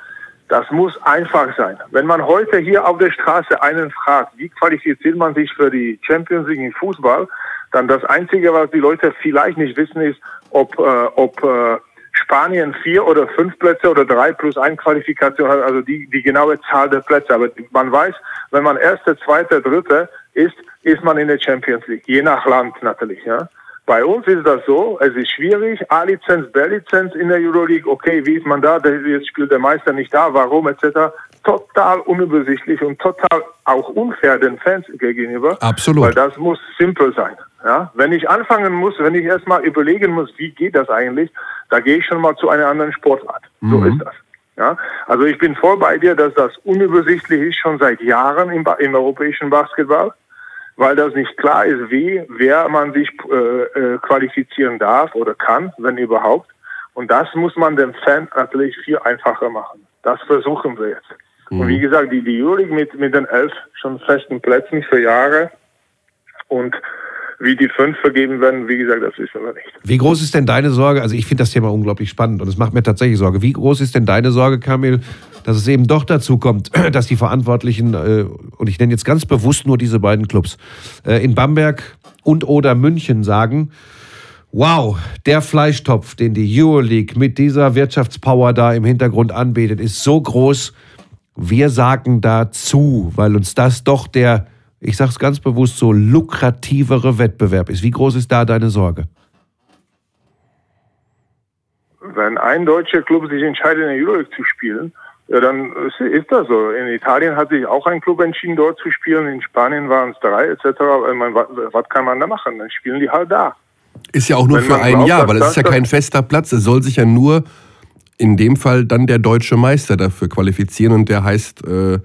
das muss einfach sein. Wenn man heute hier auf der Straße einen fragt, wie qualifiziert man sich für die Champions League im Fußball, dann das Einzige, was die Leute vielleicht nicht wissen, ist, ob, äh, ob äh, Spanien vier oder fünf Plätze oder drei plus ein Qualifikation hat, also die, die genaue Zahl der Plätze. Aber man weiß, wenn man erste, zweite, dritte ist, ist man in der Champions League, je nach Land natürlich. Ja. Bei uns ist das so, es ist schwierig, A-Lizenz, B-Lizenz in der Euroleague, okay, wie ist man da, jetzt spielt der Meister nicht da, warum etc. Total unübersichtlich und total auch unfair den Fans gegenüber. Absolut. Weil das muss simpel sein. Ja? Wenn ich anfangen muss, wenn ich erstmal überlegen muss, wie geht das eigentlich, da gehe ich schon mal zu einer anderen Sportart. So mhm. ist das. Ja, also ich bin voll bei dir, dass das unübersichtlich ist schon seit Jahren im, im europäischen Basketball, weil das nicht klar ist, wie, wer man sich äh, äh, qualifizieren darf oder kann, wenn überhaupt. Und das muss man dem Fan natürlich viel einfacher machen. Das versuchen wir jetzt. Mhm. Und wie gesagt, die, die Euroleague mit, mit den elf schon festen Plätzen für Jahre und wie die fünf vergeben werden, wie gesagt, das wissen wir nicht. Wie groß ist denn deine Sorge? Also ich finde das Thema unglaublich spannend und es macht mir tatsächlich Sorge. Wie groß ist denn deine Sorge, Kamil, dass es eben doch dazu kommt, dass die Verantwortlichen, äh, und ich nenne jetzt ganz bewusst nur diese beiden Clubs, äh, in Bamberg und oder München sagen, Wow, der Fleischtopf, den die Euroleague mit dieser Wirtschaftspower da im Hintergrund anbietet, ist so groß. Wir sagen dazu, weil uns das doch der ich sage es ganz bewusst so, lukrativere Wettbewerb ist. Wie groß ist da deine Sorge? Wenn ein deutscher Club sich entscheidet, in der Euroleague zu spielen, ja, dann ist das so. In Italien hat sich auch ein Club entschieden, dort zu spielen. In Spanien waren es drei, etc. Meine, was kann man da machen? Dann spielen die halt da. Ist ja auch nur Wenn für ein glaubt, Jahr, weil es ist ja kein fester Platz. Es soll sich ja nur in dem Fall dann der deutsche Meister dafür qualifizieren und der heißt äh,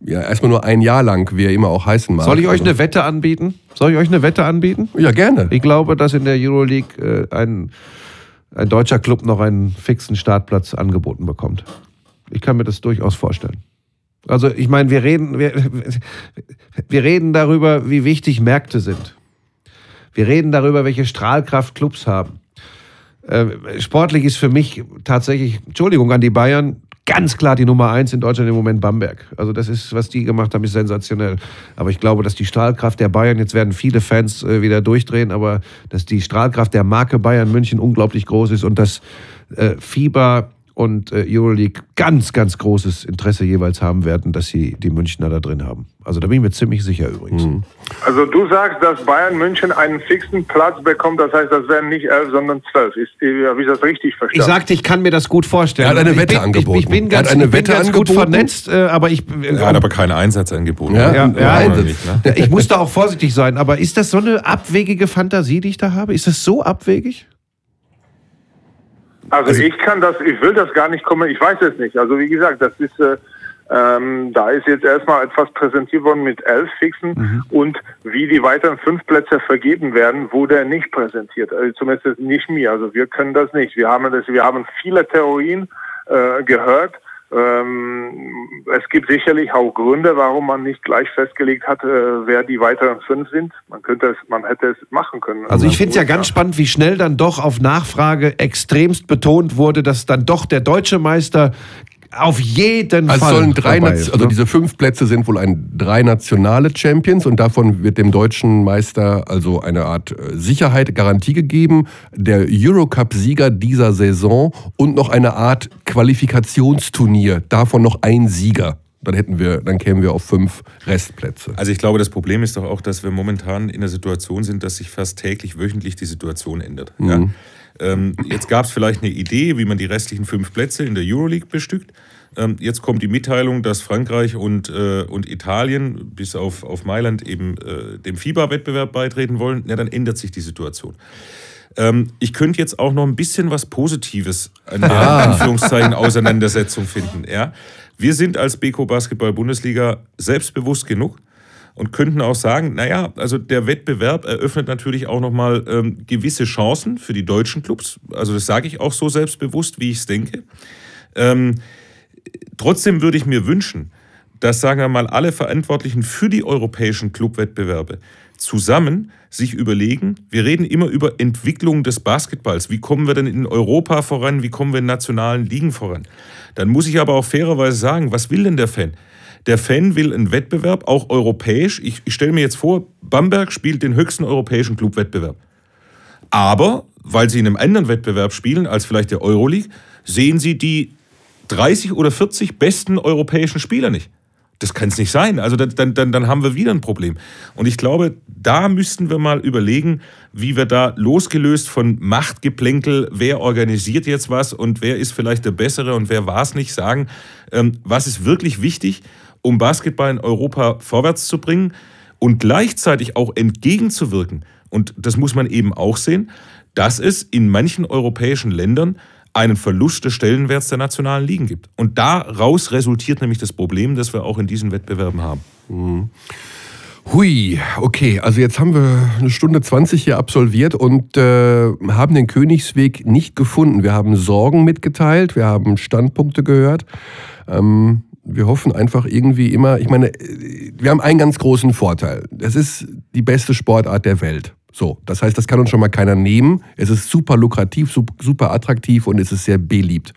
ja, erstmal nur ein Jahr lang, wie er immer auch heißen mag. Soll ich euch eine Wette anbieten? Soll ich euch eine Wette anbieten? Ja, gerne. Ich glaube, dass in der Euroleague äh, ein, ein deutscher Club noch einen fixen Startplatz angeboten bekommt. Ich kann mir das durchaus vorstellen. Also ich meine, wir reden, wir, wir reden darüber, wie wichtig Märkte sind. Wir reden darüber, welche Strahlkraft Clubs haben. Äh, sportlich ist für mich tatsächlich, Entschuldigung an die Bayern, ganz klar die Nummer eins in Deutschland im Moment Bamberg. Also das ist, was die gemacht haben, ist sensationell. Aber ich glaube, dass die Strahlkraft der Bayern, jetzt werden viele Fans äh, wieder durchdrehen, aber dass die Strahlkraft der Marke Bayern München unglaublich groß ist und dass äh, Fieber und äh, Euroleague ganz, ganz großes Interesse jeweils haben werden, dass sie die Münchner da drin haben. Also da bin ich mir ziemlich sicher übrigens. Mhm. Also du sagst, dass Bayern München einen fixen Platz bekommt, das heißt, das werden nicht elf, sondern zwölf. Habe ich das richtig verstanden? Ich sagte, ich kann mir das gut vorstellen. Er hat eine Wette ich bin, angeboten. Ich, ich bin ganz, eine ich bin ganz gut vernetzt, äh, aber ich... Äh, er hat aber keinen Einsatz angeboten. Ja, ja, ja, ja nicht, ne? Ich muss da auch vorsichtig sein, aber ist das so eine abwegige Fantasie, die ich da habe? Ist das so abwegig? Also, also, ich kann das, ich will das gar nicht kommen, ich weiß es nicht. Also wie gesagt, das ist, äh, ähm, da ist jetzt erstmal etwas präsentiert worden mit elf Fixen mhm. und wie die weiteren fünf Plätze vergeben werden, wurde nicht präsentiert. Also zumindest nicht mir. Also wir können das nicht. Wir haben das, wir haben viele Theorien äh, gehört ähm, es gibt sicherlich auch Gründe, warum man nicht gleich festgelegt hat, äh, wer die weiteren fünf sind. Man könnte es, man hätte es machen können. Also ich finde es ja ganz spannend, wie schnell dann doch auf Nachfrage extremst betont wurde, dass dann doch der deutsche Meister auf jeden also Fall. Sollen drei ist, also ne? diese fünf Plätze sind wohl ein drei nationale Champions und davon wird dem deutschen Meister also eine Art äh, Sicherheit, Garantie gegeben. Der Eurocup-Sieger dieser Saison und noch eine Art Qualifikationsturnier. Davon noch ein Sieger. Dann hätten wir, dann kämen wir auf fünf Restplätze. Also ich glaube, das Problem ist doch auch, dass wir momentan in der Situation sind, dass sich fast täglich, wöchentlich die Situation ändert. Mhm. Ja? Ähm, jetzt gab es vielleicht eine Idee, wie man die restlichen fünf Plätze in der Euroleague bestückt. Ähm, jetzt kommt die Mitteilung, dass Frankreich und, äh, und Italien bis auf, auf Mailand eben äh, dem FIBA-Wettbewerb beitreten wollen. Ja, dann ändert sich die Situation. Ähm, ich könnte jetzt auch noch ein bisschen was Positives an der ah. Anführungszeichen Auseinandersetzung finden. Ja? Wir sind als Beko Basketball Bundesliga selbstbewusst genug, und könnten auch sagen, naja, also der Wettbewerb eröffnet natürlich auch nochmal ähm, gewisse Chancen für die deutschen Clubs. Also das sage ich auch so selbstbewusst, wie ich es denke. Ähm, trotzdem würde ich mir wünschen, dass, sagen wir mal, alle Verantwortlichen für die europäischen Clubwettbewerbe zusammen sich überlegen, wir reden immer über Entwicklung des Basketballs. Wie kommen wir denn in Europa voran? Wie kommen wir in nationalen Ligen voran? Dann muss ich aber auch fairerweise sagen, was will denn der Fan? Der Fan will einen Wettbewerb, auch europäisch. Ich, ich stelle mir jetzt vor, Bamberg spielt den höchsten europäischen Clubwettbewerb. Aber, weil sie in einem anderen Wettbewerb spielen als vielleicht der Euroleague, sehen sie die 30 oder 40 besten europäischen Spieler nicht. Das kann es nicht sein. Also dann, dann, dann haben wir wieder ein Problem. Und ich glaube, da müssten wir mal überlegen, wie wir da losgelöst von Machtgeplänkel, wer organisiert jetzt was und wer ist vielleicht der Bessere und wer war es nicht, sagen, ähm, was ist wirklich wichtig um Basketball in Europa vorwärts zu bringen und gleichzeitig auch entgegenzuwirken. Und das muss man eben auch sehen, dass es in manchen europäischen Ländern einen Verlust des Stellenwerts der nationalen Ligen gibt. Und daraus resultiert nämlich das Problem, das wir auch in diesen Wettbewerben haben. Mhm. Hui, okay, also jetzt haben wir eine Stunde 20 hier absolviert und äh, haben den Königsweg nicht gefunden. Wir haben Sorgen mitgeteilt, wir haben Standpunkte gehört. Ähm, wir hoffen einfach irgendwie immer, ich meine, wir haben einen ganz großen Vorteil. Es ist die beste Sportart der Welt. So, das heißt, das kann uns schon mal keiner nehmen. Es ist super lukrativ, super attraktiv und es ist sehr beliebt.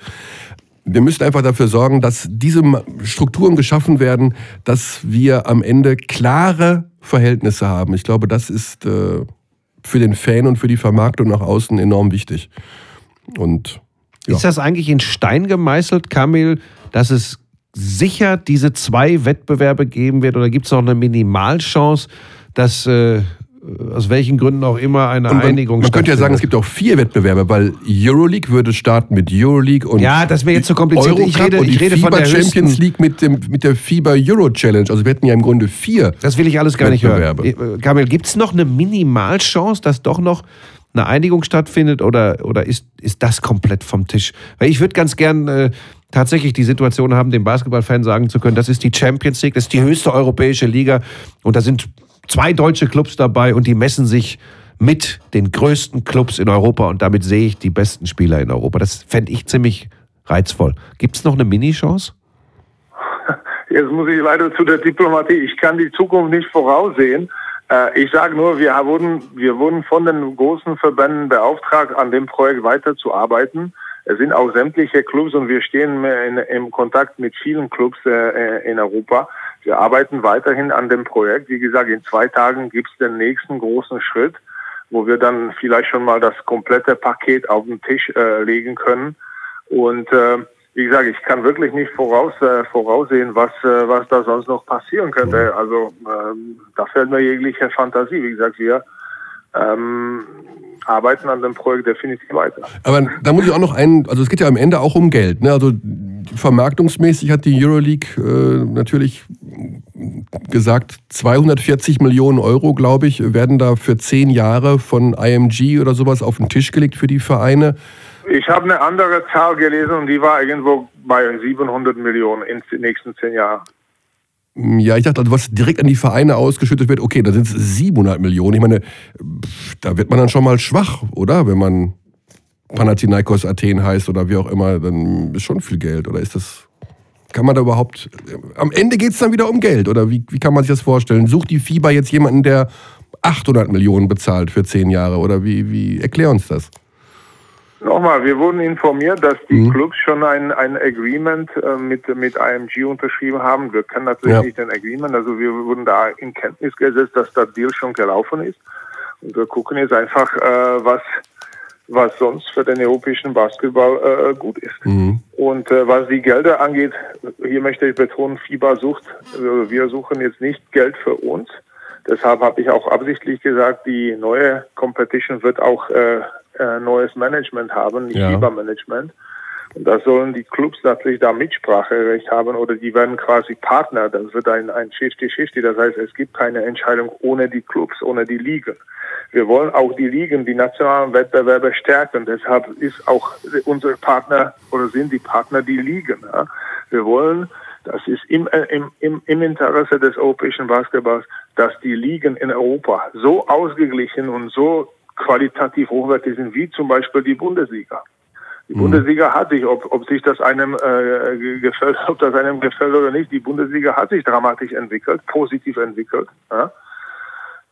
Wir müssen einfach dafür sorgen, dass diese Strukturen geschaffen werden, dass wir am Ende klare Verhältnisse haben. Ich glaube, das ist äh, für den Fan und für die Vermarktung nach außen enorm wichtig. Und ja. Ist das eigentlich in Stein gemeißelt, Kamil, dass es sicher diese zwei Wettbewerbe geben wird? Oder gibt es noch eine Minimalchance, dass äh, aus welchen Gründen auch immer eine man, Einigung Man könnte ja sagen, es gibt auch vier Wettbewerbe, weil Euroleague würde starten mit Euroleague und Ja, das wäre jetzt zu so kompliziert. ich rede, und die ich rede FIBA von der Champions League mit, dem, mit der FIBA Euro Challenge. Also wir hätten ja im Grunde vier Das will ich alles gar nicht hören. Kamil, gibt es noch eine Minimalchance, dass doch noch eine Einigung stattfindet oder, oder ist, ist das komplett vom Tisch? Weil ich würde ganz gern äh, tatsächlich die Situation haben, dem Basketballfan sagen zu können, das ist die Champions League, das ist die höchste europäische Liga und da sind zwei deutsche Clubs dabei und die messen sich mit den größten Clubs in Europa und damit sehe ich die besten Spieler in Europa. Das fände ich ziemlich reizvoll. Gibt es noch eine Mini-Chance? Jetzt muss ich leider zu der Diplomatie. Ich kann die Zukunft nicht voraussehen. Äh, ich sage nur, wir wurden, wir wurden von den großen Verbänden beauftragt, an dem Projekt weiterzuarbeiten. Es sind auch sämtliche Clubs und wir stehen in, im Kontakt mit vielen Clubs äh, in Europa. Wir arbeiten weiterhin an dem Projekt. Wie gesagt, in zwei Tagen gibt es den nächsten großen Schritt, wo wir dann vielleicht schon mal das komplette Paket auf den Tisch äh, legen können. Und äh, wie gesagt, ich kann wirklich nicht voraus, äh, voraussehen, was, äh, was da sonst noch passieren könnte. Also ähm, da fällt mir jegliche Fantasie. Wie gesagt, wir ähm, arbeiten an dem Projekt definitiv weiter. Aber da muss ich auch noch einen, also es geht ja am Ende auch um Geld. Ne? Also vermarktungsmäßig hat die Euroleague äh, natürlich gesagt, 240 Millionen Euro, glaube ich, werden da für zehn Jahre von IMG oder sowas auf den Tisch gelegt für die Vereine. Ich habe eine andere Zahl gelesen und die war irgendwo bei 700 Millionen in den nächsten zehn Jahren. Ja, ich dachte, also was direkt an die Vereine ausgeschüttet wird, okay, da sind es 700 Millionen. Ich meine, da wird man dann schon mal schwach, oder? Wenn man Panathinaikos Athen heißt oder wie auch immer, dann ist schon viel Geld. Oder ist das, kann man da überhaupt, am Ende geht es dann wieder um Geld, oder wie, wie kann man sich das vorstellen? Sucht die FIBA jetzt jemanden, der 800 Millionen bezahlt für zehn Jahre, oder wie, wie erklär uns das? Nochmal, wir wurden informiert, dass die mhm. Clubs schon ein, ein Agreement äh, mit, mit IMG unterschrieben haben. Wir kennen natürlich ja. nicht den Agreement, also wir wurden da in Kenntnis gesetzt, dass der Deal schon gelaufen ist. Und wir gucken jetzt einfach, äh, was, was sonst für den europäischen Basketball äh, gut ist. Mhm. Und äh, was die Gelder angeht, hier möchte ich betonen, FIBA sucht, also wir suchen jetzt nicht Geld für uns. Deshalb habe ich auch absichtlich gesagt, die neue Competition wird auch äh, äh, neues Management haben, nicht ja. FIBA-Management. Und da sollen die Clubs natürlich da Mitspracherecht haben oder die werden quasi Partner. Das wird ein, ein 50-50. Das heißt, es gibt keine Entscheidung ohne die Clubs, ohne die Ligen. Wir wollen auch die Ligen, die nationalen Wettbewerbe stärken. Deshalb ist auch unsere Partner oder sind die Partner die Ligen. Ja. Wir wollen, das ist im, äh, im, im, im Interesse des europäischen Basketballs, dass die Ligen in Europa so ausgeglichen und so qualitativ hochwertig sind, wie zum Beispiel die Bundesliga. Die mhm. Bundesliga hat sich, ob, ob sich das einem äh, gefällt, ob das einem gefällt oder nicht, die Bundesliga hat sich dramatisch entwickelt, positiv entwickelt. Ja?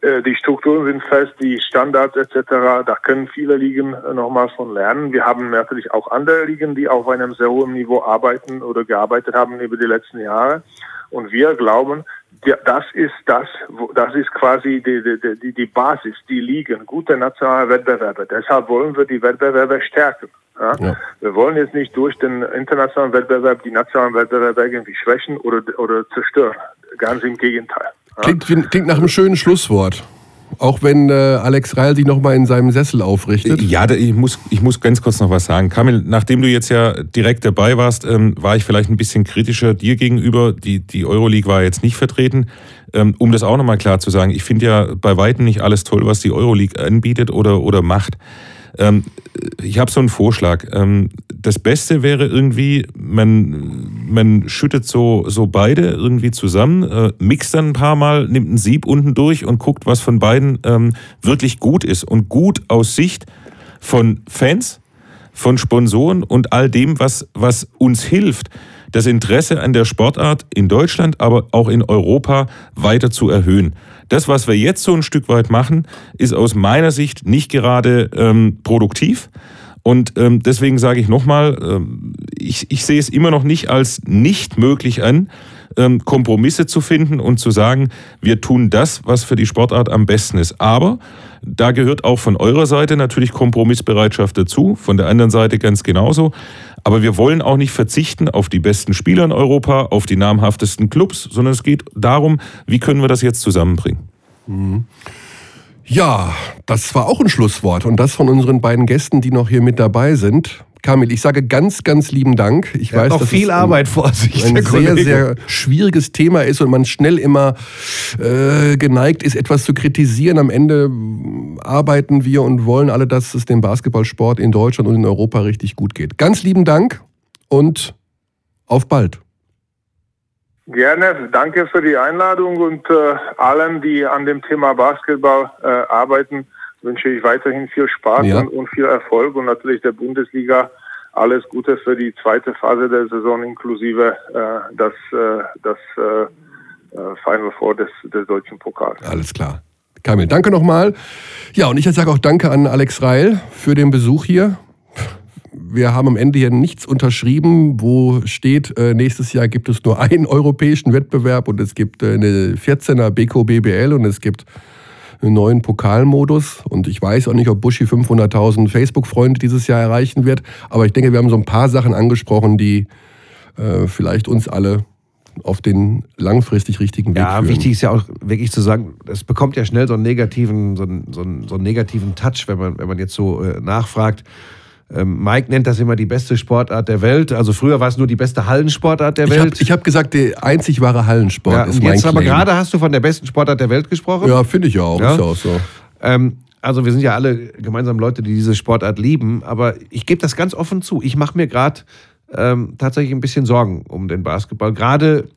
Äh, die Strukturen sind fest, die Standards etc. Da können viele Ligen nochmal von lernen. Wir haben natürlich auch andere Ligen, die auf einem sehr hohen Niveau arbeiten oder gearbeitet haben über die letzten Jahre. Und wir glauben, das ist das, das ist quasi die, die, die Basis, die liegen, gute nationale Wettbewerbe. Deshalb wollen wir die Wettbewerbe stärken. Ja? Ja. Wir wollen jetzt nicht durch den internationalen Wettbewerb die nationalen Wettbewerbe irgendwie schwächen oder, oder zerstören. Ganz im Gegenteil. Ja? Klingt, klingt nach einem schönen Schlusswort. Auch wenn äh, Alex Reil sich nochmal in seinem Sessel aufrichtet. Ja, ich muss, ich muss ganz kurz noch was sagen. Kamil, nachdem du jetzt ja direkt dabei warst, ähm, war ich vielleicht ein bisschen kritischer dir gegenüber. Die, die Euroleague war jetzt nicht vertreten. Ähm, um das auch nochmal klar zu sagen, ich finde ja bei weitem nicht alles toll, was die Euroleague anbietet oder, oder macht. Ähm, ich habe so einen Vorschlag. Ähm, das Beste wäre irgendwie, man, man schüttet so, so beide irgendwie zusammen, äh, mixt dann ein paar Mal, nimmt ein Sieb unten durch und guckt, was von beiden ähm, wirklich gut ist. Und gut aus Sicht von Fans, von Sponsoren und all dem, was, was uns hilft, das Interesse an der Sportart in Deutschland, aber auch in Europa weiter zu erhöhen. Das, was wir jetzt so ein Stück weit machen, ist aus meiner Sicht nicht gerade ähm, produktiv. Und ähm, deswegen sage ich nochmal, ähm, ich, ich sehe es immer noch nicht als nicht möglich an, ähm, Kompromisse zu finden und zu sagen, wir tun das, was für die Sportart am besten ist. Aber da gehört auch von eurer Seite natürlich Kompromissbereitschaft dazu, von der anderen Seite ganz genauso. Aber wir wollen auch nicht verzichten auf die besten Spieler in Europa, auf die namhaftesten Clubs, sondern es geht darum, wie können wir das jetzt zusammenbringen. Mhm. Ja, das war auch ein Schlusswort und das von unseren beiden Gästen, die noch hier mit dabei sind. Kamil, ich sage ganz, ganz lieben Dank. Ich er weiß, dass viel Arbeit vor sich. Ein sehr, sehr schwieriges Thema ist und man schnell immer äh, geneigt ist, etwas zu kritisieren. Am Ende arbeiten wir und wollen alle, dass es dem Basketballsport in Deutschland und in Europa richtig gut geht. Ganz lieben Dank und auf bald. Gerne, danke für die Einladung und äh, allen, die an dem Thema Basketball äh, arbeiten wünsche ich weiterhin viel Spaß ja. und, und, viel Erfolg und natürlich der Bundesliga alles Gute für die zweite Phase der Saison inklusive äh, das, äh, das äh, äh, Final Four des, des deutschen Pokals. Alles klar. Kamil, danke nochmal. Ja, und ich sage auch danke an Alex Reil für den Besuch hier. Wir haben am Ende hier nichts unterschrieben, wo steht, äh, nächstes Jahr gibt es nur einen europäischen Wettbewerb und es gibt äh, eine 14er BKBBL und es gibt einen neuen Pokalmodus. Und ich weiß auch nicht, ob Buschi 500.000 Facebook-Freunde dieses Jahr erreichen wird. Aber ich denke, wir haben so ein paar Sachen angesprochen, die äh, vielleicht uns alle auf den langfristig richtigen Weg ja, führen. Ja, wichtig ist ja auch wirklich zu sagen, es bekommt ja schnell so einen negativen, so einen, so einen, so einen negativen Touch, wenn man, wenn man jetzt so äh, nachfragt. Ähm, Mike nennt das immer die beste Sportart der Welt. Also früher war es nur die beste Hallensportart der Welt. Ich habe hab gesagt, der einzig wahre Hallensport ja, ist mein Jetzt aber gerade hast du von der besten Sportart der Welt gesprochen. Ja, finde ich auch. Ja? Ist ja auch so. Ähm, also wir sind ja alle gemeinsam Leute, die diese Sportart lieben. Aber ich gebe das ganz offen zu. Ich mache mir gerade ähm, tatsächlich ein bisschen Sorgen um den Basketball. Gerade,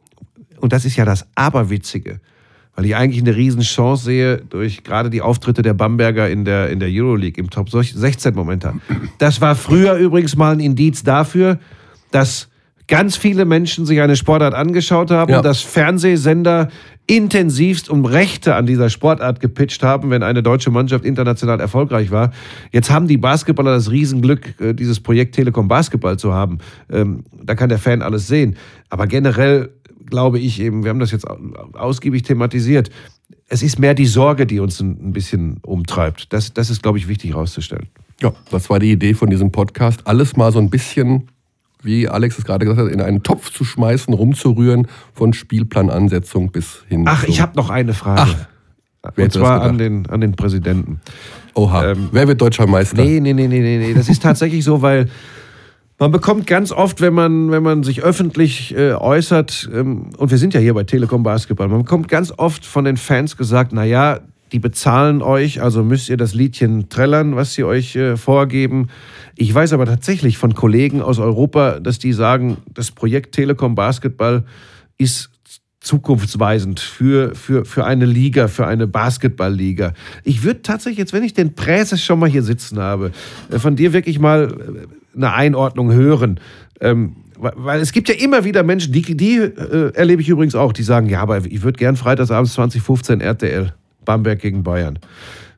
und das ist ja das Aberwitzige weil ich eigentlich eine Riesenchance sehe durch gerade die Auftritte der Bamberger in der, in der Euroleague im Top 16 momentan. Das war früher übrigens mal ein Indiz dafür, dass ganz viele Menschen sich eine Sportart angeschaut haben ja. und dass Fernsehsender intensivst um Rechte an dieser Sportart gepitcht haben, wenn eine deutsche Mannschaft international erfolgreich war. Jetzt haben die Basketballer das Riesenglück, äh, dieses Projekt Telekom Basketball zu haben. Ähm, da kann der Fan alles sehen. Aber generell glaube ich eben, wir haben das jetzt ausgiebig thematisiert, es ist mehr die Sorge, die uns ein bisschen umtreibt. Das, das ist, glaube ich, wichtig herauszustellen. Ja, das war die Idee von diesem Podcast. Alles mal so ein bisschen, wie Alex es gerade gesagt hat, in einen Topf zu schmeißen, rumzurühren, von Spielplanansetzung bis hin. Ach, ich habe noch eine Frage. Ach, Und zwar an den, an den Präsidenten. Oha. Ähm, Wer wird deutscher Meister? Nee, nee, nee, nee, nee. Das ist tatsächlich so, weil man bekommt ganz oft, wenn man, wenn man sich öffentlich äh, äußert, ähm, und wir sind ja hier bei Telekom Basketball, man bekommt ganz oft von den Fans gesagt, naja, die bezahlen euch, also müsst ihr das Liedchen trällern, was sie euch äh, vorgeben. Ich weiß aber tatsächlich von Kollegen aus Europa, dass die sagen, das Projekt Telekom Basketball ist zukunftsweisend für, für, für eine Liga, für eine Basketballliga. Ich würde tatsächlich jetzt, wenn ich den Präses schon mal hier sitzen habe, äh, von dir wirklich mal äh, eine Einordnung hören. Ähm, weil es gibt ja immer wieder Menschen, die, die äh, erlebe ich übrigens auch, die sagen, ja, aber ich würde gern freitagsabends 2015 RTL, Bamberg gegen Bayern.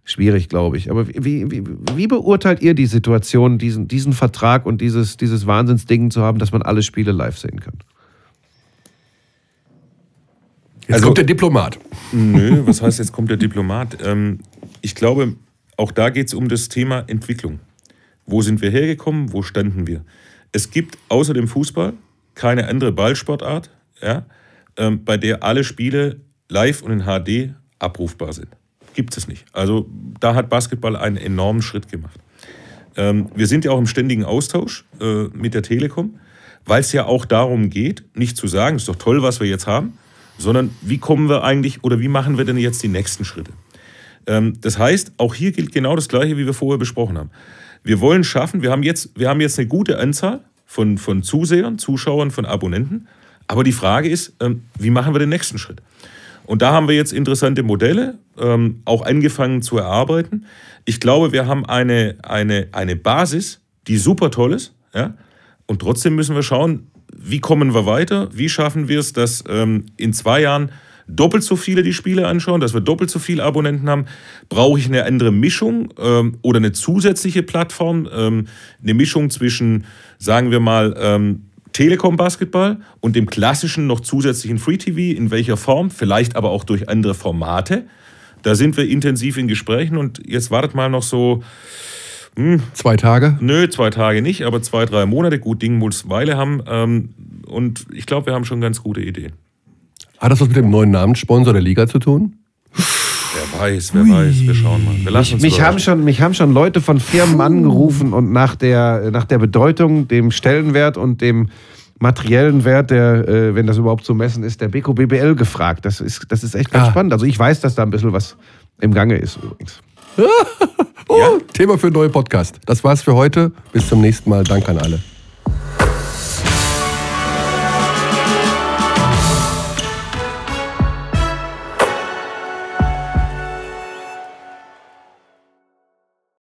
Schwierig, glaube ich. Aber wie, wie, wie, beurteilt ihr die Situation, diesen, diesen Vertrag und dieses, dieses Wahnsinnsding zu haben, dass man alle Spiele live sehen kann? Jetzt also, kommt der Diplomat. Nö, was heißt jetzt kommt der Diplomat? Ähm, ich glaube, auch da geht es um das Thema Entwicklung. Wo sind wir hergekommen? Wo standen wir? Es gibt außer dem Fußball keine andere Ballsportart, ja, ähm, bei der alle Spiele live und in HD abrufbar sind. Gibt es nicht. Also da hat Basketball einen enormen Schritt gemacht. Ähm, wir sind ja auch im ständigen Austausch äh, mit der Telekom, weil es ja auch darum geht, nicht zu sagen, ist doch toll, was wir jetzt haben, sondern wie kommen wir eigentlich oder wie machen wir denn jetzt die nächsten Schritte? Ähm, das heißt, auch hier gilt genau das Gleiche, wie wir vorher besprochen haben. Wir wollen schaffen, wir haben jetzt, wir haben jetzt eine gute Anzahl von, von Zusehern, Zuschauern, von Abonnenten. Aber die Frage ist, ähm, wie machen wir den nächsten Schritt? Und da haben wir jetzt interessante Modelle ähm, auch angefangen zu erarbeiten. Ich glaube, wir haben eine, eine, eine Basis, die super toll ist. Ja? Und trotzdem müssen wir schauen, wie kommen wir weiter? Wie schaffen wir es, dass ähm, in zwei Jahren doppelt so viele die Spiele anschauen, dass wir doppelt so viele Abonnenten haben? Brauche ich eine andere Mischung ähm, oder eine zusätzliche Plattform? Ähm, eine Mischung zwischen, sagen wir mal, ähm, Telekom Basketball und dem klassischen noch zusätzlichen Free TV, in welcher Form, vielleicht aber auch durch andere Formate. Da sind wir intensiv in Gesprächen und jetzt wartet mal noch so. Hm, zwei Tage? Nö, zwei Tage nicht, aber zwei, drei Monate. Gut, Ding muss Weile haben. Ähm, und ich glaube, wir haben schon ganz gute Ideen. Hat das was mit dem neuen Namenssponsor der Liga zu tun? Wer weiß, wer Ui. weiß. Wir schauen mal. Wir mich, mich haben schon, mich haben schon Leute von Firmen angerufen und nach der, nach der Bedeutung, dem Stellenwert und dem materiellen Wert, der, äh, wenn das überhaupt zu messen ist, der Beko BBL gefragt. Das ist, das ist echt ganz ah. spannend. Also ich weiß, dass da ein bisschen was im Gange ist übrigens. oh, ja? Thema für einen neuen Podcast. Das war's für heute. Bis zum nächsten Mal. Danke an alle.